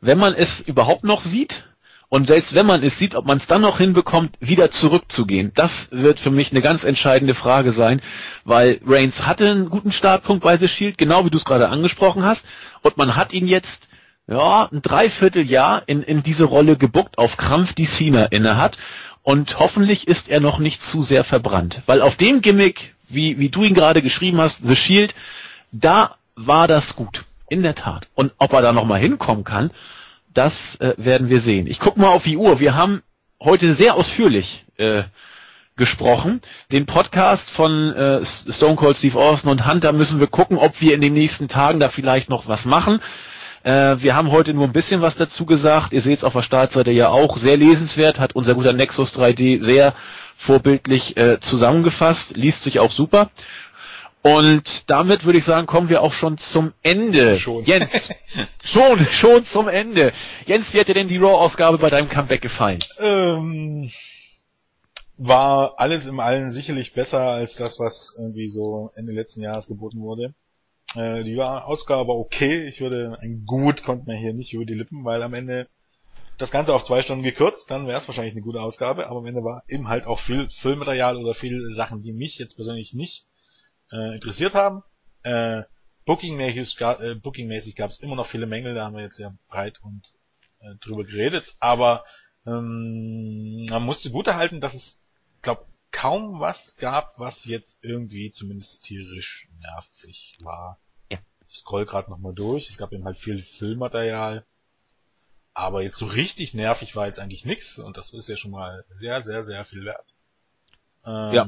wenn man es überhaupt noch sieht, und selbst wenn man es sieht, ob man es dann noch hinbekommt, wieder zurückzugehen, das wird für mich eine ganz entscheidende Frage sein, weil Reigns hatte einen guten Startpunkt bei The Shield, genau wie du es gerade angesprochen hast, und man hat ihn jetzt ja, ein Dreivierteljahr in, in diese Rolle gebuckt, auf Krampf, die Cena innehat. Und hoffentlich ist er noch nicht zu sehr verbrannt. Weil auf dem Gimmick, wie, wie du ihn gerade geschrieben hast, The Shield, da war das gut. In der Tat. Und ob er da nochmal hinkommen kann, das äh, werden wir sehen. Ich gucke mal auf die Uhr. Wir haben heute sehr ausführlich äh, gesprochen. Den Podcast von äh, Stone Cold Steve Austin und Hunter müssen wir gucken, ob wir in den nächsten Tagen da vielleicht noch was machen. Äh, wir haben heute nur ein bisschen was dazu gesagt. Ihr seht es auf der Startseite ja auch. Sehr lesenswert, hat unser guter Nexus 3D sehr vorbildlich äh, zusammengefasst. Liest sich auch super. Und damit würde ich sagen, kommen wir auch schon zum Ende. Schon. Jens, schon, schon zum Ende. Jens, wie hat dir denn die Raw-Ausgabe bei deinem Comeback gefallen? Ähm, war alles im Allen sicherlich besser als das, was irgendwie so Ende letzten Jahres geboten wurde. Äh, die war Ausgabe okay. Ich würde ein gut kommt mir hier nicht über die Lippen, weil am Ende das Ganze auf zwei Stunden gekürzt, dann wäre es wahrscheinlich eine gute Ausgabe, aber am Ende war eben halt auch viel Füllmaterial oder viele Sachen, die mich jetzt persönlich nicht äh, interessiert haben. Äh, Booking-mäßig äh, Booking gab es immer noch viele Mängel, da haben wir jetzt sehr breit und äh, drüber geredet, aber ähm, man musste gut erhalten, dass es, glaub, kaum was gab, was jetzt irgendwie zumindest tierisch nervig war. Ja. Ich scroll gerade nochmal durch, es gab eben halt viel Filmmaterial, aber jetzt so richtig nervig war jetzt eigentlich nix und das ist ja schon mal sehr, sehr, sehr viel wert. Ähm, Ja.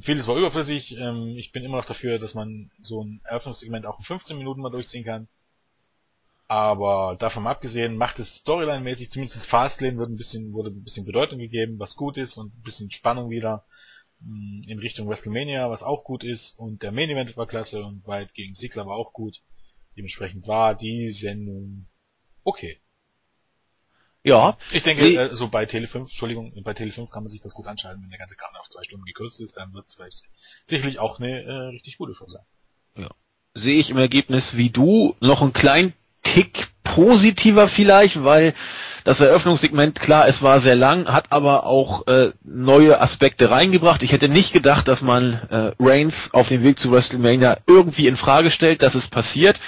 Vieles war überflüssig. Ähm, ich bin immer noch dafür, dass man so ein Eröffnungssegment auch in 15 Minuten mal durchziehen kann. Aber davon abgesehen, macht es Storyline-mäßig, zumindest das Fastlane wird ein bisschen, wurde ein bisschen Bedeutung gegeben, was gut ist und ein bisschen Spannung wieder mh, in Richtung WrestleMania, was auch gut ist. Und der Main Event war klasse und White gegen Ziggler war auch gut. Dementsprechend war die Sendung okay. Ja, Ich denke, Sie- äh, so bei Tele5, Entschuldigung, bei Tele5 kann man sich das gut anschalten, wenn der ganze Kram auf zwei Stunden gekürzt ist, dann wird es vielleicht sicherlich auch eine äh, richtig gute Show sein. sehe ich im Ergebnis wie du noch einen kleinen Tick positiver vielleicht, weil das Eröffnungssegment, klar, es war sehr lang, hat aber auch äh, neue Aspekte reingebracht. Ich hätte nicht gedacht, dass man äh, Reigns auf dem Weg zu WrestleMania irgendwie in Frage stellt, dass es passiert.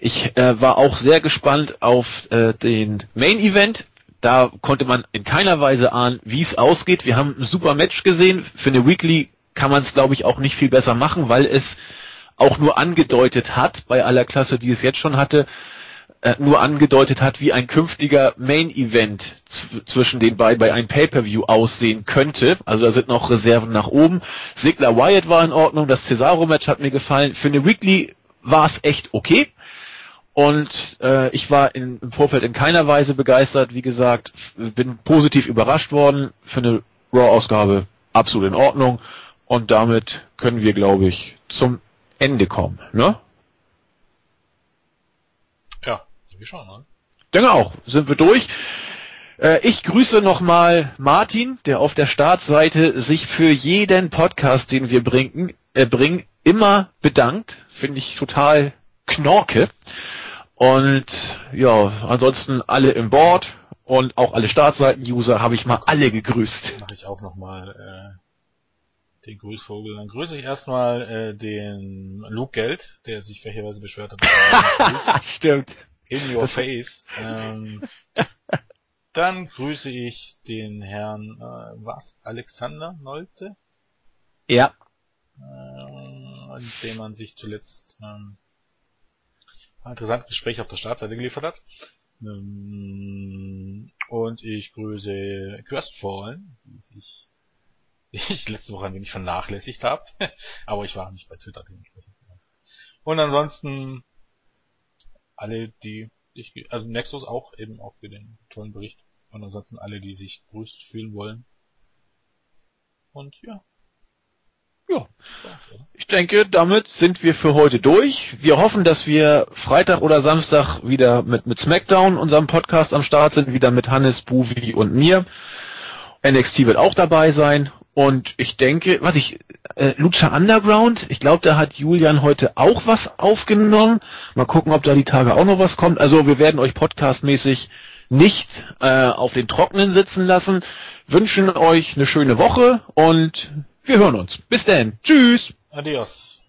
Ich äh, war auch sehr gespannt auf äh, den Main Event. Da konnte man in keiner Weise ahnen, wie es ausgeht. Wir haben ein super Match gesehen. Für eine Weekly kann man es, glaube ich, auch nicht viel besser machen, weil es auch nur angedeutet hat, bei aller Klasse, die es jetzt schon hatte, äh, nur angedeutet hat, wie ein künftiger Main Event zw- zwischen den beiden bei einem Pay-Per-View aussehen könnte. Also da sind noch Reserven nach oben. Sigler Wyatt war in Ordnung, das Cesaro-Match hat mir gefallen. Für eine Weekly war es echt okay. Und äh, ich war in, im Vorfeld in keiner Weise begeistert. Wie gesagt, bin positiv überrascht worden. Für eine Raw-Ausgabe absolut in Ordnung. Und damit können wir, glaube ich, zum Ende kommen. Ne? Ja, irgendwie schon, ne? Denke auch, sind wir durch. Äh, Ich grüße nochmal Martin, der auf der Startseite sich für jeden Podcast, den wir bringen, äh, bringen immer bedankt. Finde ich total knorke. Und ja, ansonsten alle im Board und auch alle Startseiten-User habe ich mal alle gegrüßt. Mache ich auch nochmal äh, den Grüßvogel. Dann grüße ich erstmal äh, den Luke Geld, der sich welcherweise beschwert hat. Stimmt. In your face. Ähm, dann grüße ich den Herrn, äh, was? Alexander Nolte? Ja, äh, dem man sich zuletzt ähm, interessantes Gespräch auf der Startseite geliefert hat. Ähm, und ich grüße Crestfallen, die sich ich letzte Woche ein wenig vernachlässigt habe, aber ich war nicht bei Twitter dementsprechend. Und ansonsten alle, die ich, also Nexus auch eben auch für den tollen Bericht und ansonsten alle, die sich grüßt fühlen wollen. Und ja. Ja. Ich denke, damit sind wir für heute durch. Wir hoffen, dass wir Freitag oder Samstag wieder mit, mit SmackDown, unserem Podcast, am Start sind, wieder mit Hannes, Buvi und mir. NXT wird auch dabei sein. Und ich denke, was ich, äh, Lucha Underground, ich glaube, da hat Julian heute auch was aufgenommen. Mal gucken, ob da die Tage auch noch was kommt. Also wir werden euch podcastmäßig nicht äh, auf den Trockenen sitzen lassen. Wünschen euch eine schöne Woche und wir hören uns. Bis dann. Tschüss. Adios.